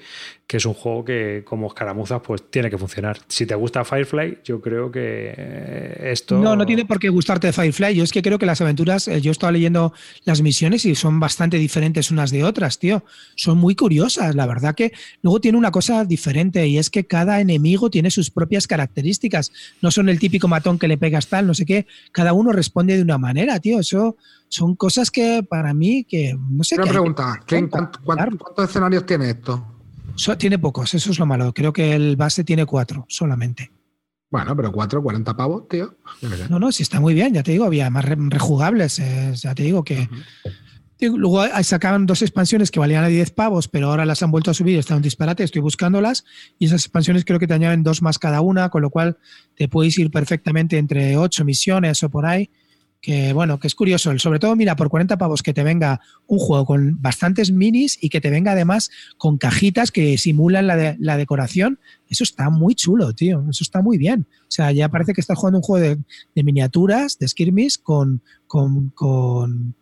Speaker 3: Que es un juego que, como escaramuzas, pues tiene que funcionar. Si te gusta Firefly, yo creo que eh, esto.
Speaker 4: No, no tiene por qué gustarte Firefly. Yo es que creo que las aventuras, eh, yo estaba leyendo las misiones y son bastante diferentes unas de otras, tío. Son muy curiosas. La verdad que luego tiene una cosa diferente y es que cada enemigo tiene sus propias características. No son el típico matón que le pegas tal, no sé qué. Cada uno responde de una manera, tío. Eso son cosas que para mí, que no sé
Speaker 5: Una pregunta, Clint, ¿cuánto- cuánto- ¿cuántos escenarios tiene esto?
Speaker 4: So- tiene pocos, eso es lo malo. Creo que el base tiene cuatro solamente.
Speaker 5: Bueno, pero 4, 40 pavos, tío.
Speaker 4: No, no, sí está muy bien, ya te digo, había más re- rejugables, eh, ya te digo que... Digo, Luego hay- sacaban dos expansiones que valían a 10 pavos, pero ahora las han vuelto a subir, está un disparate, estoy buscándolas, y esas expansiones creo que te añaden dos más cada una, con lo cual te puedes ir perfectamente entre ocho misiones o por ahí, que bueno, que es curioso, sobre todo mira, por 40 pavos que te venga un juego con bastantes minis y que te venga además con cajitas que simulan la, de- la decoración, eso está muy chulo, tío, eso está muy bien. O sea, ya parece que estás jugando un juego de, de miniaturas, de skirmish, con, con, con,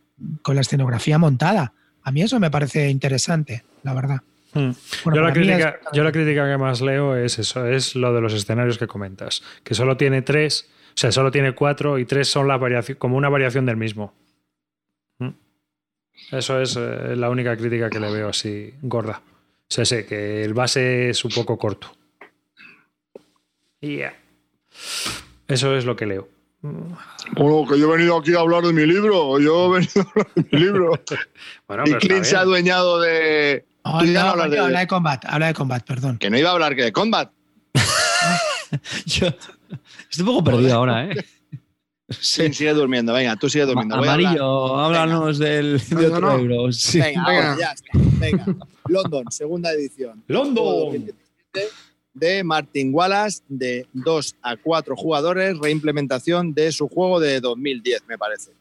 Speaker 4: con la escenografía montada. A mí eso me parece interesante, la verdad.
Speaker 3: Hmm.
Speaker 4: Bueno,
Speaker 3: yo, la crítica,
Speaker 4: es-
Speaker 3: yo la crítica que más leo es eso, es lo de los escenarios que comentas, que solo tiene tres, sea, solo tiene cuatro y tres son la variación, como una variación del mismo. Hmm. Eso es eh, la única crítica que le veo así gorda. O sea, sé que el base es un poco corto. Y ya. Eso es lo que leo.
Speaker 2: Bueno, que yo he venido aquí a hablar de mi libro. Yo he venido a hablar de mi libro.
Speaker 3: Bueno,
Speaker 2: y Clint se ha adueñado de.
Speaker 4: Oh,
Speaker 2: no
Speaker 4: no, coño,
Speaker 2: de-
Speaker 4: habla de combat, habla de combat, perdón.
Speaker 2: Que no iba a hablar que de combat.
Speaker 1: Yo estoy un poco perdido ahora, ¿eh?
Speaker 2: Sí, sigue durmiendo. Venga, tú sigue durmiendo. Voy a hablar.
Speaker 1: Amarillo, háblanos del,
Speaker 5: No,
Speaker 1: de
Speaker 5: no,
Speaker 1: otro
Speaker 5: no.
Speaker 1: euro. Sí.
Speaker 2: Venga,
Speaker 5: Venga.
Speaker 2: ahora, ya está. Venga. London, segunda edición.
Speaker 3: London.
Speaker 2: De Martin Wallace, de 2 a 4 jugadores, reimplementación de su juego de 2010, me parece.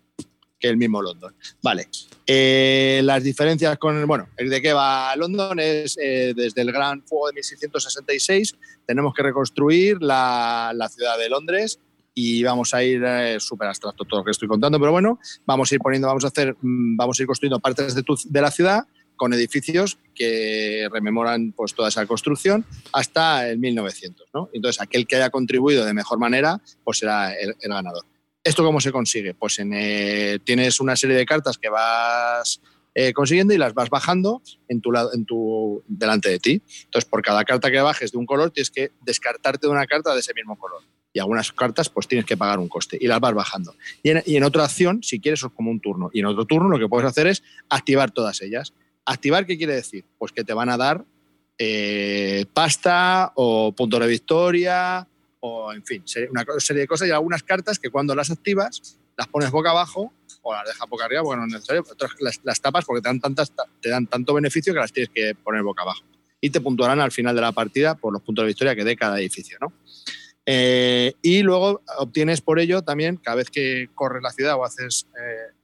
Speaker 2: Que el mismo London. Vale. Eh, las diferencias con. Bueno, el de qué va London es eh, desde el gran fuego de 1666. Tenemos que reconstruir la, la ciudad de Londres y vamos a ir eh, súper abstracto todo lo que estoy contando, pero bueno, vamos a ir poniendo, vamos a hacer, mm, vamos a ir construyendo partes de, tu- de la ciudad con edificios que rememoran pues toda esa construcción hasta el 1900, ¿no? Entonces, aquel que haya contribuido de mejor manera, pues será el, el ganador. ¿Esto cómo se consigue? Pues eh, tienes una serie de cartas que vas eh, consiguiendo y las vas bajando en tu, en tu, delante de ti. Entonces, por cada carta que bajes de un color, tienes que descartarte de una carta de ese mismo color. Y algunas cartas, pues tienes que pagar un coste y las vas bajando. Y en, y en otra acción, si quieres, es como un turno. Y en otro turno, lo que puedes hacer es activar todas ellas. ¿Activar qué quiere decir? Pues que te van a dar eh, pasta o punto de victoria o, en fin, una serie de cosas y algunas cartas que cuando las activas las pones boca abajo o las dejas boca arriba porque no es necesario. Las tapas porque te dan, tantas, te dan tanto beneficio que las tienes que poner boca abajo. Y te puntuarán al final de la partida por los puntos de victoria que dé cada edificio, ¿no? Eh, y luego obtienes por ello también, cada vez que corres la ciudad o haces eh,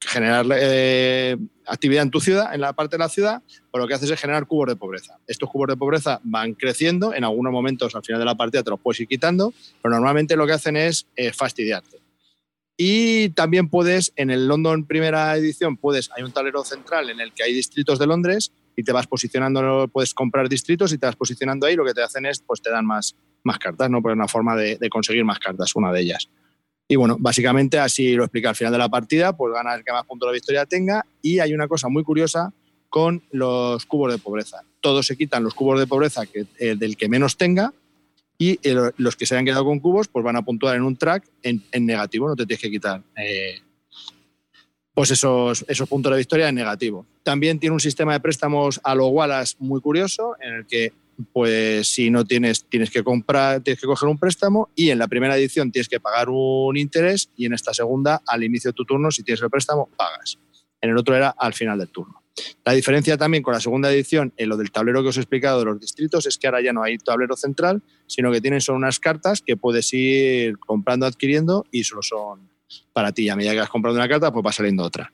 Speaker 2: generar eh, actividad en tu ciudad, en la parte de la ciudad, pues lo que haces es generar cubos de pobreza. Estos cubos de pobreza van creciendo, en algunos momentos al final de la partida te los puedes ir quitando, pero normalmente lo que hacen es eh, fastidiarte. Y también puedes, en el London primera edición, puedes, hay un tablero central en el que hay distritos de Londres y te vas posicionando, puedes comprar distritos y te vas posicionando ahí, lo que te hacen es, pues te dan más, más cartas, ¿no? Pues una forma de conseguir más cartas, una de ellas. Y bueno, básicamente así lo explica al final de la partida, pues gana el que más puntos de victoria tenga. Y hay una cosa muy curiosa con los cubos de pobreza. Todos se quitan los cubos de pobreza que, eh, del que menos tenga y eh, los que se hayan quedado con cubos pues van a puntuar en un track en, negativo, no te tienes que quitar eh, pues esos, esos puntos de victoria en negativo. También tiene un sistema de préstamos a lo Wallace muy curioso en el que pues si no tienes, tienes que comprar, tienes que coger un préstamo y en la primera edición tienes que pagar un interés y en esta segunda, al inicio de tu turno, si tienes el préstamo, pagas. En el otro era al final del turno. La diferencia también con la segunda edición, en lo del tablero que os he explicado de los distritos, es que ahora ya no hay tablero central, sino que tienen solo unas cartas que puedes ir comprando, adquiriendo y solo son para ti. A medida que vas comprando una carta, pues va saliendo otra.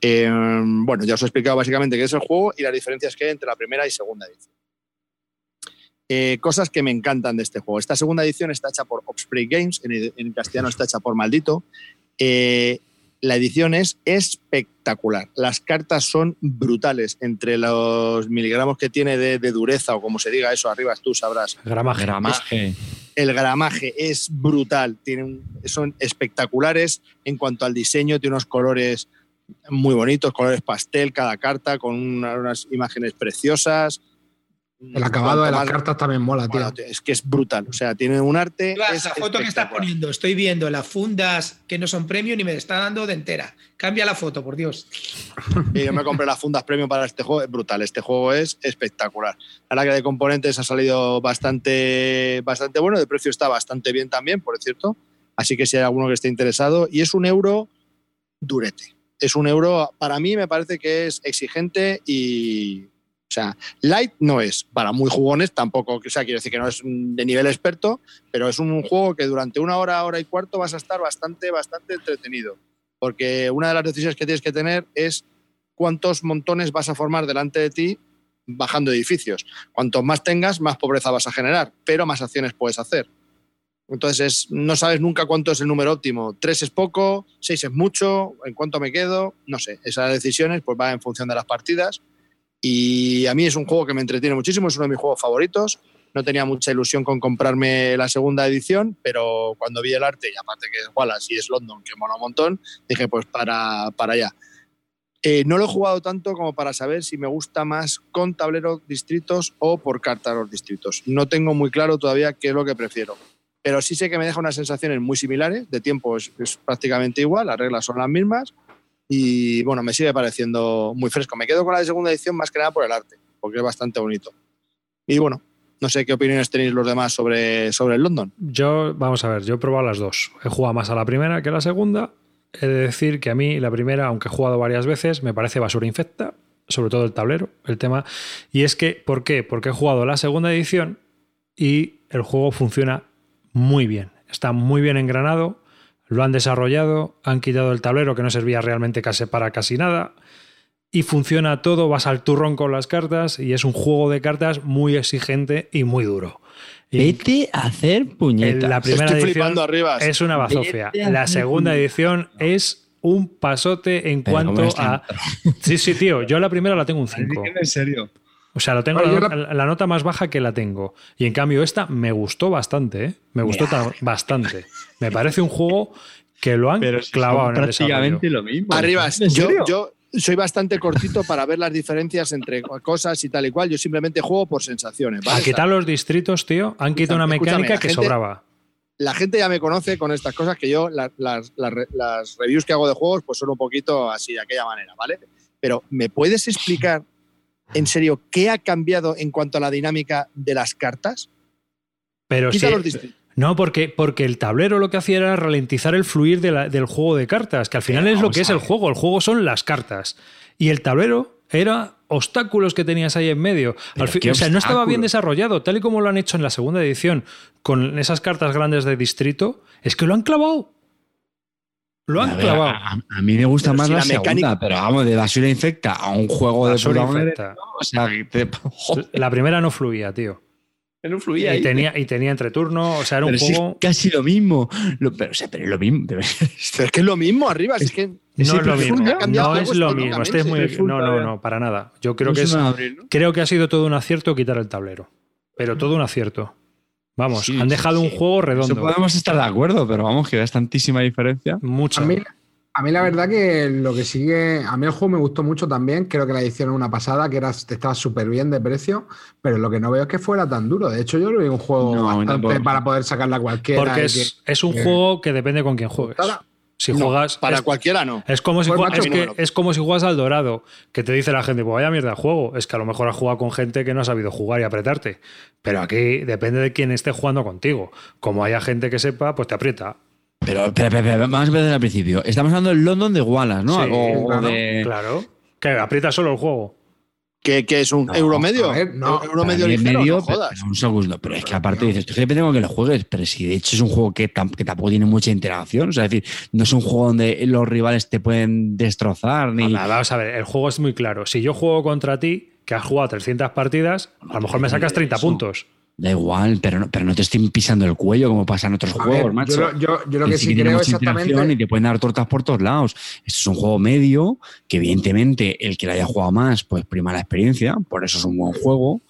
Speaker 2: Eh, bueno, ya os he explicado básicamente qué es el juego y las diferencias que hay entre la primera y segunda edición. Eh, cosas que me encantan de este juego. Esta segunda edición está hecha por Offspring Games, en, en castellano está hecha por Maldito. Eh, la edición es espectacular. Las cartas son brutales. Entre los miligramos que tiene de, de dureza, o como se diga eso, arriba tú sabrás.
Speaker 3: Gramaje.
Speaker 1: Gramaje.
Speaker 2: El gramaje es brutal. Tienen, son espectaculares en cuanto al diseño. Tiene unos colores muy bonitos, colores pastel cada carta, con una- unas imágenes preciosas.
Speaker 5: El acabado de las
Speaker 2: más-
Speaker 5: cartas también mola, tío.
Speaker 2: es que es brutal. O sea, tiene un arte.
Speaker 4: La,
Speaker 2: es
Speaker 4: la foto que estás poniendo, estoy viendo las fundas que no son premium y me está dando de entera. Cambia la foto, por Dios.
Speaker 2: Y yo me compré las fundas premium para este juego, es brutal. Este juego es espectacular. La verdad que de componentes ha salido bastante, bastante bueno, de precio está bastante bien también, por cierto. Así que si hay alguno que esté interesado, y es un euro durete. Es un euro, para mí me parece que es exigente y. O sea, light no es. Para muy jugones tampoco, o sea, quiero decir que no es de nivel experto, pero es un juego que durante una hora, hora y cuarto vas a estar bastante, bastante entretenido. Porque una de las decisiones que tienes que tener es cuántos montones vas a formar delante de ti bajando edificios. Cuantos más tengas, más pobreza vas a generar, pero más acciones puedes hacer. Entonces, es- no sabes nunca cuánto es el número óptimo. Tres es poco, seis es mucho, en cuánto me quedo, no sé. Esas decisiones pues van en función de las partidas. Y a mí es un juego que me entretiene muchísimo, es uno de mis juegos favoritos. No tenía mucha ilusión con comprarme la segunda edición, pero cuando vi el arte, y aparte que es Wallace y es London, que mola un montón, dije pues para, para allá. Eh, no lo he jugado tanto como para saber si me gusta más con tablero distritos o por carta los distritos. No tengo muy claro todavía qué es lo que prefiero. Pero sí sé que me deja unas sensaciones muy similares. De tiempo es prácticamente igual, las reglas son las mismas. Y bueno, me sigue pareciendo muy fresco. Me quedo con la de segunda edición más que nada por el arte, porque es bastante bonito. Y bueno, no sé qué opiniones tenéis los demás sobre, sobre el London.
Speaker 3: Yo, vamos a ver, yo he probado las dos. He jugado más a la primera que a la segunda. He de decir que a mí la primera, aunque he jugado varias veces, me parece basura infecta, sobre todo el tablero, el tema. Y es que, ¿por qué? Porque he jugado la segunda edición y el juego funciona muy bien. Está muy bien engranado, lo han desarrollado, han quitado el tablero que no servía realmente casi para casi nada. Y funciona todo, vas al turrón con las cartas y es un juego de cartas muy exigente y muy duro. Y-
Speaker 1: Vete a hacer puñetas.
Speaker 3: la primera
Speaker 2: Estoy
Speaker 3: edición
Speaker 2: flipando arriba.
Speaker 3: es una bazofia. La segunda
Speaker 1: un-
Speaker 3: edición es un pasote en
Speaker 1: Pero
Speaker 3: cuanto
Speaker 1: ¿cómo es
Speaker 3: a. Sí, sí, tío. Yo la primera la tengo un 5.
Speaker 1: En serio.
Speaker 3: O sea, lo tengo la, la- la nota más baja que la tengo. Y en cambio, esta me gustó bastante, ¿eh? Me gustó ta- bastante. Me parece un juego que lo han
Speaker 1: Pero si
Speaker 3: clavado en el
Speaker 1: prácticamente lo mismo.
Speaker 2: Arriba,
Speaker 1: ¿En
Speaker 2: yo,
Speaker 1: serio?
Speaker 2: yo soy bastante cortito para ver las diferencias entre cosas y tal y cual. Yo simplemente juego por sensaciones. ¿vale?
Speaker 3: A quitar los distritos, tío, han quitado una mecánica que
Speaker 2: gente-
Speaker 3: sobraba.
Speaker 2: La gente ya me conoce con estas cosas que yo, la- las, las reviews que hago de juegos, pues son un poquito así, de aquella manera, ¿vale? Pero, ¿me puedes explicar, en serio, qué ha cambiado en cuanto a la dinámica de las cartas?
Speaker 3: Pero sí,
Speaker 2: los distritos.
Speaker 3: No, porque, porque el tablero lo que hacía era ralentizar el fluir de la- del juego de cartas, que al final
Speaker 1: Pero
Speaker 3: es lo que es el juego. El juego son las cartas. Y el tablero era obstáculos que tenías ahí en medio. Al fin- o sea, no estaba bien desarrollado, tal y como lo han hecho en la segunda edición con esas cartas grandes de distrito, es que lo han clavado. Lo han
Speaker 1: A ver,
Speaker 3: clavado.
Speaker 1: a, a mí me gusta
Speaker 2: Pero
Speaker 1: más
Speaker 2: si
Speaker 1: la,
Speaker 2: la
Speaker 1: segunda,
Speaker 2: mecánica-
Speaker 1: pero vamos, de basura infecta a un juego
Speaker 3: Basura
Speaker 1: de puta
Speaker 3: infecta.
Speaker 1: O sea, que te, joder,
Speaker 3: La primera no fluía, tío.
Speaker 1: no fluía
Speaker 3: Y
Speaker 1: ahí.
Speaker 3: tenía, y tenía entreturno, o sea, era un
Speaker 1: Pero sí es
Speaker 3: juego.
Speaker 1: casi lo mismo. Lo- pero, o sea, pero es lo mismo.
Speaker 2: Pero es que es lo mismo arriba, es, que
Speaker 3: No es lo mismo. No es
Speaker 2: juego
Speaker 3: lo mismo. Este es muy,
Speaker 1: totalmente.
Speaker 3: no, no, no, para nada. Yo creo que es, creo que ha sido todo un acierto quitar el tablero. Pero todo un acierto. Vamos,
Speaker 1: Sí,
Speaker 3: han dejado
Speaker 1: sí,
Speaker 3: un
Speaker 1: sí.
Speaker 3: juego
Speaker 1: Eso
Speaker 3: redondo.
Speaker 1: podemos estar de acuerdo, pero vamos, que es tantísima diferencia.
Speaker 3: Mucho.
Speaker 5: A mí, a mí la verdad que lo que sigue, a mí el juego me gustó mucho también, creo que la edición una pasada, que era, estaba súper bien de precio, pero lo que no veo es que fuera tan duro. De hecho, yo lo vi un juego
Speaker 1: No,
Speaker 5: bastante para poder sacarla a cualquiera.
Speaker 3: Porque es, es un
Speaker 5: que-
Speaker 3: juego que depende con quién juegues.
Speaker 5: Ahora,
Speaker 3: Si
Speaker 2: No,
Speaker 3: juegas.
Speaker 2: para
Speaker 3: es,
Speaker 2: cualquiera no.
Speaker 3: es como si
Speaker 5: Pues,
Speaker 3: juegas, es, que es como si juegas al dorado, que te dice la gente, pues vaya mierda de juego. Es que a lo mejor has jugado con gente que no ha sabido jugar y apretarte. Pero aquí depende de quién esté jugando contigo. Como haya gente que sepa, pues te aprieta.
Speaker 1: Pero, espera, espera, vamos a empezar al principio. Estamos hablando del London de Wallace, ¿no?
Speaker 3: Sí,
Speaker 1: Algo- o
Speaker 5: claro,
Speaker 1: de-
Speaker 3: Claro. Que aprieta solo el juego.
Speaker 2: ¿Qué, qué es un
Speaker 1: No,
Speaker 2: euro medio?
Speaker 5: a ver, no,
Speaker 2: euro medio ligero,
Speaker 1: medio,
Speaker 2: no jodas.
Speaker 1: pero un segundo, pero es que aparte dices, que depende con que lo juegues, pero si de hecho es un juego que, tam- que tampoco tiene mucha interacción, o sea, es decir, no es un juego donde los rivales te pueden destrozar ni...
Speaker 3: Nada, vamos a ver, el juego es muy claro. Si yo juego contra ti, que has jugado 300 partidas, a lo mejor me sacas 30
Speaker 1: Eso.
Speaker 3: puntos.
Speaker 1: Da igual, pero no, pero no te estoy pisando el cuello como pasa en otros
Speaker 5: a
Speaker 1: juegos,
Speaker 5: ver,
Speaker 1: macho.
Speaker 5: yo, yo- yo lo que
Speaker 1: sí
Speaker 5: sí creo exactamente.
Speaker 1: y te pueden dar tortas por todos lados. Esto es un juego medio, que evidentemente el que lo haya jugado más, pues prima la experiencia, por eso es un buen juego,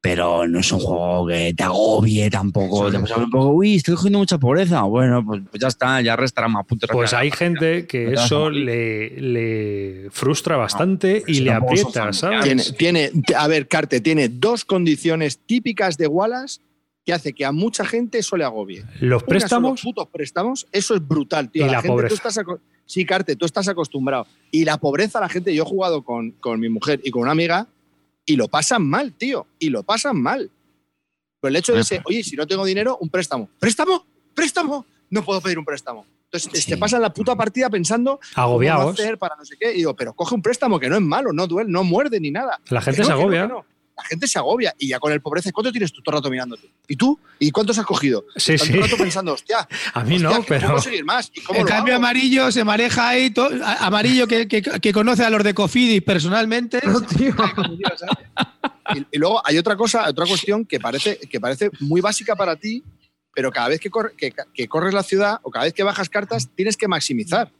Speaker 1: pero no es un juego que te agobie tampoco.
Speaker 5: Sí.
Speaker 1: Te hablar un poco, uy, estoy cogiendo mucha pobreza. Bueno, pues, pues ya está, ya restará más puntos.
Speaker 3: Pues hay gente que eso le, le frustra bastante y le aprieta, ¿sabes?
Speaker 2: Tiene, tiene, a ver, Carte, tiene dos condiciones típicas de Wallace que hace que a mucha eso eso le agobie.
Speaker 3: Los
Speaker 2: son los
Speaker 3: préstamos
Speaker 2: putos préstamos, eso es brutal, tío.
Speaker 3: Y la
Speaker 2: gente,
Speaker 3: pobreza.
Speaker 2: Tú estás sí, Carte, tú estás acostumbrado. Y la pobreza, la gente, yo he jugado con, con mi mujer y con una amiga y lo pasan mal, tío. Y lo pasan mal. Pero el hecho de ser, oye, si no tengo dinero, un préstamo. ¿Préstamo? ¿Préstamo? No puedo pedir un préstamo. Entonces
Speaker 1: Sí.
Speaker 2: te pasan la puta partida pensando ¿Cómo
Speaker 3: agobiados.
Speaker 2: hacer para no sé qué? Y digo, pero coge un préstamo que no es malo, no duele, no muerde ni nada.
Speaker 3: La gente
Speaker 2: Que no,
Speaker 3: se
Speaker 2: que no,
Speaker 3: agobia.
Speaker 2: que no. La gente se agobia y ya con el pobreza, ¿cuánto tienes tú todo el rato mirándote? ¿Y tú? ¿Y cuántos has cogido?
Speaker 3: Sí, sí.
Speaker 2: todo el rato pensando, hostia,
Speaker 3: A mí
Speaker 2: hostia,
Speaker 3: no, pero
Speaker 2: puedo conseguir más. ¿Y cómo
Speaker 4: En
Speaker 2: lo
Speaker 4: cambio,
Speaker 2: hago?
Speaker 4: amarillo se maneja ahí. to- a- amarillo que, que- que conoce a los de Cofidis personalmente.
Speaker 5: No, tío.
Speaker 2: Y, y luego hay otra cosa, otra cuestión que parece, que parece muy básica para ti, pero cada vez que, corre- que- que corres la ciudad o cada vez que bajas cartas, tienes que maximizar.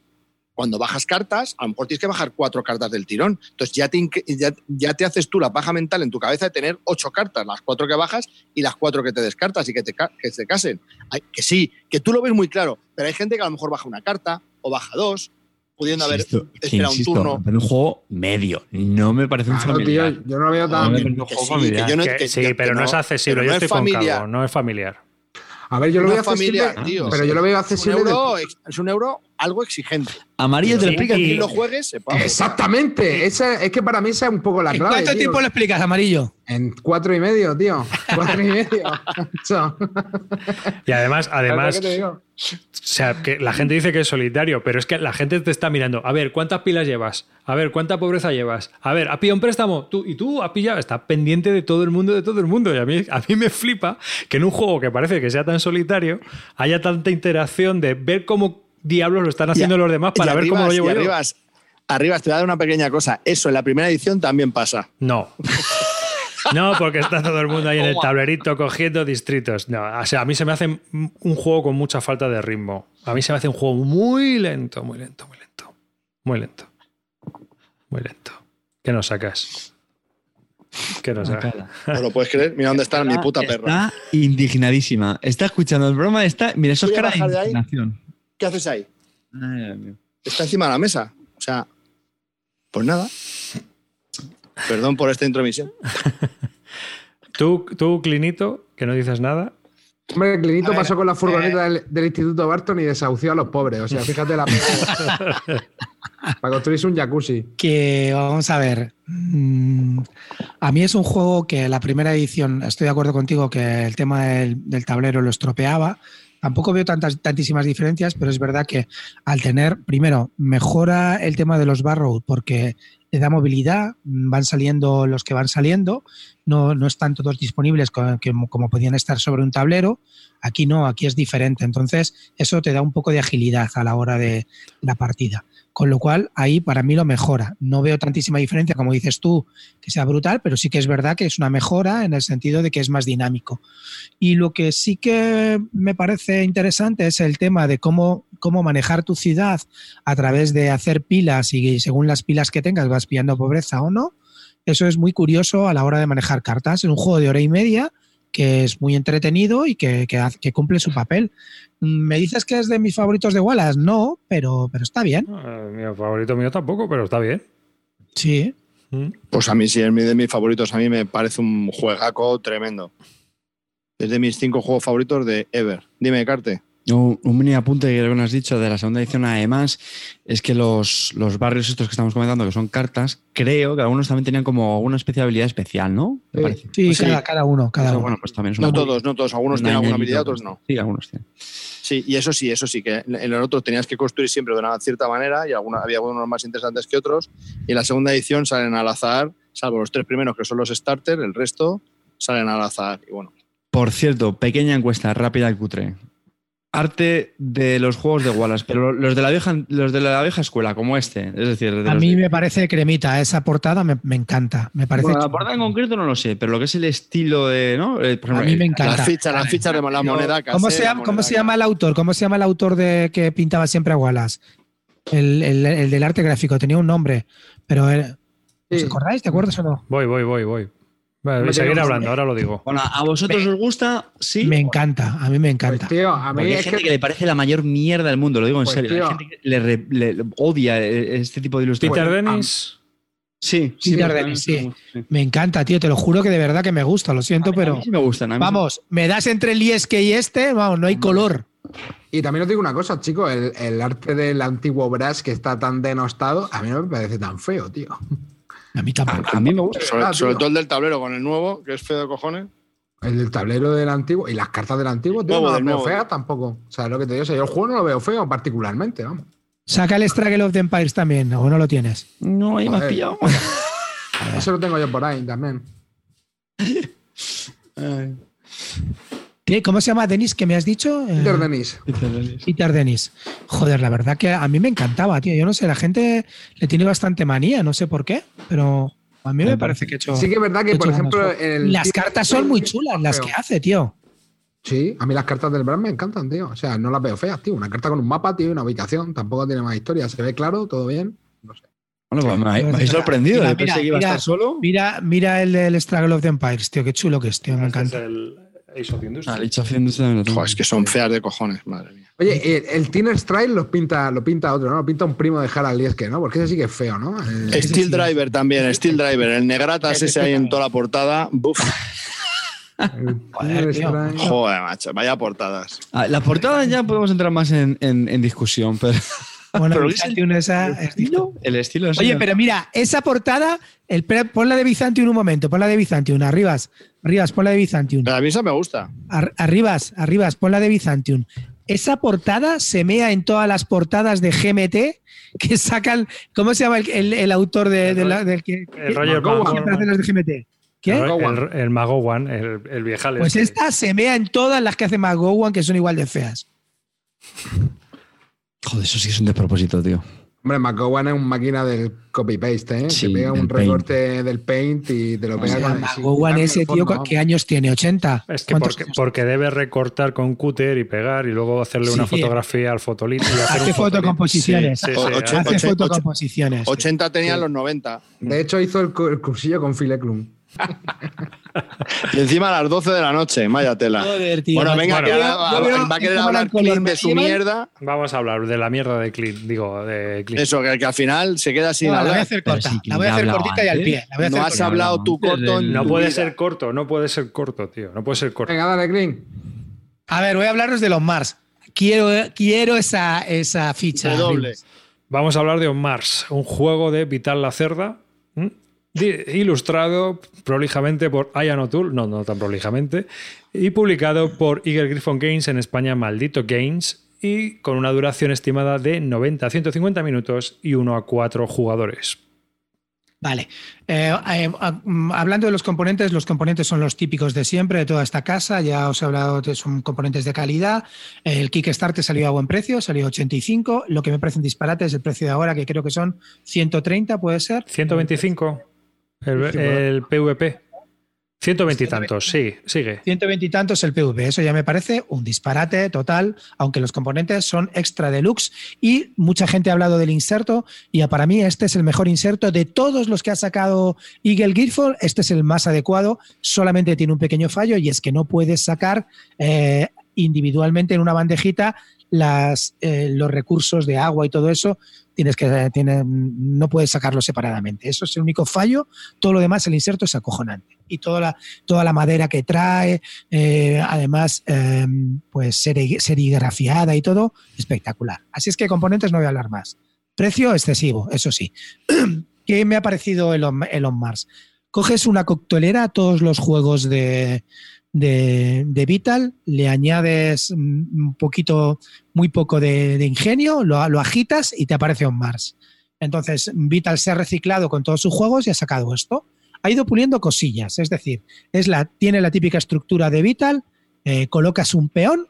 Speaker 2: Cuando bajas cartas, a lo mejor tienes que bajar cuatro cartas del tirón. Entonces ya te, ya, ya te haces tú la paja mental en tu cabeza de tener ocho cartas, las cuatro que bajas y las cuatro que te descartas y que te, que se casen. Que sí, que tú lo ves muy claro, pero hay gente que a lo mejor baja una carta o baja dos, pudiendo haber
Speaker 1: Insisto,
Speaker 2: esperado un
Speaker 1: insisto,
Speaker 2: turno.
Speaker 1: me parece un juego medio, no me parece un
Speaker 5: Claro, tío,
Speaker 1: familiar.
Speaker 5: yo no lo veo tan.
Speaker 1: un
Speaker 2: Que sí, que yo no-
Speaker 3: que-
Speaker 2: que-
Speaker 3: sí, pero no, es accesible.
Speaker 2: pero
Speaker 3: Yo
Speaker 2: no
Speaker 3: estoy
Speaker 2: es
Speaker 3: con
Speaker 2: familiar.
Speaker 3: Calvo, no es familiar.
Speaker 5: A ver, yo lo veo
Speaker 2: familiar,
Speaker 5: accesible,
Speaker 2: tío.
Speaker 5: pero yo lo veo
Speaker 2: Es un,
Speaker 5: accesible.
Speaker 2: euro, es un euro algo exigente.
Speaker 1: Amarillo te lo
Speaker 3: Sí,
Speaker 1: explica.
Speaker 3: y-
Speaker 2: lo juegues, sepa.
Speaker 5: Exactamente. Esa, es que para mí esa es un poco la
Speaker 4: ¿En
Speaker 5: clave.
Speaker 4: cuánto
Speaker 5: tío.
Speaker 4: tiempo lo explicas, amarillo?
Speaker 5: En cuatro y medio, tío. Cuatro y medio.
Speaker 3: Y además, además. O sea, que la gente dice que es solitario, pero es que la gente te está mirando. A ver, ¿cuántas pilas llevas? A ver, ¿cuánta pobreza llevas? A ver, ¿has pillado un préstamo? ¿Tú, y tú has pillado. Está pendiente de todo el mundo, de todo el mundo. Y a mí, a mí me flipa que en un juego que parece que sea tan solitario haya tanta interacción de ver cómo diablos lo están haciendo
Speaker 2: Y
Speaker 3: los demás para ver cómo lo llevo
Speaker 2: y
Speaker 3: yo.
Speaker 2: arribas, arribas, te voy a dar una pequeña cosa. Eso en la primera edición también pasa.
Speaker 3: No. No, porque está todo el mundo ahí en el tablerito cogiendo distritos. No, o sea, a mí se me hace un juego con mucha falta de ritmo. A mí se me hace un juego muy lento, muy lento, muy lento. Muy lento. Muy lento. ¿Qué nos sacas? ¿Qué nos sacas?
Speaker 2: ¿No lo puedes creer? Mira dónde está mi puta perra.
Speaker 1: Está indignadísima. Está escuchando el broma. Está, mira, eso es cara de indignación.
Speaker 2: ¿Qué haces ahí?
Speaker 1: Ay, Dios mío.
Speaker 2: Está encima de la mesa. O sea, pues nada. Perdón por esta intromisión.
Speaker 3: Tú, tú, Clinito, que no dices nada.
Speaker 5: Hombre, Clinito pasó con la furgoneta
Speaker 4: eh,
Speaker 5: del, del Instituto Barton y desahució a los pobres. O sea, fíjate la pena. Para construirse un jacuzzi.
Speaker 4: que vamos a ver. mm, A mí es un juego que la primera edición, estoy de acuerdo contigo que el tema del, del tablero lo estropeaba. Tampoco veo tantas, tantísimas diferencias, pero es verdad que al tener, primero, mejora el tema de los barrow porque le da movilidad, mm, van saliendo los que van saliendo, no, no están todos disponibles co- que- como podían estar sobre un tablero. Aquí no, aquí es diferente. Entonces, eso te da un poco de agilidad a la hora de la partida. Con lo cual, ahí para mí lo mejora. No veo tantísima diferencia, como dices tú, que sea brutal, pero sí que es verdad que es una mejora en el sentido de que es más dinámico. Y lo que sí que me parece interesante es el tema de cómo, cómo manejar tu ciudad a través de hacer pilas y según las pilas que tengas vas pillando pobreza o no. Eso es muy curioso a la hora de manejar cartas. Es un juego de hora y media que es muy entretenido y que, que cumple su papel. ¿Me dices que es de mis favoritos de Wallace? No, pero, pero está bien.
Speaker 3: Eh, mi favorito mío tampoco, pero está bien.
Speaker 4: Sí.
Speaker 3: Mm.
Speaker 2: Pues a mí sí, es de mis favoritos. A mí me parece un juegaco tremendo. Es de mis cinco juegos favoritos de Ever. Dime, Carte.
Speaker 1: Un, un mini apunte que creo que nos has dicho de la segunda edición, además, es que los, los barrios estos que estamos comentando, que son cartas, creo que algunos también tenían como una especie de habilidad especial, ¿no?
Speaker 5: Sí.
Speaker 1: parece.
Speaker 4: Sí,
Speaker 2: Pues sí.
Speaker 4: Cada, cada uno, cada
Speaker 1: Eso,
Speaker 4: uno.
Speaker 1: bueno, pues también es
Speaker 2: No todos, no todos. Algunos
Speaker 1: un
Speaker 2: tienen alguna habilidad, otros no.
Speaker 1: Sí, algunos tienen.
Speaker 2: Sí, y eso sí, eso sí, que en el otro tenías que construir siempre de una cierta manera y alguna, había algunos más interesantes que otros. Y en la segunda edición salen al azar, salvo los tres primeros que son los starter, el resto salen al azar. Y bueno,
Speaker 1: Por cierto, pequeña encuesta rápida y cutre. Arte de los juegos de Wallace, pero los de la vieja, los de la vieja escuela, como este. Es decir, de
Speaker 4: A mí
Speaker 1: de-
Speaker 4: me parece cremita, esa portada me, me encanta. Me parece
Speaker 1: Bueno, la portada en concreto no lo sé, pero lo que es el estilo de. ¿no? Eh,
Speaker 4: A mí me
Speaker 1: eh,
Speaker 4: encanta.
Speaker 2: las fichas, las fichas de la moneda
Speaker 4: ¿Cómo se,
Speaker 2: casera,
Speaker 4: llama, ¿Cómo se llama el autor? ¿Cómo se llama el autor de que pintaba siempre a Wallace? El, el- el del arte gráfico, tenía un nombre, pero era- ¿os acordáis? ¿Te acuerdas o no?
Speaker 3: Voy, voy, voy, voy. Vale,
Speaker 5: No
Speaker 3: seguir hablando, ahora lo digo.
Speaker 1: Bueno, ¿a vosotros os gusta? Sí.
Speaker 4: Me encanta, a mí me
Speaker 5: Pues,
Speaker 4: encanta.
Speaker 5: tío, a mí
Speaker 1: hay
Speaker 5: es
Speaker 1: gente que...
Speaker 5: que.
Speaker 1: le parece la mayor mierda del mundo, lo digo en
Speaker 5: Pues,
Speaker 1: serio.
Speaker 5: tío.
Speaker 1: Hay gente que le, re- le- le odia eh, este tipo de ilustraciones.
Speaker 3: Peter
Speaker 5: Pues,
Speaker 3: Dennis.
Speaker 1: Sí, sí.
Speaker 4: Peter
Speaker 1: me-
Speaker 4: Dennis, sí.
Speaker 1: sí.
Speaker 4: Me encanta, tío, te lo juro que de verdad que me gusta, lo siento,
Speaker 1: A
Speaker 4: pero
Speaker 1: mí sí me gustan. a mí
Speaker 4: vamos, me das entre el Ieske y este, vamos, no hay color.
Speaker 5: Y también os digo una cosa, chicos, el, el arte del antiguo Brass que está tan denostado, a mí no me parece tan feo, tío.
Speaker 4: A mí tampoco.
Speaker 1: A, a mí me gusta.
Speaker 2: Sobre,
Speaker 5: Ah,
Speaker 2: sobre todo el del tablero con el nuevo, que es feo de cojones.
Speaker 5: El del tablero del antiguo y las cartas del antiguo, tío,
Speaker 2: Nuevo,
Speaker 5: no las veo feas tampoco. O sea, lo que te digo, o sea, yo el juego no lo veo feo particularmente, vamos.
Speaker 4: Saca el Struggle of the Empires también, o no lo tienes.
Speaker 1: No, ahí me has pillado.
Speaker 5: Eso lo tengo yo por ahí también.
Speaker 4: ¿Cómo se llama Denis que me has dicho? Eh,
Speaker 5: Peter Dennis.
Speaker 4: Peter Dennis. Joder, la verdad que a mí me encantaba, tío. Yo no sé, la gente le tiene bastante manía, no sé por qué, pero a mí me parece que he hecho.
Speaker 5: Sí que es verdad que,
Speaker 4: he
Speaker 5: por ejemplo, el
Speaker 4: las cartas son muy chulas, las que hace, tío.
Speaker 5: Sí, a mí las cartas del Brass me encantan, tío. O sea, no las veo feas, tío. Una carta con un mapa, tío, una ubicación. Tampoco tiene más historia. Se ve claro, todo bien. No sé.
Speaker 1: Bueno, pues me, me habéis sorprendido.
Speaker 4: mira,
Speaker 1: Yo pensé
Speaker 4: mira,
Speaker 1: que iba a estar solo.
Speaker 4: Mira, mira el del Struggle of the Empires, tío. Qué chulo que es, tío. Me
Speaker 3: Este es
Speaker 4: encanta.
Speaker 3: el Ace of Industry.
Speaker 1: Ah, Age of Industry.
Speaker 2: Joder, es que son feas de cojones, madre mía.
Speaker 5: Oye, el, el Tiner Strike lo pinta, lo pinta otro, ¿no? Lo pinta un primo de Harald Lieske, ¿no? Porque ese sí que es feo, ¿no? El-
Speaker 2: Steel Driver también, Steel Driver. El negratas ese ahí en toda la portada. Buf.
Speaker 4: Joder,
Speaker 2: macho, vaya portadas.
Speaker 1: Ah, la portada ya podemos entrar más en, en- en discusión, pero
Speaker 4: Bueno,
Speaker 1: Pero
Speaker 4: el Byzantium esa
Speaker 1: el
Speaker 4: es
Speaker 1: estilo, el estilo es
Speaker 4: Oye, pero mira, esa portada, el, pre- ponla de Byzantium un momento, ponla de Byzantium, arribas, arribas, ponla de Byzantium.
Speaker 2: Pero a mí esa me gusta.
Speaker 4: Ar- arribas, arribas, ponla de Byzantium. Esa portada se mea en todas las portadas de GMT que sacan. ¿Cómo se llama el, el- el autor de, de la- del que
Speaker 3: El Roger
Speaker 4: hace las de GMT? ¿Qué?
Speaker 3: El,
Speaker 5: Magowan.
Speaker 3: el, el Magowan, el, el viejales.
Speaker 4: Pues esta se mea en todas las que hace McGowan, que son igual de feas.
Speaker 1: Joder, eso sí es un despropósito, tío.
Speaker 5: Hombre, McGowan es un máquina del copy-paste, ¿eh?
Speaker 1: Sí,
Speaker 5: Te pega un
Speaker 1: Paint.
Speaker 5: recorte del paint y te lo
Speaker 4: O
Speaker 5: pega
Speaker 4: sea,
Speaker 5: con el
Speaker 4: McGowan ese tío, ¿qué años tiene? ¿80?
Speaker 3: Es que
Speaker 4: ¿Cuántos
Speaker 3: porque, debe recortar con cúter y pegar y luego hacerle una
Speaker 4: Sí.
Speaker 3: fotografía al fotolito. y hacer
Speaker 4: Hace fotocomposiciones.
Speaker 3: Sí, sí,
Speaker 2: O-
Speaker 3: sí,
Speaker 2: ocho-
Speaker 3: hace-
Speaker 4: fotocomposiciones.
Speaker 2: 80 tenían los 90.
Speaker 5: De hecho, hizo el cursillo con Phil Eklund.
Speaker 2: Y encima a las 12 de la noche, vaya tela.
Speaker 4: Joder, tío.
Speaker 2: bueno, venga,
Speaker 3: Bueno.
Speaker 2: que
Speaker 4: Yo
Speaker 2: ahora
Speaker 4: veo-
Speaker 2: va a querer hablar Clint de su mierda.
Speaker 3: Vamos a hablar de la mierda de Clint, digo, de Clint.
Speaker 2: Eso, que, que al final se queda sin
Speaker 4: No, la voy a
Speaker 2: hablar.
Speaker 4: hacer corta.
Speaker 1: sí
Speaker 4: la voy a hacer
Speaker 1: hablaba
Speaker 4: cortita y al pie. La voy a
Speaker 2: No has
Speaker 4: corta.
Speaker 2: hablado tú corto en
Speaker 3: No
Speaker 2: tu
Speaker 3: puede
Speaker 2: vida.
Speaker 3: ser corto, no puede ser corto, tío. No puede ser corto.
Speaker 5: Venga, dale, Clint.
Speaker 4: A ver, voy a hablaros de los Mars. Quiero, quiero esa, esa ficha.
Speaker 2: doble.
Speaker 3: Vamos a hablar de On Mars, un juego de Vital Lacerda, ¿m? Di- ilustrado prolijamente por Ian O'Toole, no, no tan prolijamente, y publicado por Eagle Griffon Games en España, Maldito Games, y con una duración estimada de 90 a 150 minutos y 1 a 4 jugadores.
Speaker 4: Vale. Eh, eh, ah, mm, hablando de los componentes, los componentes son los típicos de siempre de toda esta casa. Ya os he hablado de son componentes de calidad. El Kickstarter salió a buen precio, salió a 85. Lo que me parece un disparate es el precio de ahora, que creo que son 130, puede ser.
Speaker 3: 125, el, el PvP. 120 y tantos, sí, sigue.
Speaker 4: 120 y tantos el PV. Eso ya me parece un disparate total, aunque los componentes son extra deluxe. Y mucha gente ha hablado del inserto, y para mí este es el mejor inserto de todos los que ha sacado Eagle Gearful. Este es el más adecuado. Solamente tiene un pequeño fallo y es que no puedes sacar eh, individualmente en una bandejita las, eh, los recursos de agua y todo eso. Tienes que, no puedes sacarlo separadamente. Eso es el único fallo. Todo lo demás, el inserto es acojonante. Y toda la, toda la madera que trae, eh, además, eh, pues seri- serigrafiada y todo, espectacular. Así es que componentes no voy a hablar más. Precio excesivo, eso sí. ¿Qué me ha parecido Elon, Elon Mars? Coges una coctelera todos los juegos de, de, de Vital, le añades un poquito, muy poco de, ingenio, lo, lo agitas y te aparece On Mars. Entonces, Vital se ha reciclado con todos sus juegos y ha sacado esto. Ha ido puliendo cosillas, es decir, es la, tiene la típica estructura de Vital, eh, colocas un peón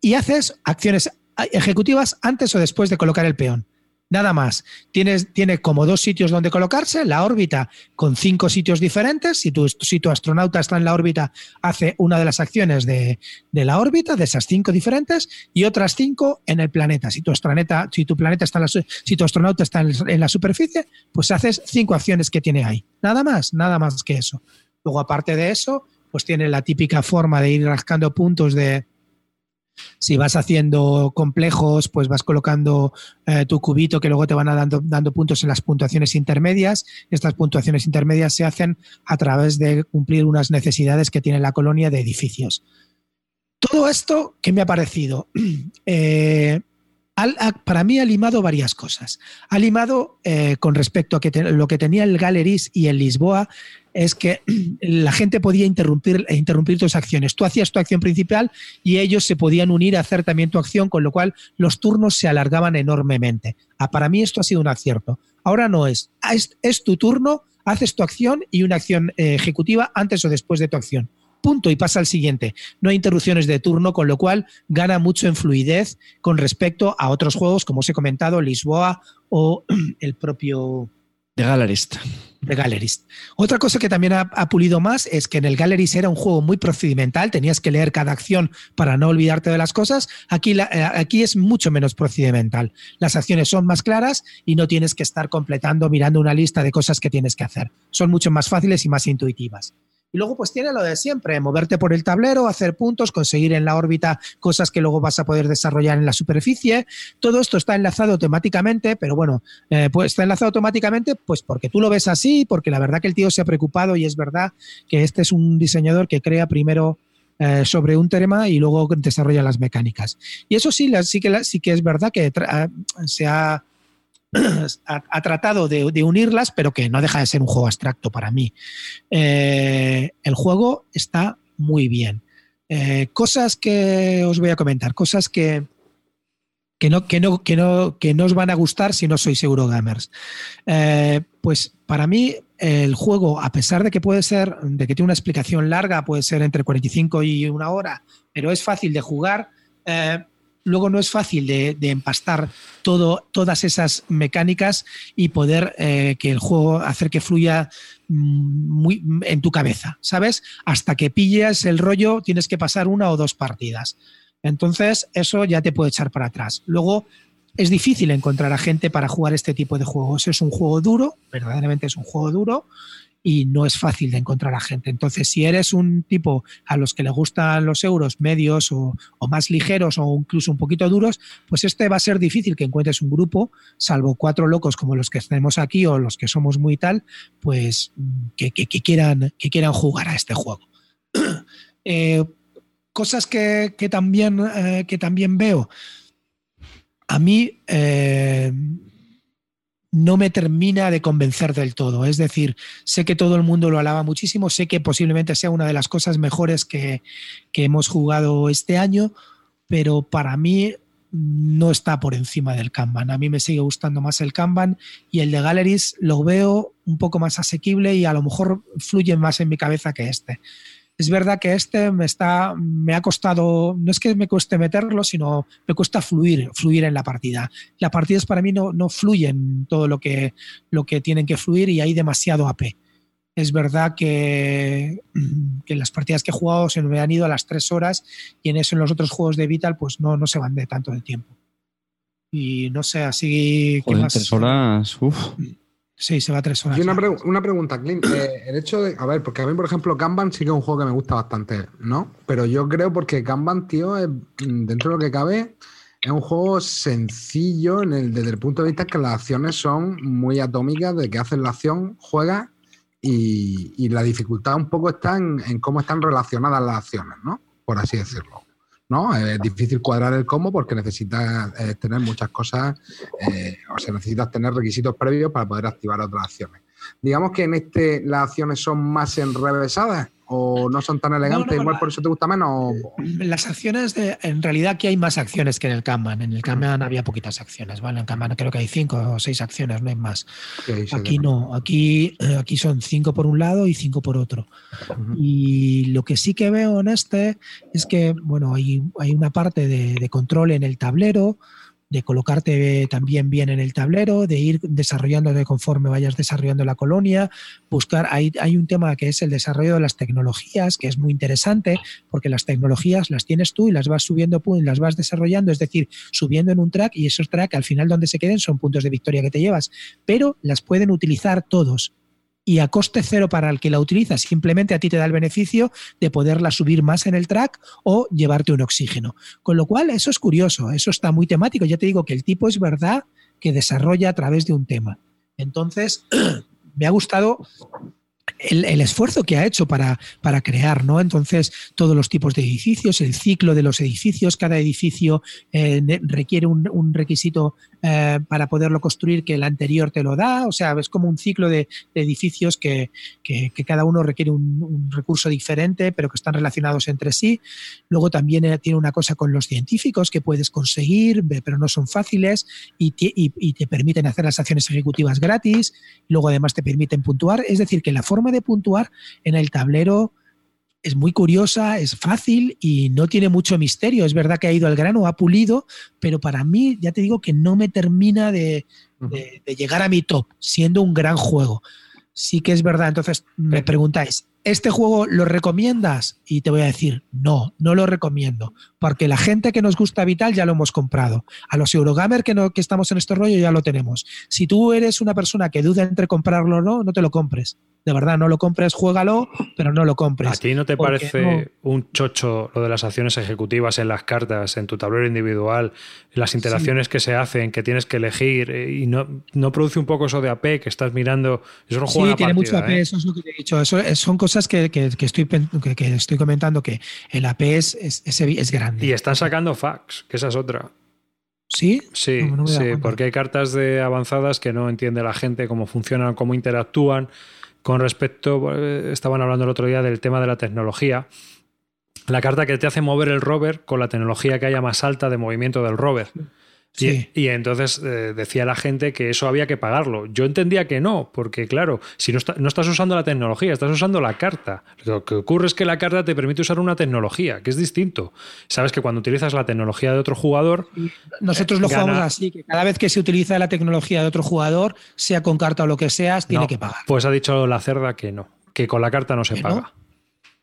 Speaker 4: y haces acciones ejecutivas antes o después de colocar el peón. Nada más. Tienes, tiene como dos sitios donde colocarse, la órbita con cinco sitios diferentes. Si tu, si tu astronauta está en la órbita, hace una de las acciones de, de la órbita, de esas cinco diferentes, y otras cinco en el planeta. Si tu, si tu planeta está en la, si tu astronauta está en, en la superficie, pues haces cinco acciones que tiene ahí. Nada más, nada más que eso. Luego, aparte de eso, pues tiene la típica forma de ir rascando puntos de, si vas haciendo complejos, pues vas colocando eh, tu cubito que luego te van a dando, dando puntos en las puntuaciones intermedias. Estas puntuaciones intermedias se hacen a través de cumplir unas necesidades que tiene la colonia de edificios. Todo esto, ¿qué me ha parecido? Eh, para mí ha limado varias cosas. Ha limado eh, con respecto a que lo que tenía el Galeries y el Lisboa, es que la gente podía interrumpir, interrumpir tus acciones. Tú hacías tu acción principal y ellos se podían unir a hacer también tu acción, con lo cual los turnos se alargaban enormemente. Ah, para mí esto ha sido un acierto. Ahora no es. Ah, Es, es tu turno, haces tu acción y una acción eh, ejecutiva antes o después de tu acción. Punto y pasa al siguiente. No hay interrupciones de turno, con lo cual gana mucho en fluidez con respecto a otros juegos, como os he comentado, Lisboa o el propio
Speaker 1: De
Speaker 4: Gallerist. Otra cosa que también ha, pulido más es que en el Gallerist era un juego muy procedimental, tenías que leer cada acción para no olvidarte de las cosas. Aquí, eh, aquí es mucho menos procedimental. Las acciones son más claras y no tienes que estar completando, mirando una lista de cosas que tienes que hacer. Son mucho más fáciles y más intuitivas. Y luego pues tiene lo de siempre, moverte por el tablero, hacer puntos, conseguir en la órbita cosas que luego vas a poder desarrollar en la superficie. Todo esto está enlazado automáticamente, pero bueno, eh, pues está enlazado automáticamente pues porque tú lo ves así, porque la verdad que el tío se ha preocupado y es verdad que este es un diseñador que crea primero eh, sobre un tema y luego desarrolla las mecánicas. Y eso sí, la- sí, que, sí que es verdad que tra- se ha, ha, tratado de, de unirlas, pero que no deja de ser un juego abstracto para mí. Eh, el juego está muy bien. Eh, cosas que os voy a comentar, cosas que, que no, que, no, que, no, que no os van a gustar si no sois Eurogamers. Eh, pues para mí el juego, a pesar de que puede ser, de que tiene una explicación larga, puede ser entre 45 y una hora, pero es fácil de jugar, eh, luego no es fácil de, empastar todas esas mecánicas y poder eh, que el juego hacer que fluya mm, muy en tu cabeza, ¿sabes? Hasta que pilles el rollo tienes que pasar una o dos partidas. Entonces, eso ya te puede echar para atrás. Luego, es difícil encontrar a gente para jugar este tipo de juegos. Es un juego duro, verdaderamente es un juego duro y no es fácil de encontrar a gente. Entonces, si eres un tipo a los que le gustan los euros medios o, más ligeros o incluso un poquito duros, pues este va a ser difícil que encuentres un grupo, salvo cuatro locos como los que tenemos aquí o los que somos muy tal, pues que, que- que quieran, que quieran jugar a este juego. Eh, cosas que, que también, eh, que también veo. A mí eh, no me termina de convencer del todo. Es decir, sé que todo el mundo lo alaba muchísimo, sé que posiblemente sea una de las cosas mejores que, que hemos jugado este año, pero para mí no está por encima del Kanban. A mí me sigue gustando más el Kanban y el de Galleries lo veo un poco más asequible y a lo mejor fluye más en mi cabeza que este. Es verdad que este me está, me ha costado, no es que me cueste meterlo, sino me cuesta fluir, fluir en la partida. Las partidas para mí no, no fluyen todo lo que, lo que tienen que fluir y hay demasiado AP. Es verdad que, que las partidas que he jugado se me han ido a las tres horas y en eso en los otros juegos de Vital pues no, no se van de tanto de tiempo. Y no sé, así... ¿qué
Speaker 1: Joder,
Speaker 4: más?
Speaker 1: tres horas. Uf.
Speaker 4: Sí, se va a tres horas.
Speaker 5: Y una, una pregunta, Clint. Eh, el hecho de. A ver, porque a mí, por ejemplo, Kanban sí que es un juego que me gusta bastante, ¿no? Pero yo creo porque Kanban, tío, es, dentro de lo que cabe, es un juego sencillo en el, desde el punto de vista que las acciones son muy atómicas, de que haces la acción, juegas y, y la dificultad un poco está en, en cómo están relacionadas las acciones, ¿no? Por así decirlo. ¿No? Es difícil cuadrar el combo porque necesitas eh, tener muchas cosas, eh, o sea, necesitas tener requisitos previos para poder activar otras acciones. Digamos que en este las acciones son más enrevesadas o no son tan elegantes,
Speaker 4: no,
Speaker 5: igual
Speaker 4: la-
Speaker 5: por eso te gusta menos. o-
Speaker 4: Las acciones, de, en realidad aquí hay más acciones que en el Kanban. En el Kanban había poquitas acciones, ¿vale? En el Kanban creo que hay cinco o seis acciones, no hay más.
Speaker 5: Sí, sí,
Speaker 4: Aquí no, aquí, eh, aquí son cinco por un lado y cinco por otro. Y lo que sí que veo en este es que, bueno, hay, hay una parte de, de control en el tablero, de colocarte también bien en el tablero, de ir desarrollándote conforme vayas desarrollando la colonia, buscar, hay, hay un tema que es el desarrollo de las tecnologías, que es muy interesante, porque las tecnologías las tienes tú y las vas subiendo, pum, las vas desarrollando, es decir, subiendo en un track y esos track al final donde se queden son puntos de victoria que te llevas, pero las pueden utilizar todos y a coste cero para el que la utiliza, simplemente a ti te da el beneficio de poderla subir más en el track o llevarte un oxígeno. Con lo cual, eso es curioso, eso está muy temático. Ya te digo que el tipo es verdad que desarrolla a través de un tema. Entonces, me ha gustado el, esfuerzo que ha hecho para, para crear, ¿no? Entonces, todos los tipos de edificios, el ciclo de los edificios, cada edificio eh, requiere un requisito eh, para poderlo construir que el anterior te lo da, o sea, es como un ciclo de, edificios que, cada uno requiere un, recurso diferente, pero que están relacionados entre sí. Luego también eh, tiene una cosa con los científicos que puedes conseguir, pero no son fáciles y te permiten hacer las acciones ejecutivas gratis. Luego además te permiten puntuar. Es decir, que la forma de puntuar en el tablero es muy curiosa, es fácil y no tiene mucho misterio. Es verdad que ha ido al grano, ha pulido, pero para mí ya te digo que no me termina de, de- de llegar a mi top, siendo un gran juego. Sí que es verdad. Entonces me preguntáis, ¿este juego lo recomiendas? Y te voy a decir, no, no lo recomiendo. Porque la gente que nos gusta Vital ya lo hemos comprado. A los Eurogamer que, no, que estamos en este rollo ya lo tenemos. Si tú eres una persona que duda entre comprarlo o no, no te lo compres. De verdad, no lo compres, juégalo, pero no lo compres.
Speaker 3: ¿A ti no te parece un chocho lo de las acciones ejecutivas en las cartas, en tu tablero individual, las interacciones que se hacen, que tienes que elegir eh, y no, no produce un poco eso de AP que estás mirando? Eso no
Speaker 4: Sí,
Speaker 3: juega una
Speaker 4: tiene mucho AP,
Speaker 3: ¿eh?
Speaker 4: eso es lo que te he dicho. Eso son cosas que, que- que estoy, que, comentando, que el AP es, grande.
Speaker 3: Y están sacando fax, que esa es otra.
Speaker 4: ¿Sí?
Speaker 3: Sí,
Speaker 4: No, no
Speaker 3: sí, porque hay cartas de avanzadas que no entiende la gente cómo funcionan, cómo interactúan. Con respecto, eh, estaban hablando el otro día del tema de la tecnología. La carta que te hace mover el rover con la tecnología que haya más alta de movimiento del rover.
Speaker 4: Sí.
Speaker 3: Y, y entonces eh, decía la gente que eso había que pagarlo. Yo entendía que no, porque claro, si no, está- no estás usando la tecnología, estás usando la carta. Lo que ocurre es que la carta te permite usar una tecnología, que es distinto. Sabes que cuando utilizas la tecnología de otro jugador,
Speaker 4: Nosotros lo
Speaker 3: Gana.
Speaker 4: jugamos así, que cada vez que se utiliza la tecnología de otro jugador, sea con carta o lo que seas, tiene
Speaker 3: no.
Speaker 4: que pagar.
Speaker 3: Pues ha dicho la cerda que no, que con la carta no se paga.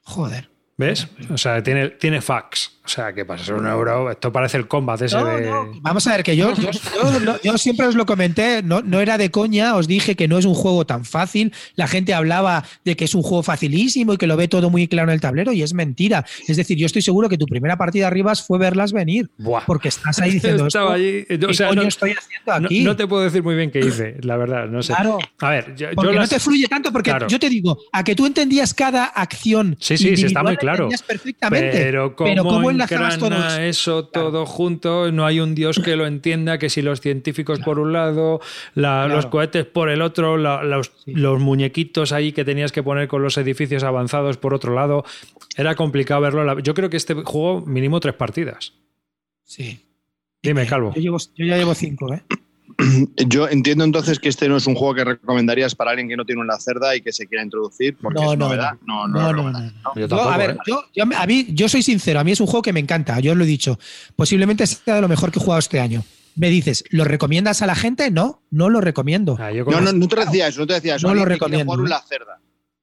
Speaker 4: Joder.
Speaker 3: ¿Ves? O sea, tiene, tiene fax. O sea, que para ser un euro, esto parece el combat ese
Speaker 4: No,
Speaker 3: de.
Speaker 4: no, Vamos a ver, que yo, yo, yo lo- yo siempre os lo comenté, no, no era de coña, os dije que no es un juego tan fácil. La gente hablaba de que es un juego facilísimo y que lo ve todo muy claro en el tablero, y es mentira. Es decir, yo estoy seguro que tu primera partida arriba fue verlas venir,
Speaker 3: Buah.
Speaker 4: porque estás ahí diciendo
Speaker 3: Estaba
Speaker 4: esto,
Speaker 3: allí.
Speaker 4: ¿qué
Speaker 3: O sea,
Speaker 4: coño
Speaker 3: no,
Speaker 4: estoy haciendo
Speaker 3: no-
Speaker 4: aquí?
Speaker 3: no te puedo decir muy bien qué hice, la verdad, no sé.
Speaker 4: Claro.
Speaker 3: A ver, yo, yo
Speaker 4: Porque
Speaker 3: las-
Speaker 4: no te fluye tanto, porque
Speaker 3: Claro.
Speaker 4: yo te digo, a que tú entendías cada acción.
Speaker 3: Sí, sí, sí, está muy claro.
Speaker 4: perfectamente.
Speaker 3: Pero ¿cómo, engrana eso todo junto? No hay un dios que lo entienda, que si los científicos por un lado, los cohetes por el otro, los, los, muñequitos ahí que tenías que poner con los edificios avanzados por otro lado, era complicado verlo. Yo creo que este juego mínimo tres partidas.
Speaker 4: Sí.
Speaker 3: Dime, Calvo.
Speaker 4: Yo, ya llevo cinco, ¿eh?
Speaker 2: Yo entiendo entonces que este no es un juego que recomendarías para alguien que no tiene una cerda y que se quiera introducir porque
Speaker 4: no,
Speaker 2: es
Speaker 4: no,
Speaker 2: novedad.
Speaker 4: No, no, no. Yo, a ver, yo, a mí, yo soy sincero, a mí es un juego que me encanta, yo os lo he dicho. Posiblemente sea de lo mejor que he jugado este año. Me dices, ¿lo recomiendas a la gente? No, no lo recomiendo.
Speaker 2: Ah, no, no, no te decía eso, no te decía eso.
Speaker 4: No lo recomiendo.
Speaker 2: Jugar una cerda.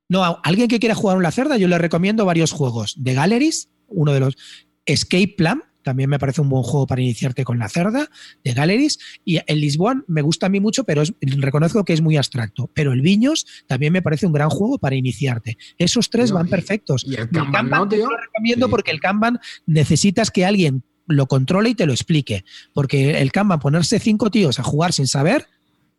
Speaker 4: No, a alguien que quiera jugar una cerda, yo le recomiendo varios juegos. De Galleries, uno de los Escape Plan, también me parece un buen juego para iniciarte con la cerda de Galleries. Y el Lisboa me gusta a mí mucho, pero reconozco que es muy abstracto. Pero el Viños también me parece un gran juego para iniciarte. Esos tres van perfectos.
Speaker 5: Y el Kanban,
Speaker 4: te lo recomiendo porque el Kanban necesitas que alguien lo controle y te lo explique. Porque el Kanban, ponerse cinco tíos a jugar sin saber,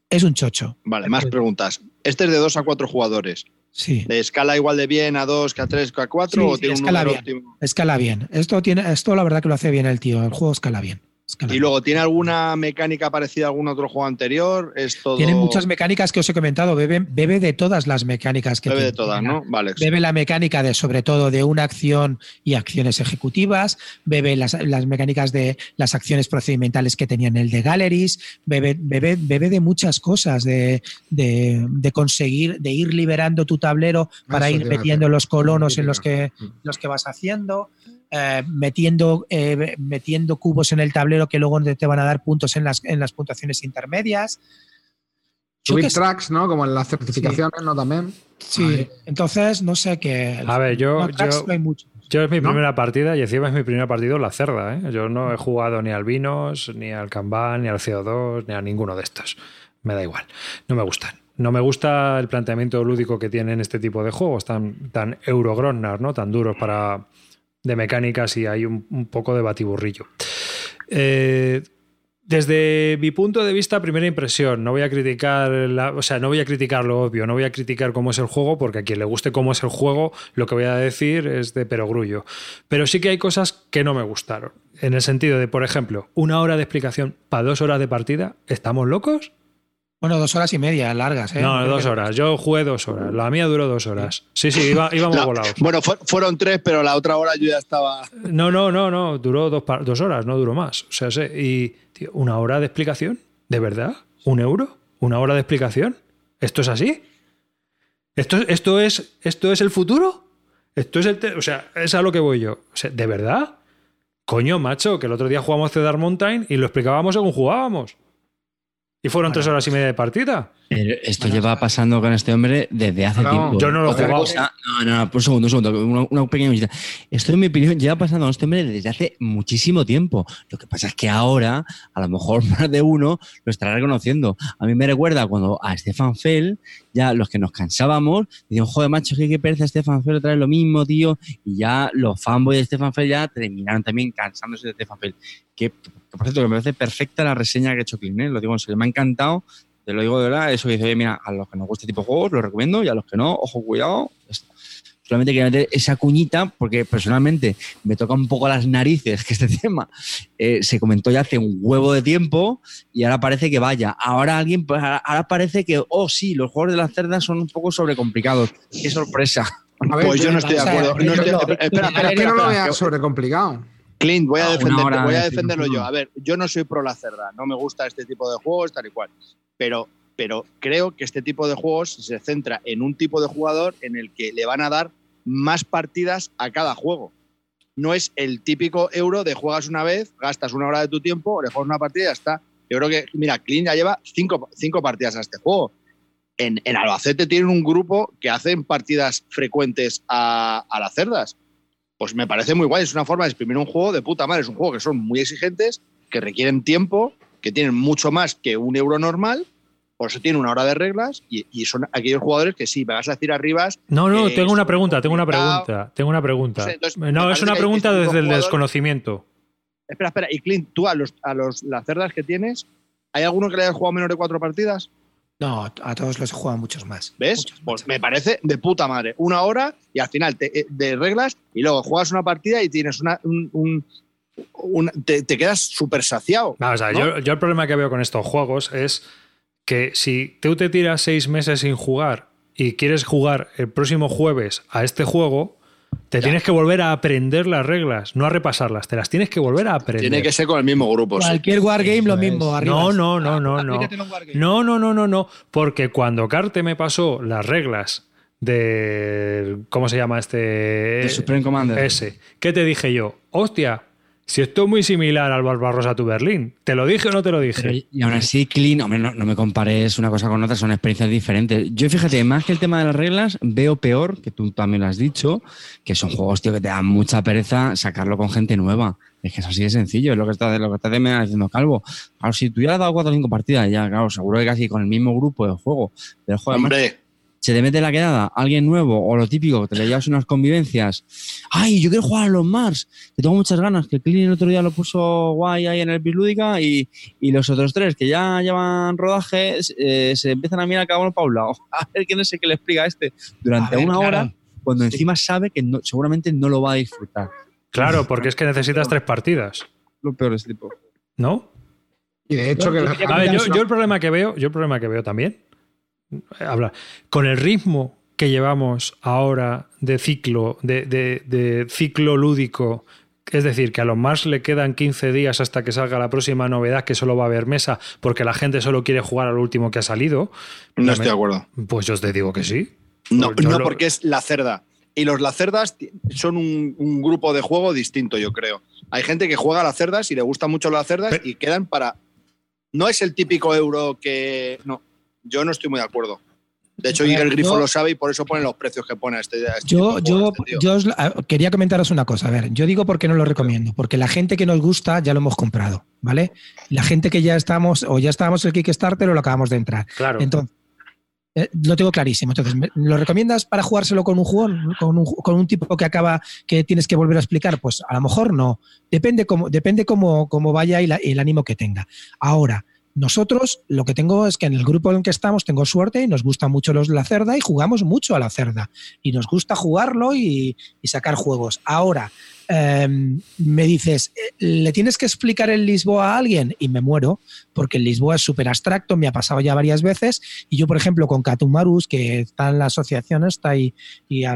Speaker 4: es un chocho.
Speaker 2: Vale, más preguntas. Este es de dos a cuatro jugadores.
Speaker 4: Sí.
Speaker 2: ¿De escala igual de bien a 2 que a 3 que a 4? o tiene
Speaker 4: escala bien. Escala bien. Esto, tiene, esto la verdad que lo hace bien el tío. El juego escala bien.
Speaker 2: ¿Y luego tiene alguna mecánica parecida a algún otro juego anterior? ¿Es todo...
Speaker 4: Tiene muchas mecánicas que os he comentado. Bebe, bebe de todas las mecánicas que
Speaker 2: Bebe
Speaker 4: de
Speaker 2: todas, ¿no? Vale.
Speaker 4: Bebe la mecánica de, sobre todo, de una acción y acciones ejecutivas. Bebe las, mecánicas de las acciones procedimentales que tenía en el de Galleries. Bebe, bebe, bebe de muchas cosas, de, de, conseguir, de ir liberando tu tablero para ir metiendo los colonos en los que, los que vas haciendo. Eh, metiendo, eh, metiendo cubos en el tablero que luego te van a dar puntos en las, en las puntuaciones intermedias.
Speaker 5: Subir tracks, ¿no? Como en las certificaciones, ¿no? También.
Speaker 4: Sí, entonces no sé qué.
Speaker 3: A ver, yo. yo, es mi primera partida y encima es mi primera partida la cerda. ¿eh? Yo no he jugado ni al Vinos, ni al Kanban, ni al CO2, ni a ninguno de estos. Me da igual. No me gustan. No me gusta el planteamiento lúdico que tienen este tipo de juegos tan, tan Eurogrosnar, ¿no? Tan duros para, de mecánicas y hay un, poco de batiburrillo. Eh, desde mi punto de vista, primera impresión, no voy a criticar, o sea, no voy a criticar lo obvio, no voy a criticar cómo es el juego, porque a quien le guste cómo es el juego, lo que voy a decir es de perogrullo. Pero sí que hay cosas que no me gustaron. En el sentido de, por ejemplo, una hora de explicación para dos horas de partida, ¿estamos locos?
Speaker 4: Bueno, dos horas y media, largas, ¿eh?
Speaker 3: No, dos horas. Yo jugué dos horas. La mía duró dos horas. Sí, sí, íbamos volados.
Speaker 2: Bueno, fueron tres, pero la otra hora yo ya estaba.
Speaker 3: No, no, no, no. Duró dos, dos horas, no duró más. O sea, sí. Y, tío, ¿una hora de explicación? ¿De verdad? ¿Un euro? ¿Una hora de explicación? ¿Esto es así? ¿Esto, esto, es, esto es el futuro? Esto es el. o sea, es a lo que voy yo. O sea, ¿de verdad? Coño, macho, que el otro día jugamos Cedar Mountain y lo explicábamos según jugábamos. Y fueron tres horas y media de partida.
Speaker 1: esto lleva pasando con este hombre desde hace tiempo.
Speaker 3: Yo no lo he jugado.
Speaker 1: no, no, por un segundo, un segundo. Una, pequeña visita. Esto, en mi opinión, lleva pasando con este hombre desde hace muchísimo tiempo. Lo que pasa es que ahora, a lo mejor más de uno lo estará reconociendo. A mí me recuerda cuando a Stefan Fell, ya los que nos cansábamos, decían, joder, macho, qué, qué pereza Stefan Fell otra vez lo mismo, tío. Y ya los fanboys de Stefan Fell ya terminaron también cansándose de Stefan Fell. Que por cierto, que me parece perfecta la reseña que ha hecho Clean, ¿eh? lo digo en serio, me ha encantado, te lo digo de verdad, eso que dice, oye, mira, a los que nos gusta este tipo de juegos lo recomiendo y a los que no, ojo, cuidado. Solamente quería meter esa cuñita porque personalmente me toca un poco las narices que este tema eh, se comentó ya hace un huevo de tiempo y ahora parece que vaya. Ahora alguien, pues, ahora parece que, oh sí, los juegos de las cerdas son un poco sobrecomplicados. Qué sorpresa.
Speaker 2: pues yo no estoy de acuerdo. espera, espera,
Speaker 5: que no lo vea sobrecomplicado.
Speaker 2: Clint, voy a, ah, voy a defenderlo yo. A ver, yo no soy pro la cerda, no me gusta este tipo de juegos, tal y cual. Pero, pero creo que este tipo de juegos se centra en un tipo de jugador en el que le van a dar más partidas a cada juego. No es el típico euro de juegas una vez, gastas una hora de tu tiempo, le juegas una partida y ya está. Yo creo que, mira, Clint ya lleva cinco, partidas a este juego. En, Albacete tienen un grupo que hacen partidas frecuentes a, a las cerdas pues me parece muy guay. Es una forma de exprimir un juego de puta madre. Es un juego que son muy exigentes, que requieren tiempo, que tienen mucho más que un euro normal. Por eso tiene una hora de reglas y, son aquellos jugadores que sí, me vas a decir arriba.
Speaker 3: No, no, eh, tengo una pregunta, tengo una pregunta, tengo una pregunta. No, es una pregunta desde el desconocimiento.
Speaker 2: Espera, espera. Y Clint, tú a los, a los las cerdas que tienes, ¿hay alguno que le haya jugado menos de cuatro partidas?
Speaker 4: No, a todos los he jugado muchos más.
Speaker 2: ¿Ves?
Speaker 4: Muchos,
Speaker 2: Pues
Speaker 4: muchos.
Speaker 2: me parece de puta madre. Una hora y al final te, eh, de reglas y luego juegas una partida y tienes una, un, un- una- te, te quedas súper saciado.
Speaker 3: Vamos a ver,
Speaker 2: ¿no?
Speaker 3: yo, yo el problema que veo con estos juegos es que si tú te tiras seis meses sin jugar y quieres jugar el próximo jueves a este juego, te tienes que volver a aprender las reglas, no a repasarlas, te las tienes que volver a aprender.
Speaker 2: Tiene que ser con el mismo grupo. sí.
Speaker 4: Cualquier wargame lo mismo. arriba.
Speaker 3: No, no, no, no, no.
Speaker 4: En wargame.
Speaker 3: No, no, no, no, no. Porque cuando Carte me pasó las reglas de. ¿Cómo se llama este?
Speaker 1: De Supreme Commander.
Speaker 3: Ese. ¿Qué te dije yo? Hostia, si esto es muy similar al Barbarossa tu Berlín. ¿Te lo dije o no te lo dije?
Speaker 1: Pero, y aún así, Clean, hombre, no, no me compares una cosa con otra, son experiencias diferentes. Yo, fíjate, más que el tema de las reglas, veo peor, que tú también lo has dicho, que son juegos, tío, que te dan mucha pereza sacarlo con gente nueva. Es que es así de sencillo, es lo que está, lo que está diciendo Calvo. Claro, si tú ya le has dado cuatro o cinco partidas, ya, claro, seguro que casi con el mismo grupo de juego. Pero joder, además,
Speaker 2: Hombre,
Speaker 1: se te mete la quedada alguien nuevo o lo típico, que te le llevas unas convivencias. ¡Ay, yo quiero jugar a los Mars! Que tengo muchas ganas, que el Clean el otro día lo puso guay ahí en el Bislúdica y, y los otros tres que ya llevan rodaje eh, se empiezan a mirar cada uno para un lado. A ver quién es el que le explica a este durante
Speaker 4: A ver,
Speaker 1: una
Speaker 4: claro.
Speaker 1: hora, cuando encima sabe que no- seguramente no lo va a disfrutar.
Speaker 3: Claro, porque es que necesitas tres partidas,
Speaker 1: Lo peor este tipo.
Speaker 3: ¿no?
Speaker 5: Y de hecho, que
Speaker 3: A ver, yo, yo el problema que veo, yo el problema que veo también, eh, habla, con el ritmo que llevamos ahora de ciclo, de, de- de ciclo lúdico, es decir, que a los Mars le quedan 15 días hasta que salga la próxima novedad, que solo va a haber mesa, porque la gente solo quiere jugar al último que ha salido,
Speaker 2: no estoy de acuerdo.
Speaker 3: pues yo te digo que sí.
Speaker 2: No, no
Speaker 3: lo-
Speaker 2: porque es la cerda. Y los lacerdas son un, un grupo de juego distinto, yo creo. Hay gente que juega a las cerdas y le gustan mucho las cerdas
Speaker 3: Pero-
Speaker 2: y quedan para. No es el típico euro que. No, yo no estoy muy de acuerdo. De hecho,
Speaker 4: A ver,
Speaker 2: el Grifo
Speaker 4: yo-
Speaker 2: lo sabe y por eso pone los precios que pone a este. a este
Speaker 4: Yo, yo,
Speaker 2: este
Speaker 4: yo os- quería comentaros una cosa. A ver, yo digo por qué no lo recomiendo. Porque la gente que nos gusta ya lo hemos comprado, ¿vale? La gente que ya estamos o ya estábamos en el Kickstarter o lo acabamos de entrar.
Speaker 3: Claro.
Speaker 4: Entonces, eh, lo tengo clarísimo. Entonces, ¿me- ¿lo recomiendas para jugárselo con un jugón? ¿Con un, con un tipo que acaba, que tienes que volver a explicar? Pues a lo mejor no. Depende cómo, depende cómo, cómo vaya y la- y el ánimo que tenga. Ahora, nosotros lo que tengo es que en el grupo en que estamos tengo suerte y nos gusta mucho los la cerda y jugamos mucho a la cerda. Y nos gusta jugarlo y sacar juegos. Ahora, em, me dices, eh, ¿le tienes que explicar el Lisboa a alguien? Y me muero, porque el Lisboa es súper abstracto, me ha pasado ya varias veces. Y yo, por ejemplo, con Catumarus, que está en la asociación esta y,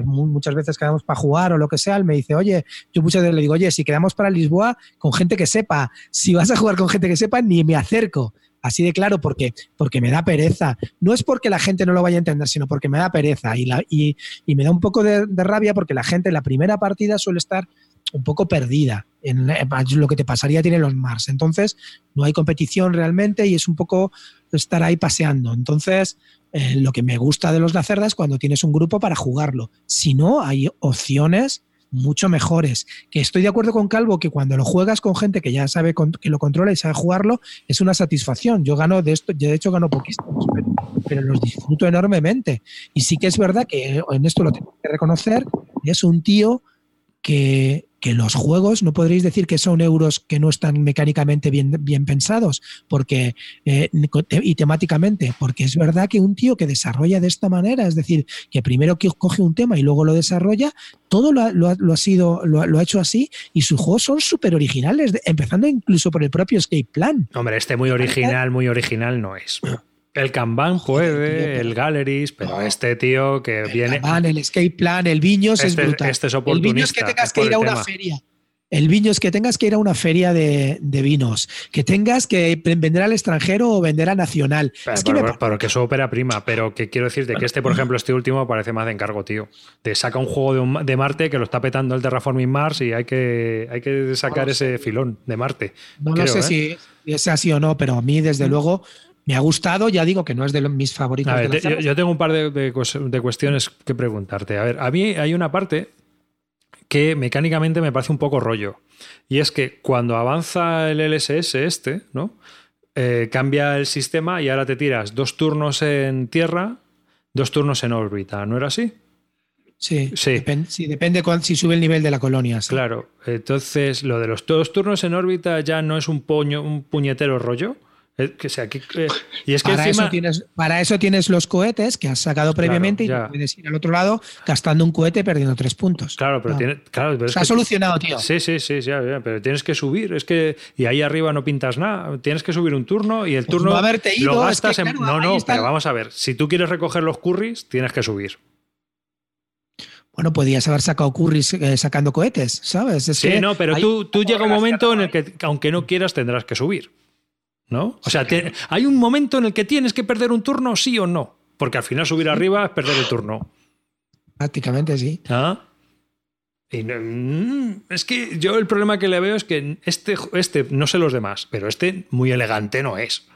Speaker 4: muchas veces quedamos para jugar o lo que sea, él me dice, oye, yo muchas veces le digo, oye, si quedamos para Lisboa con gente que sepa, si vas a jugar con gente que sepa, ni me acerco. Así de claro, porque, porque me da pereza. No es porque la gente no lo vaya a entender, sino porque me da pereza. Y me da un poco de, de rabia porque la gente en la primera partida suele estar un poco perdida en lo que te pasaría tiene los Mars. Entonces, no hay competición realmente y es un poco estar ahí paseando. Entonces, eh, lo que me gusta de los Lacerda es cuando tienes un grupo para jugarlo. Si no, hay opciones mucho mejores. Que estoy de acuerdo con Calvo que cuando lo juegas con gente que ya sabe que lo controla y sabe jugarlo, es una satisfacción. Yo gano de esto, yo de hecho gano poquísimos, pero, pero los disfruto enormemente. Y sí que es verdad que en esto lo tengo que reconocer, es un tío que, que los juegos no podréis decir que son euros que no están mecánicamente bien, bien pensados porque eh, y temáticamente, porque es verdad que un tío que desarrolla de esta manera, es decir, que primero que coge un tema y luego lo desarrolla, todo lo ha, lo ha- lo ha sido, lo, ha- lo ha hecho así y sus juegos son súper originales, empezando incluso por el propio Escape Plan.
Speaker 3: Hombre, este muy original, muy original no es. El Kanban puede, el Galleries, pero este tío que viene.
Speaker 4: El Kanban, el Escape Plan, el Viños es
Speaker 3: Este-
Speaker 4: brutal.
Speaker 3: este es
Speaker 4: el Viños que tengas
Speaker 3: es
Speaker 4: que ir a una
Speaker 3: tema.
Speaker 4: feria. El Viños que tengas que ir a una feria de, de vinos, que tengas que vender al extranjero o vender a nacional.
Speaker 3: Pero,
Speaker 4: es que me
Speaker 3: pero- pero que es ópera prima, pero que quiero decirte que este, por ejemplo, este último parece más de encargo, tío. Te saca un juego de, un- de Marte que lo está petando el Terraforming Mars y hay que, hay que sacar ese filón de Marte.
Speaker 4: No
Speaker 3: creo,
Speaker 4: lo sé
Speaker 3: ¿eh?
Speaker 4: si es así o no, pero a mí, desde luego, me ha gustado. Ya digo que no es de los- mis favoritos.
Speaker 3: Ver,
Speaker 4: de la
Speaker 3: te- yo, tengo un par de, de cues- de cuestiones que preguntarte. A ver, a mí hay una parte que mecánicamente me parece un poco rollo. Y es que cuando avanza el LSS este, ¿no? Eh, cambia el sistema y ahora te tiras dos turnos en tierra, dos turnos en órbita. ¿No era así?
Speaker 4: Sí,
Speaker 3: Sí.
Speaker 4: Depende, sí, depende cuán- si sube el nivel de la colonia. sí.
Speaker 3: Claro. Entonces, lo de los dos turnos en órbita ya no es un, puño, un puñetero rollo. Que sea, que- eh, y es que
Speaker 4: Para,
Speaker 3: encima.
Speaker 4: eso tienes, para eso tienes los cohetes que has sacado previamente y puedes ir al otro lado gastando un cohete perdiendo tres puntos.
Speaker 3: Claro, pero
Speaker 4: No.
Speaker 3: tiene. Claro, pero es
Speaker 4: Se ha
Speaker 3: que-
Speaker 4: solucionado, tío.
Speaker 3: Sí, sí, sí, sí, pero tienes que subir, es que y ahí arriba no pintas nada, tienes que subir un turno y el
Speaker 4: Pues
Speaker 3: turno
Speaker 4: no haberte ido,
Speaker 3: lo
Speaker 4: es
Speaker 3: gastas en no, no,
Speaker 4: está
Speaker 3: pero vamos a ver, si tú quieres recoger los curries, tienes que subir.
Speaker 4: Bueno, podías haber sacado curries eh, sacando cohetes, ¿sabes? Es
Speaker 3: Sí,
Speaker 4: que
Speaker 3: no, pero tú, tú llega un momento en el que aunque no quieras tendrás que subir. ¿No? O sea, te- hay un momento en el que tienes que perder un turno sí o no, porque al final subir arriba es perder el turno.
Speaker 4: Prácticamente sí.
Speaker 3: ¿Ah? Y no- mm, es que yo el problema que le veo es que este, este, no sé los demás, pero este muy elegante no es.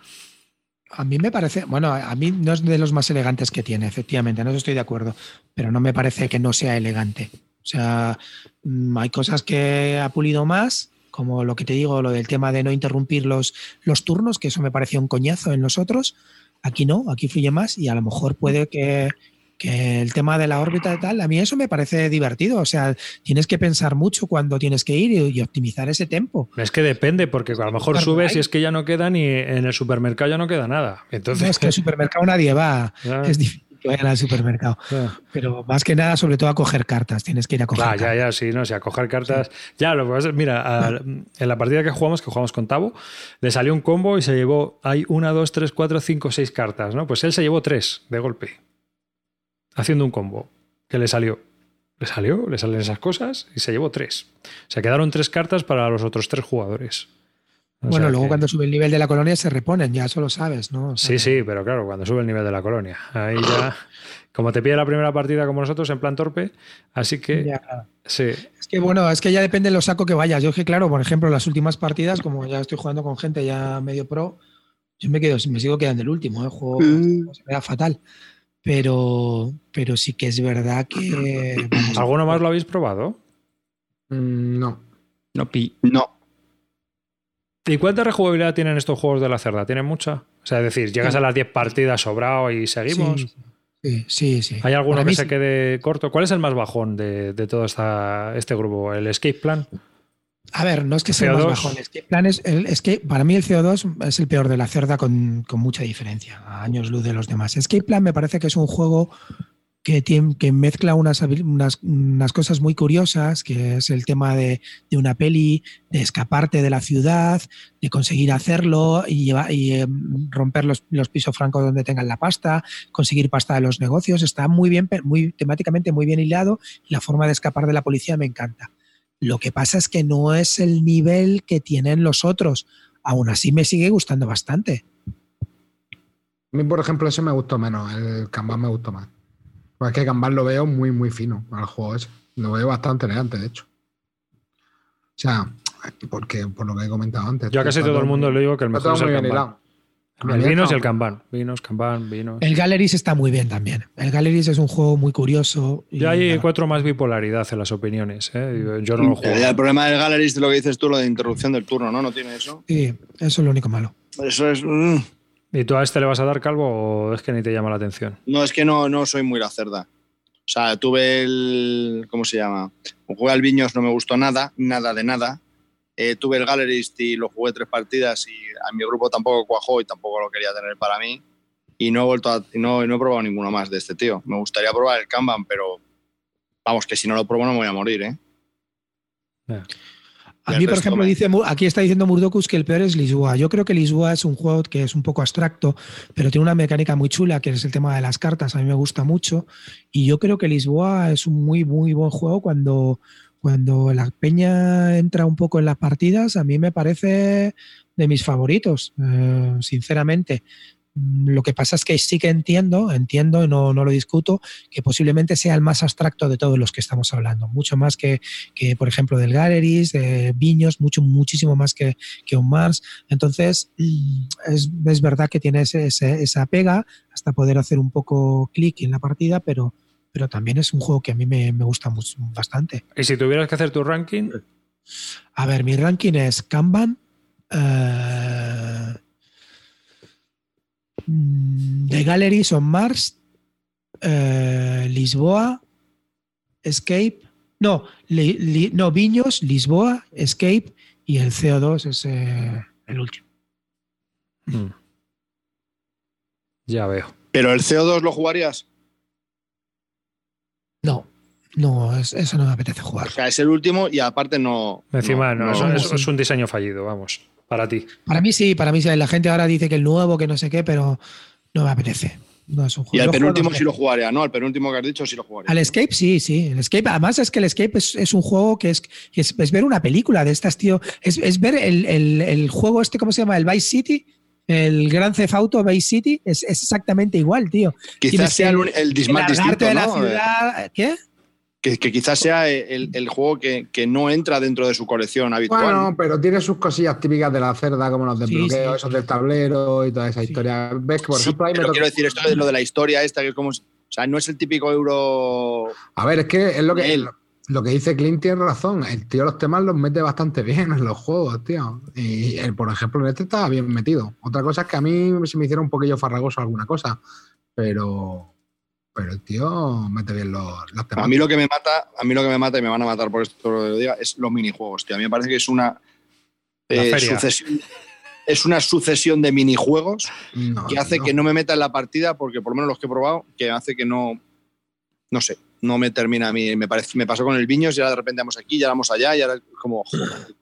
Speaker 4: A mí me parece, bueno, a mí no es de los más elegantes que tiene, efectivamente, no estoy de acuerdo, pero no me parece que no sea elegante. O sea, mm, hay cosas que ha pulido más, como lo que te digo, lo del tema de no interrumpir los, los turnos, que eso me pareció un coñazo en los otros. Aquí no, aquí fluye más y a lo mejor puede que, que el tema de la órbita y tal, a mí eso me parece divertido. O sea, tienes que pensar mucho cuando tienes que ir y, y optimizar ese tiempo.
Speaker 3: Es que depende, porque a lo mejor subes y es que ya no queda ni en el supermercado ya no queda nada. Entonces,
Speaker 4: No, es que al supermercado nadie va,
Speaker 3: Ya.
Speaker 4: es difícil vayan al supermercado.
Speaker 3: Ya.
Speaker 4: Pero más que nada, sobre todo a coger cartas. Tienes que ir a coger
Speaker 3: Claro, ya,
Speaker 4: cartas.
Speaker 3: ya, sí, no, o sea, coger cartas. Ya, lo que pasa es, mira, en la partida que jugamos, que jugamos con Tavo, le salió un combo y se llevó, hay una, dos, tres, cuatro, cinco, seis cartas, ¿no? Pues él se llevó tres de golpe, haciendo un combo, que le salió. Le salió, le salen esas cosas y se llevó tres. O sea, quedaron tres cartas para los otros tres jugadores. O
Speaker 4: Bueno, luego
Speaker 3: que-
Speaker 4: cuando sube el nivel de la colonia se reponen, ya eso lo sabes, ¿no? O sea,
Speaker 3: Sí, sí, pero claro, cuando sube el nivel de la colonia. Ahí ya. Como te pide la primera partida como nosotros, en plan torpe. Así que.
Speaker 4: ya.
Speaker 3: Sí.
Speaker 4: Es que bueno, es que ya depende de lo saco que vayas. Yo es que, claro, por ejemplo, las últimas partidas, como ya estoy jugando con gente ya medio pro, yo me quedo, me sigo quedando el último, ¿eh? juego
Speaker 2: Mm.
Speaker 4: se me da fatal. Pero, pero sí que es verdad que. vamos,
Speaker 3: ¿Alguno más lo habéis probado?
Speaker 5: Mm, no.
Speaker 1: No, pi.
Speaker 2: No.
Speaker 3: ¿Y cuánta rejugabilidad tienen estos juegos de la cerda? ¿Tienen mucha? O sea, es decir, llegas a las 10 partidas sobrado y seguimos.
Speaker 4: Sí, sí, sí.
Speaker 3: ¿Hay alguno
Speaker 4: Para
Speaker 3: que se
Speaker 4: sí.
Speaker 3: quede corto? ¿Cuál es el más bajón de, de todo esta, este grupo? ¿El Escape Plan?
Speaker 4: A ver, no es que sea más
Speaker 3: CO2.
Speaker 4: bajón, es que, plan es, el- es que para mí el CO2 es el peor de la cerda con, con mucha diferencia, a años luz de los demás. Escape Plan me parece que es un juego que, mezcla unas, cosas muy curiosas, que es el tema de, una peli, de escaparte de la ciudad, de conseguir hacerlo y, eh, romper los, pisos francos donde tengan la pasta, conseguir pasta de los negocios. Está muy bien, muy temáticamente muy bien hilado la forma de escapar de la policía me encanta. Lo que pasa es que no es el nivel que tienen los otros. Aún así me sigue gustando bastante.
Speaker 5: A mí, por ejemplo, ese me gustó menos. El Kanban me gustó más. Pues es que Kanban lo veo muy, muy fino al juego ese. Lo veo bastante elegante, de hecho. O sea, porque por lo que he comentado antes.
Speaker 3: Yo a casi todo el mundo le digo que el mejor es el Kanban. El vinos y el
Speaker 5: Kanban.
Speaker 3: Vinos, Kanban, vinos.
Speaker 4: El Galleries está muy bien también. El Galleries es un juego muy curioso. y-
Speaker 3: Ya hay cuatro más bipolaridad en las opiniones. ¿eh? Yo no lo juego.
Speaker 2: El problema del Gallery de lo que dices tú, lo de interrupción del turno, ¿no? No tiene eso.
Speaker 4: Sí, eso es lo único malo.
Speaker 2: Eso es. mm.
Speaker 3: ¿Y tú a este le vas a dar calvo o es que ni te llama la atención?
Speaker 2: No, es que no, no soy muy la cerda. O sea, tuve el. ¿Cómo se llama? Jugué al Viños, no me gustó nada, nada de nada. Eh, tuve el Gallerist y lo jugué tres partidas y a mi grupo tampoco cuajó y tampoco lo quería tener para mí. Y no he vuelto a, no, no he probado ninguno más de este tío. Me gustaría probar el Kanban, pero vamos, que si no lo pruebo no me voy a morir, ¿eh?
Speaker 4: A mí, por ejemplo,
Speaker 2: me-
Speaker 4: dice, aquí está diciendo Murdocus que el peor es Lisboa. Yo creo que Lisboa es un juego que es un poco abstracto, pero tiene una mecánica muy chula, que es el tema de las cartas. A mí me gusta mucho. Y yo creo que Lisboa es un muy, muy buen juego cuando, cuando la peña entra un poco en las partidas. A mí me parece de mis favoritos, eh, sinceramente. Mm, Lo que pasa es que sí que entiendo, entiendo y no, no lo discuto, que posiblemente sea el más abstracto de todos los que estamos hablando. Mucho más que, que por ejemplo, del Galleries, de Viños, mucho, muchísimo más que, que un Mars. Entonces, mm, es, es verdad que tiene ese- ese- esa pega hasta poder hacer un poco clic en la partida, pero, pero también es un juego que a mí me, me gusta mucho- bastante.
Speaker 3: Y si tuvieras que hacer tu ranking,
Speaker 4: A ver, mi ranking es Kanban, eh, The Galleries on Mars, eh, Lisboa, Escape, no, Li- Li- no, Viños, Lisboa, Escape y el CO2 es eh, el último.
Speaker 3: Mm. Ya veo.
Speaker 2: Pero el CO2 lo jugarías.
Speaker 4: No, no, es- eso no me apetece jugar.
Speaker 2: O sea, es el último y aparte no.
Speaker 3: Encima, no,
Speaker 2: no-
Speaker 3: eso
Speaker 2: no-
Speaker 3: es, es un diseño fallido, vamos, para ti.
Speaker 4: Para mí sí, para mí sí. La gente ahora dice que el nuevo, que no sé qué, pero no me apetece. No es un juego.
Speaker 2: Y al penúltimo sí lo jugaría, ¿no? Al penúltimo que has dicho sí lo jugaría.
Speaker 4: Al Escape, sí, sí. El Escape, además es que el Escape es, es un juego que es, es, es ver una película de estas, tío. Es, es ver el, el- el juego este, ¿cómo se llama? El Vice City. El Gran Theft Auto Vice City es, es exactamente igual, tío.
Speaker 2: Quizás
Speaker 4: tienes
Speaker 2: sea el, el dismal distinto,
Speaker 4: de la ciudad. ¿Qué?
Speaker 2: Que, que quizás sea el, el juego que, que no entra dentro de su colección habitual.
Speaker 5: Bueno, pero tiene sus cosillas típicas de la cerda, como los
Speaker 4: Sí,
Speaker 5: desbloqueos,
Speaker 4: sí.
Speaker 5: esos del tablero y toda esa
Speaker 4: Sí.
Speaker 5: historia. ¿Ves que, por
Speaker 2: Sí,
Speaker 5: ejemplo, ahí me
Speaker 2: pero
Speaker 5: toca-
Speaker 2: quiero decir, esto es lo de la historia esta, que es como. O sea, no es el típico euro.
Speaker 5: A ver, es que es lo que,
Speaker 2: Él.
Speaker 5: lo que dice Clint tiene razón. El tío los temas los mete bastante bien en los juegos, tío. Y él, por ejemplo, en este estaba bien metido. Otra cosa es que a mí se me hiciera un poquillo farragoso alguna cosa. Pero, pero el tío mete bien los, los temas.
Speaker 2: A mí lo que me mata, a mí lo que me mata, y me van a matar por esto lo diga, es los minijuegos, tío. A mí me parece que es una eh, sucesión. Es una sucesión de minijuegos
Speaker 5: No,
Speaker 2: que hace
Speaker 5: no.
Speaker 2: que no me meta en la partida, porque por lo menos los que he probado, que hace que no. No sé, no me termina a mí. Me, parece, me pasó con el Viños y ahora de repente vamos aquí, ya vamos allá, y ahora es como. joder.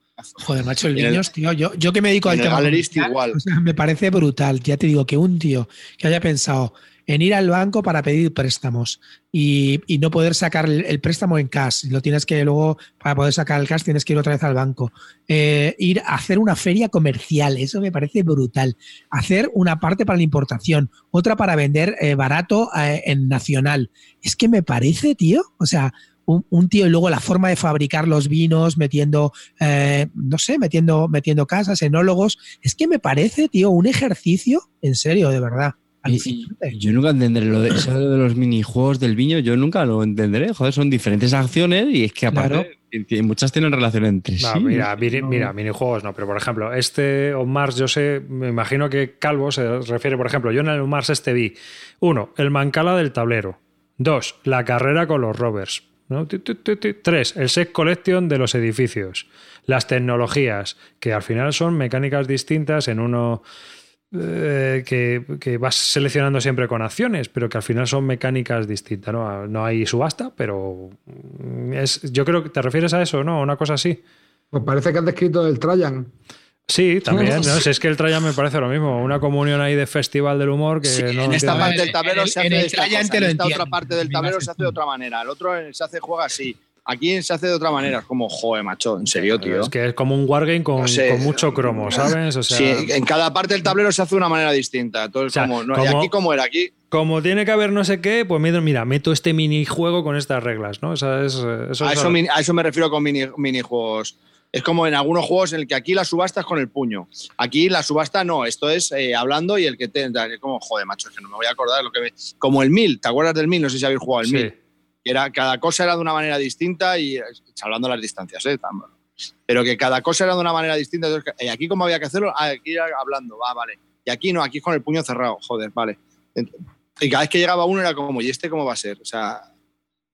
Speaker 4: Joder, macho, el Niños, tío. Yo, yo que me dedico al tema.
Speaker 2: Igual.
Speaker 4: o sea, me parece brutal. Ya te digo que un tío que haya pensado en ir al banco para pedir préstamos y, no poder sacar el, préstamo en cash. Lo tienes que luego, para poder sacar el cash, tienes que ir otra vez al banco. Eh, ir a hacer una feria comercial, eso me parece brutal. Hacer una parte para la importación, otra para vender eh, barato eh, en nacional. Es que me parece, tío, o sea, un, tío y luego la forma de fabricar los vinos, metiendo, no sé, metiendo, metiendo casas, enólogos. Es que me parece, tío, un ejercicio, en serio, de verdad.
Speaker 1: Y-
Speaker 4: alucinante.
Speaker 1: y yo nunca entenderé lo de, eso de los minijuegos del viño, yo nunca lo entenderé. Joder, son diferentes acciones y es que aparte
Speaker 4: Claro.
Speaker 1: muchas tienen relación entre
Speaker 3: No,
Speaker 1: sí.
Speaker 3: mira, mira, minijuegos no, pero por ejemplo, este On Mars, yo sé, me imagino que Calvo se refiere, por ejemplo, yo en el On Mars este vi, uno, el Mancala del tablero, dos, la carrera con los rovers, ¿no? Tres, el set collection de los edificios, las tecnologías, que al final son mecánicas distintas en uno eh, que, que vas seleccionando siempre con acciones, pero que al final son mecánicas distintas, ¿no? No hay subasta, pero es, yo creo que te refieres a eso, ¿no? Una cosa así.
Speaker 5: Pues parece que has descrito el Trajan.
Speaker 3: Sí, también. ¿no? Si es que el Trajan me parece lo mismo. Una comunión ahí de festival del humor que
Speaker 2: Sí,
Speaker 3: no
Speaker 2: en esta parte
Speaker 4: En
Speaker 2: del
Speaker 4: el-
Speaker 2: tablero
Speaker 4: en
Speaker 2: se hace
Speaker 4: en
Speaker 2: esta cosa, en esta otra parte del tablero se hace de otra manera, el otro se hace juega así. Aquí se hace de otra manera, es como, joder, macho, en serio, tío.
Speaker 3: Es que es como un wargame con,
Speaker 2: No sé.
Speaker 3: con mucho cromo, ¿sabes? O sea,
Speaker 2: Sí, en cada parte del tablero se hace de una manera distinta. Entonces,
Speaker 3: O sea,
Speaker 2: como, no, ¿y
Speaker 3: como-
Speaker 2: aquí cómo era? Aquí,
Speaker 3: como tiene que haber no sé qué, pues mira, mira, meto este minijuego con estas reglas, ¿no? O sea, es, eso
Speaker 2: a,
Speaker 3: es
Speaker 2: eso, a eso me refiero con mini, minijuegos. Es como en algunos juegos en el que aquí la subasta es con el puño. Aquí la subasta no, esto es eh, hablando y el que te. Es como, joder, macho, es que no me voy a acordar de lo que me. Como el mil, ¿te acuerdas del mil? No sé si habéis jugado el
Speaker 3: Sí.
Speaker 2: Era, cada cosa era de una manera distinta y eh, hablando de las distancias, ¿eh? Pero que cada cosa era de una manera distinta. ¿y aquí cómo había que hacerlo? Ah, aquí hablando, va, vale. Y aquí no, aquí con el puño cerrado, joder, vale. Y cada vez que llegaba uno era como, ¿y este cómo va a ser? O sea,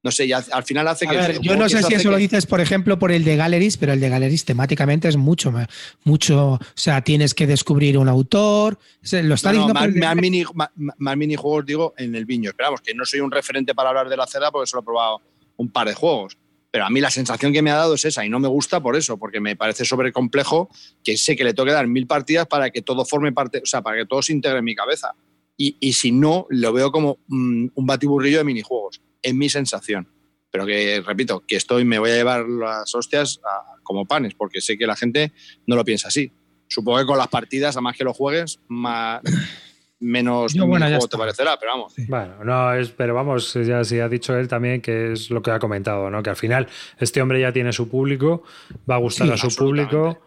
Speaker 2: no sé, y al al final hace
Speaker 4: A
Speaker 2: que.
Speaker 4: ver, yo no sé si eso lo dices, por ejemplo, por el de Galleries, pero el de Galleries temáticamente es mucho, ma- mucho. O sea, tienes que descubrir un autor. Lo está
Speaker 2: No, no,
Speaker 4: diciendo
Speaker 2: más,
Speaker 4: de
Speaker 2: más mini, más, más minijuegos, digo, en el viño. Esperamos que no soy un referente para hablar de la cerda porque solo he probado un par de juegos. Pero a mí la sensación que me ha dado es esa y no me gusta por eso, porque me parece sobrecomplejo que sé que le tengo que dar mil partidas para que todo forme parte, o sea, para que todo se integre en mi cabeza. Y, y si no, lo veo como mm, un batiburrillo de minijuegos, es mi sensación. Pero que, repito, que estoy, me voy a llevar las hostias a- como panes, porque sé que la gente no lo piensa así. Supongo que con las partidas, a más que lo juegues, más, menos
Speaker 4: Yo, bueno, está.
Speaker 2: te parecerá, pero vamos.
Speaker 3: Bueno, no, es, pero vamos, ya sí ha dicho él también que es lo que ha comentado, ¿no? Que al final este hombre ya tiene su público, va a gustar
Speaker 4: Sí,
Speaker 3: a su público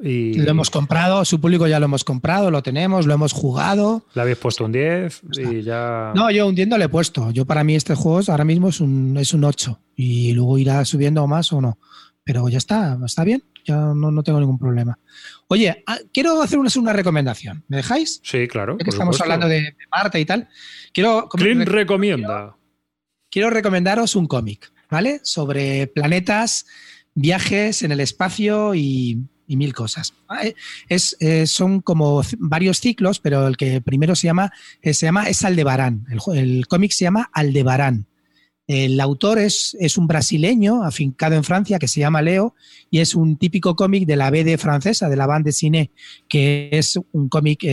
Speaker 3: y
Speaker 4: Lo hemos comprado, su público ya lo hemos comprado, lo tenemos, lo hemos jugado.
Speaker 3: le habéis puesto un 10 y ya.
Speaker 4: No, yo hundiendo le he puesto. Yo para mí este juego ahora mismo es un, es un 8 y luego irá subiendo más o no. Pero ya está, está bien, ya no, no tengo ningún problema. Oye, ah, quiero hacer una, una recomendación. ¿Me dejáis?
Speaker 3: Sí, claro.
Speaker 4: Ya que estamos
Speaker 3: supuesto.
Speaker 4: hablando de, de Marte y tal. Quiero,
Speaker 3: Clint recomienda.
Speaker 4: quiero recomendaros un cómic, ¿vale? Sobre planetas, viajes en el espacio y, y mil cosas. Ah, eh, Es, eh, son como varios ciclos, pero el que primero se llama, eh, se llama es Aldebarán. El, el cómic se llama Aldebarán. El autor es, es un brasileño afincado en Francia que se llama Leo y es un típico cómic de la BD francesa, de la bande dessinée, que es un cómic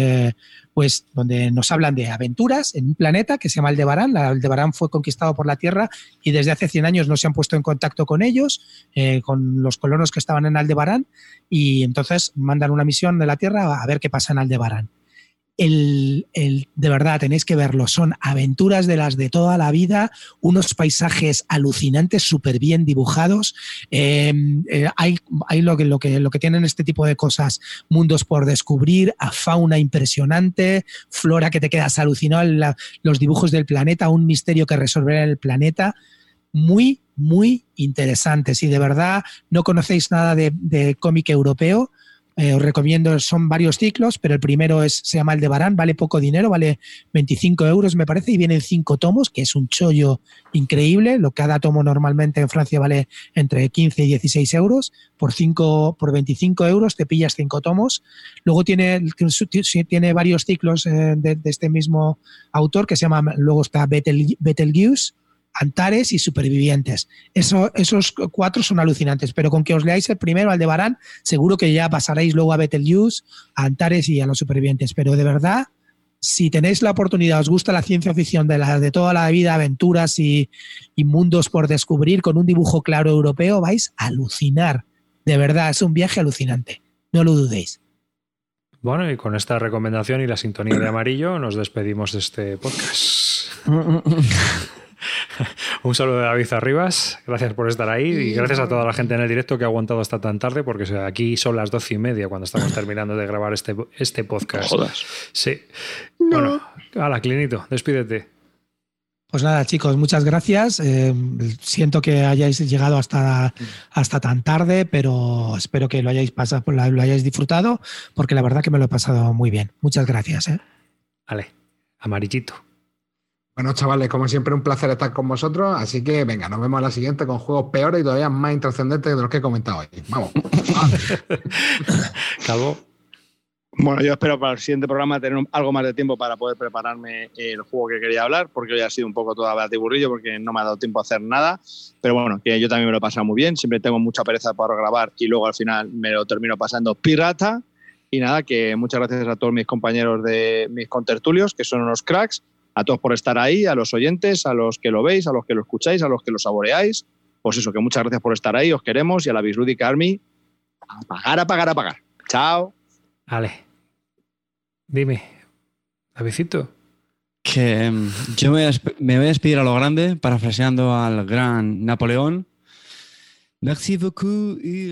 Speaker 4: pues, donde nos hablan de aventuras en un planeta que se llama Aldebarán. Aldebarán fue conquistado por la Tierra y desde hace 100 años no se han puesto en contacto con ellos, eh, con los colonos que estaban en Aldebarán, y entonces mandan una misión de la Tierra a ver qué pasa en Aldebarán. El, de verdad, tenéis que verlo. Son aventuras de las de toda la vida, unos paisajes alucinantes, súper bien dibujados. Eh, eh, hay lo, que, tienen este tipo de cosas, mundos por descubrir, a fauna impresionante, flora que te quedas alucinado, los dibujos del planeta, un misterio que resolver en el planeta. Muy, muy interesante. Si de verdad no conocéis nada de cómic europeo, eh, os recomiendo, son varios ciclos, pero el primero es, se llama el de Barán, vale poco dinero, vale 25 euros me parece, y vienen cinco tomos, que es un chollo increíble. Lo cada tomo normalmente en Francia vale entre 15 y 16 euros. Por, cinco, por 25 euros te pillas cinco tomos. Luego tiene, tiene varios ciclos eh, de, de, este mismo autor que se llama, luego está Betel, Betelgeuse, Antares y Supervivientes. Eso, esos cuatro son alucinantes, pero con que os leáis el primero, al de Barán, seguro que ya pasaréis luego a Betelgeuse, a Antares y a los Supervivientes. Pero de verdad, si tenéis la oportunidad, os gusta la ciencia ficción de, la, de toda la vida, aventuras y, y mundos por descubrir con un dibujo claro europeo, vais a alucinar. De verdad, es un viaje alucinante. No lo dudéis.
Speaker 3: Bueno, y con esta recomendación y la sintonía de amarillo nos despedimos de este podcast. Un saludo de David Arribas, gracias por estar ahí y gracias a toda la gente en el directo que ha aguantado hasta tan tarde, porque aquí son las doce y media cuando estamos terminando de grabar este, este podcast.
Speaker 2: Jodas.
Speaker 3: Sí. No. Bueno, hala, Clinito, despídete.
Speaker 4: Pues nada, chicos, muchas gracias. Eh, siento que hayáis llegado hasta, hasta tan tarde, pero espero que lo hayáis pasado, lo hayáis disfrutado, porque la verdad que me lo he pasado muy bien. Muchas gracias. ¿eh?
Speaker 3: Vale, amarillito.
Speaker 5: Bueno, chavales, como siempre, un placer estar con vosotros. Así que venga, nos vemos a la siguiente con juegos peores y todavía más intrascendentes de los que he comentado hoy. Vamos.
Speaker 3: Calvo.
Speaker 2: Bueno, yo espero para el siguiente programa tener algo más de tiempo para poder prepararme el juego que quería hablar, porque hoy ha sido un poco toda batiburrillo, porque no me ha dado tiempo a hacer nada. Pero bueno, que yo también me lo he pasado muy bien. Siempre tengo mucha pereza para grabar y luego al final me lo termino pasando pirata. Y nada, que muchas gracias a todos mis compañeros de mis contertulios, que son unos cracks. A todos por estar ahí, a los oyentes, a los que lo veis, a los que lo escucháis, a los que lo saboreáis. Pues eso, que muchas gracias por estar ahí, os queremos y a la Bisludic Army, a pagar, a pagar, a pagar. Chao.
Speaker 3: Vale. Dime, Davidito.
Speaker 1: Que um, yo me, me voy a despedir a lo grande, parafraseando al gran Napoleón. Merci beaucoup y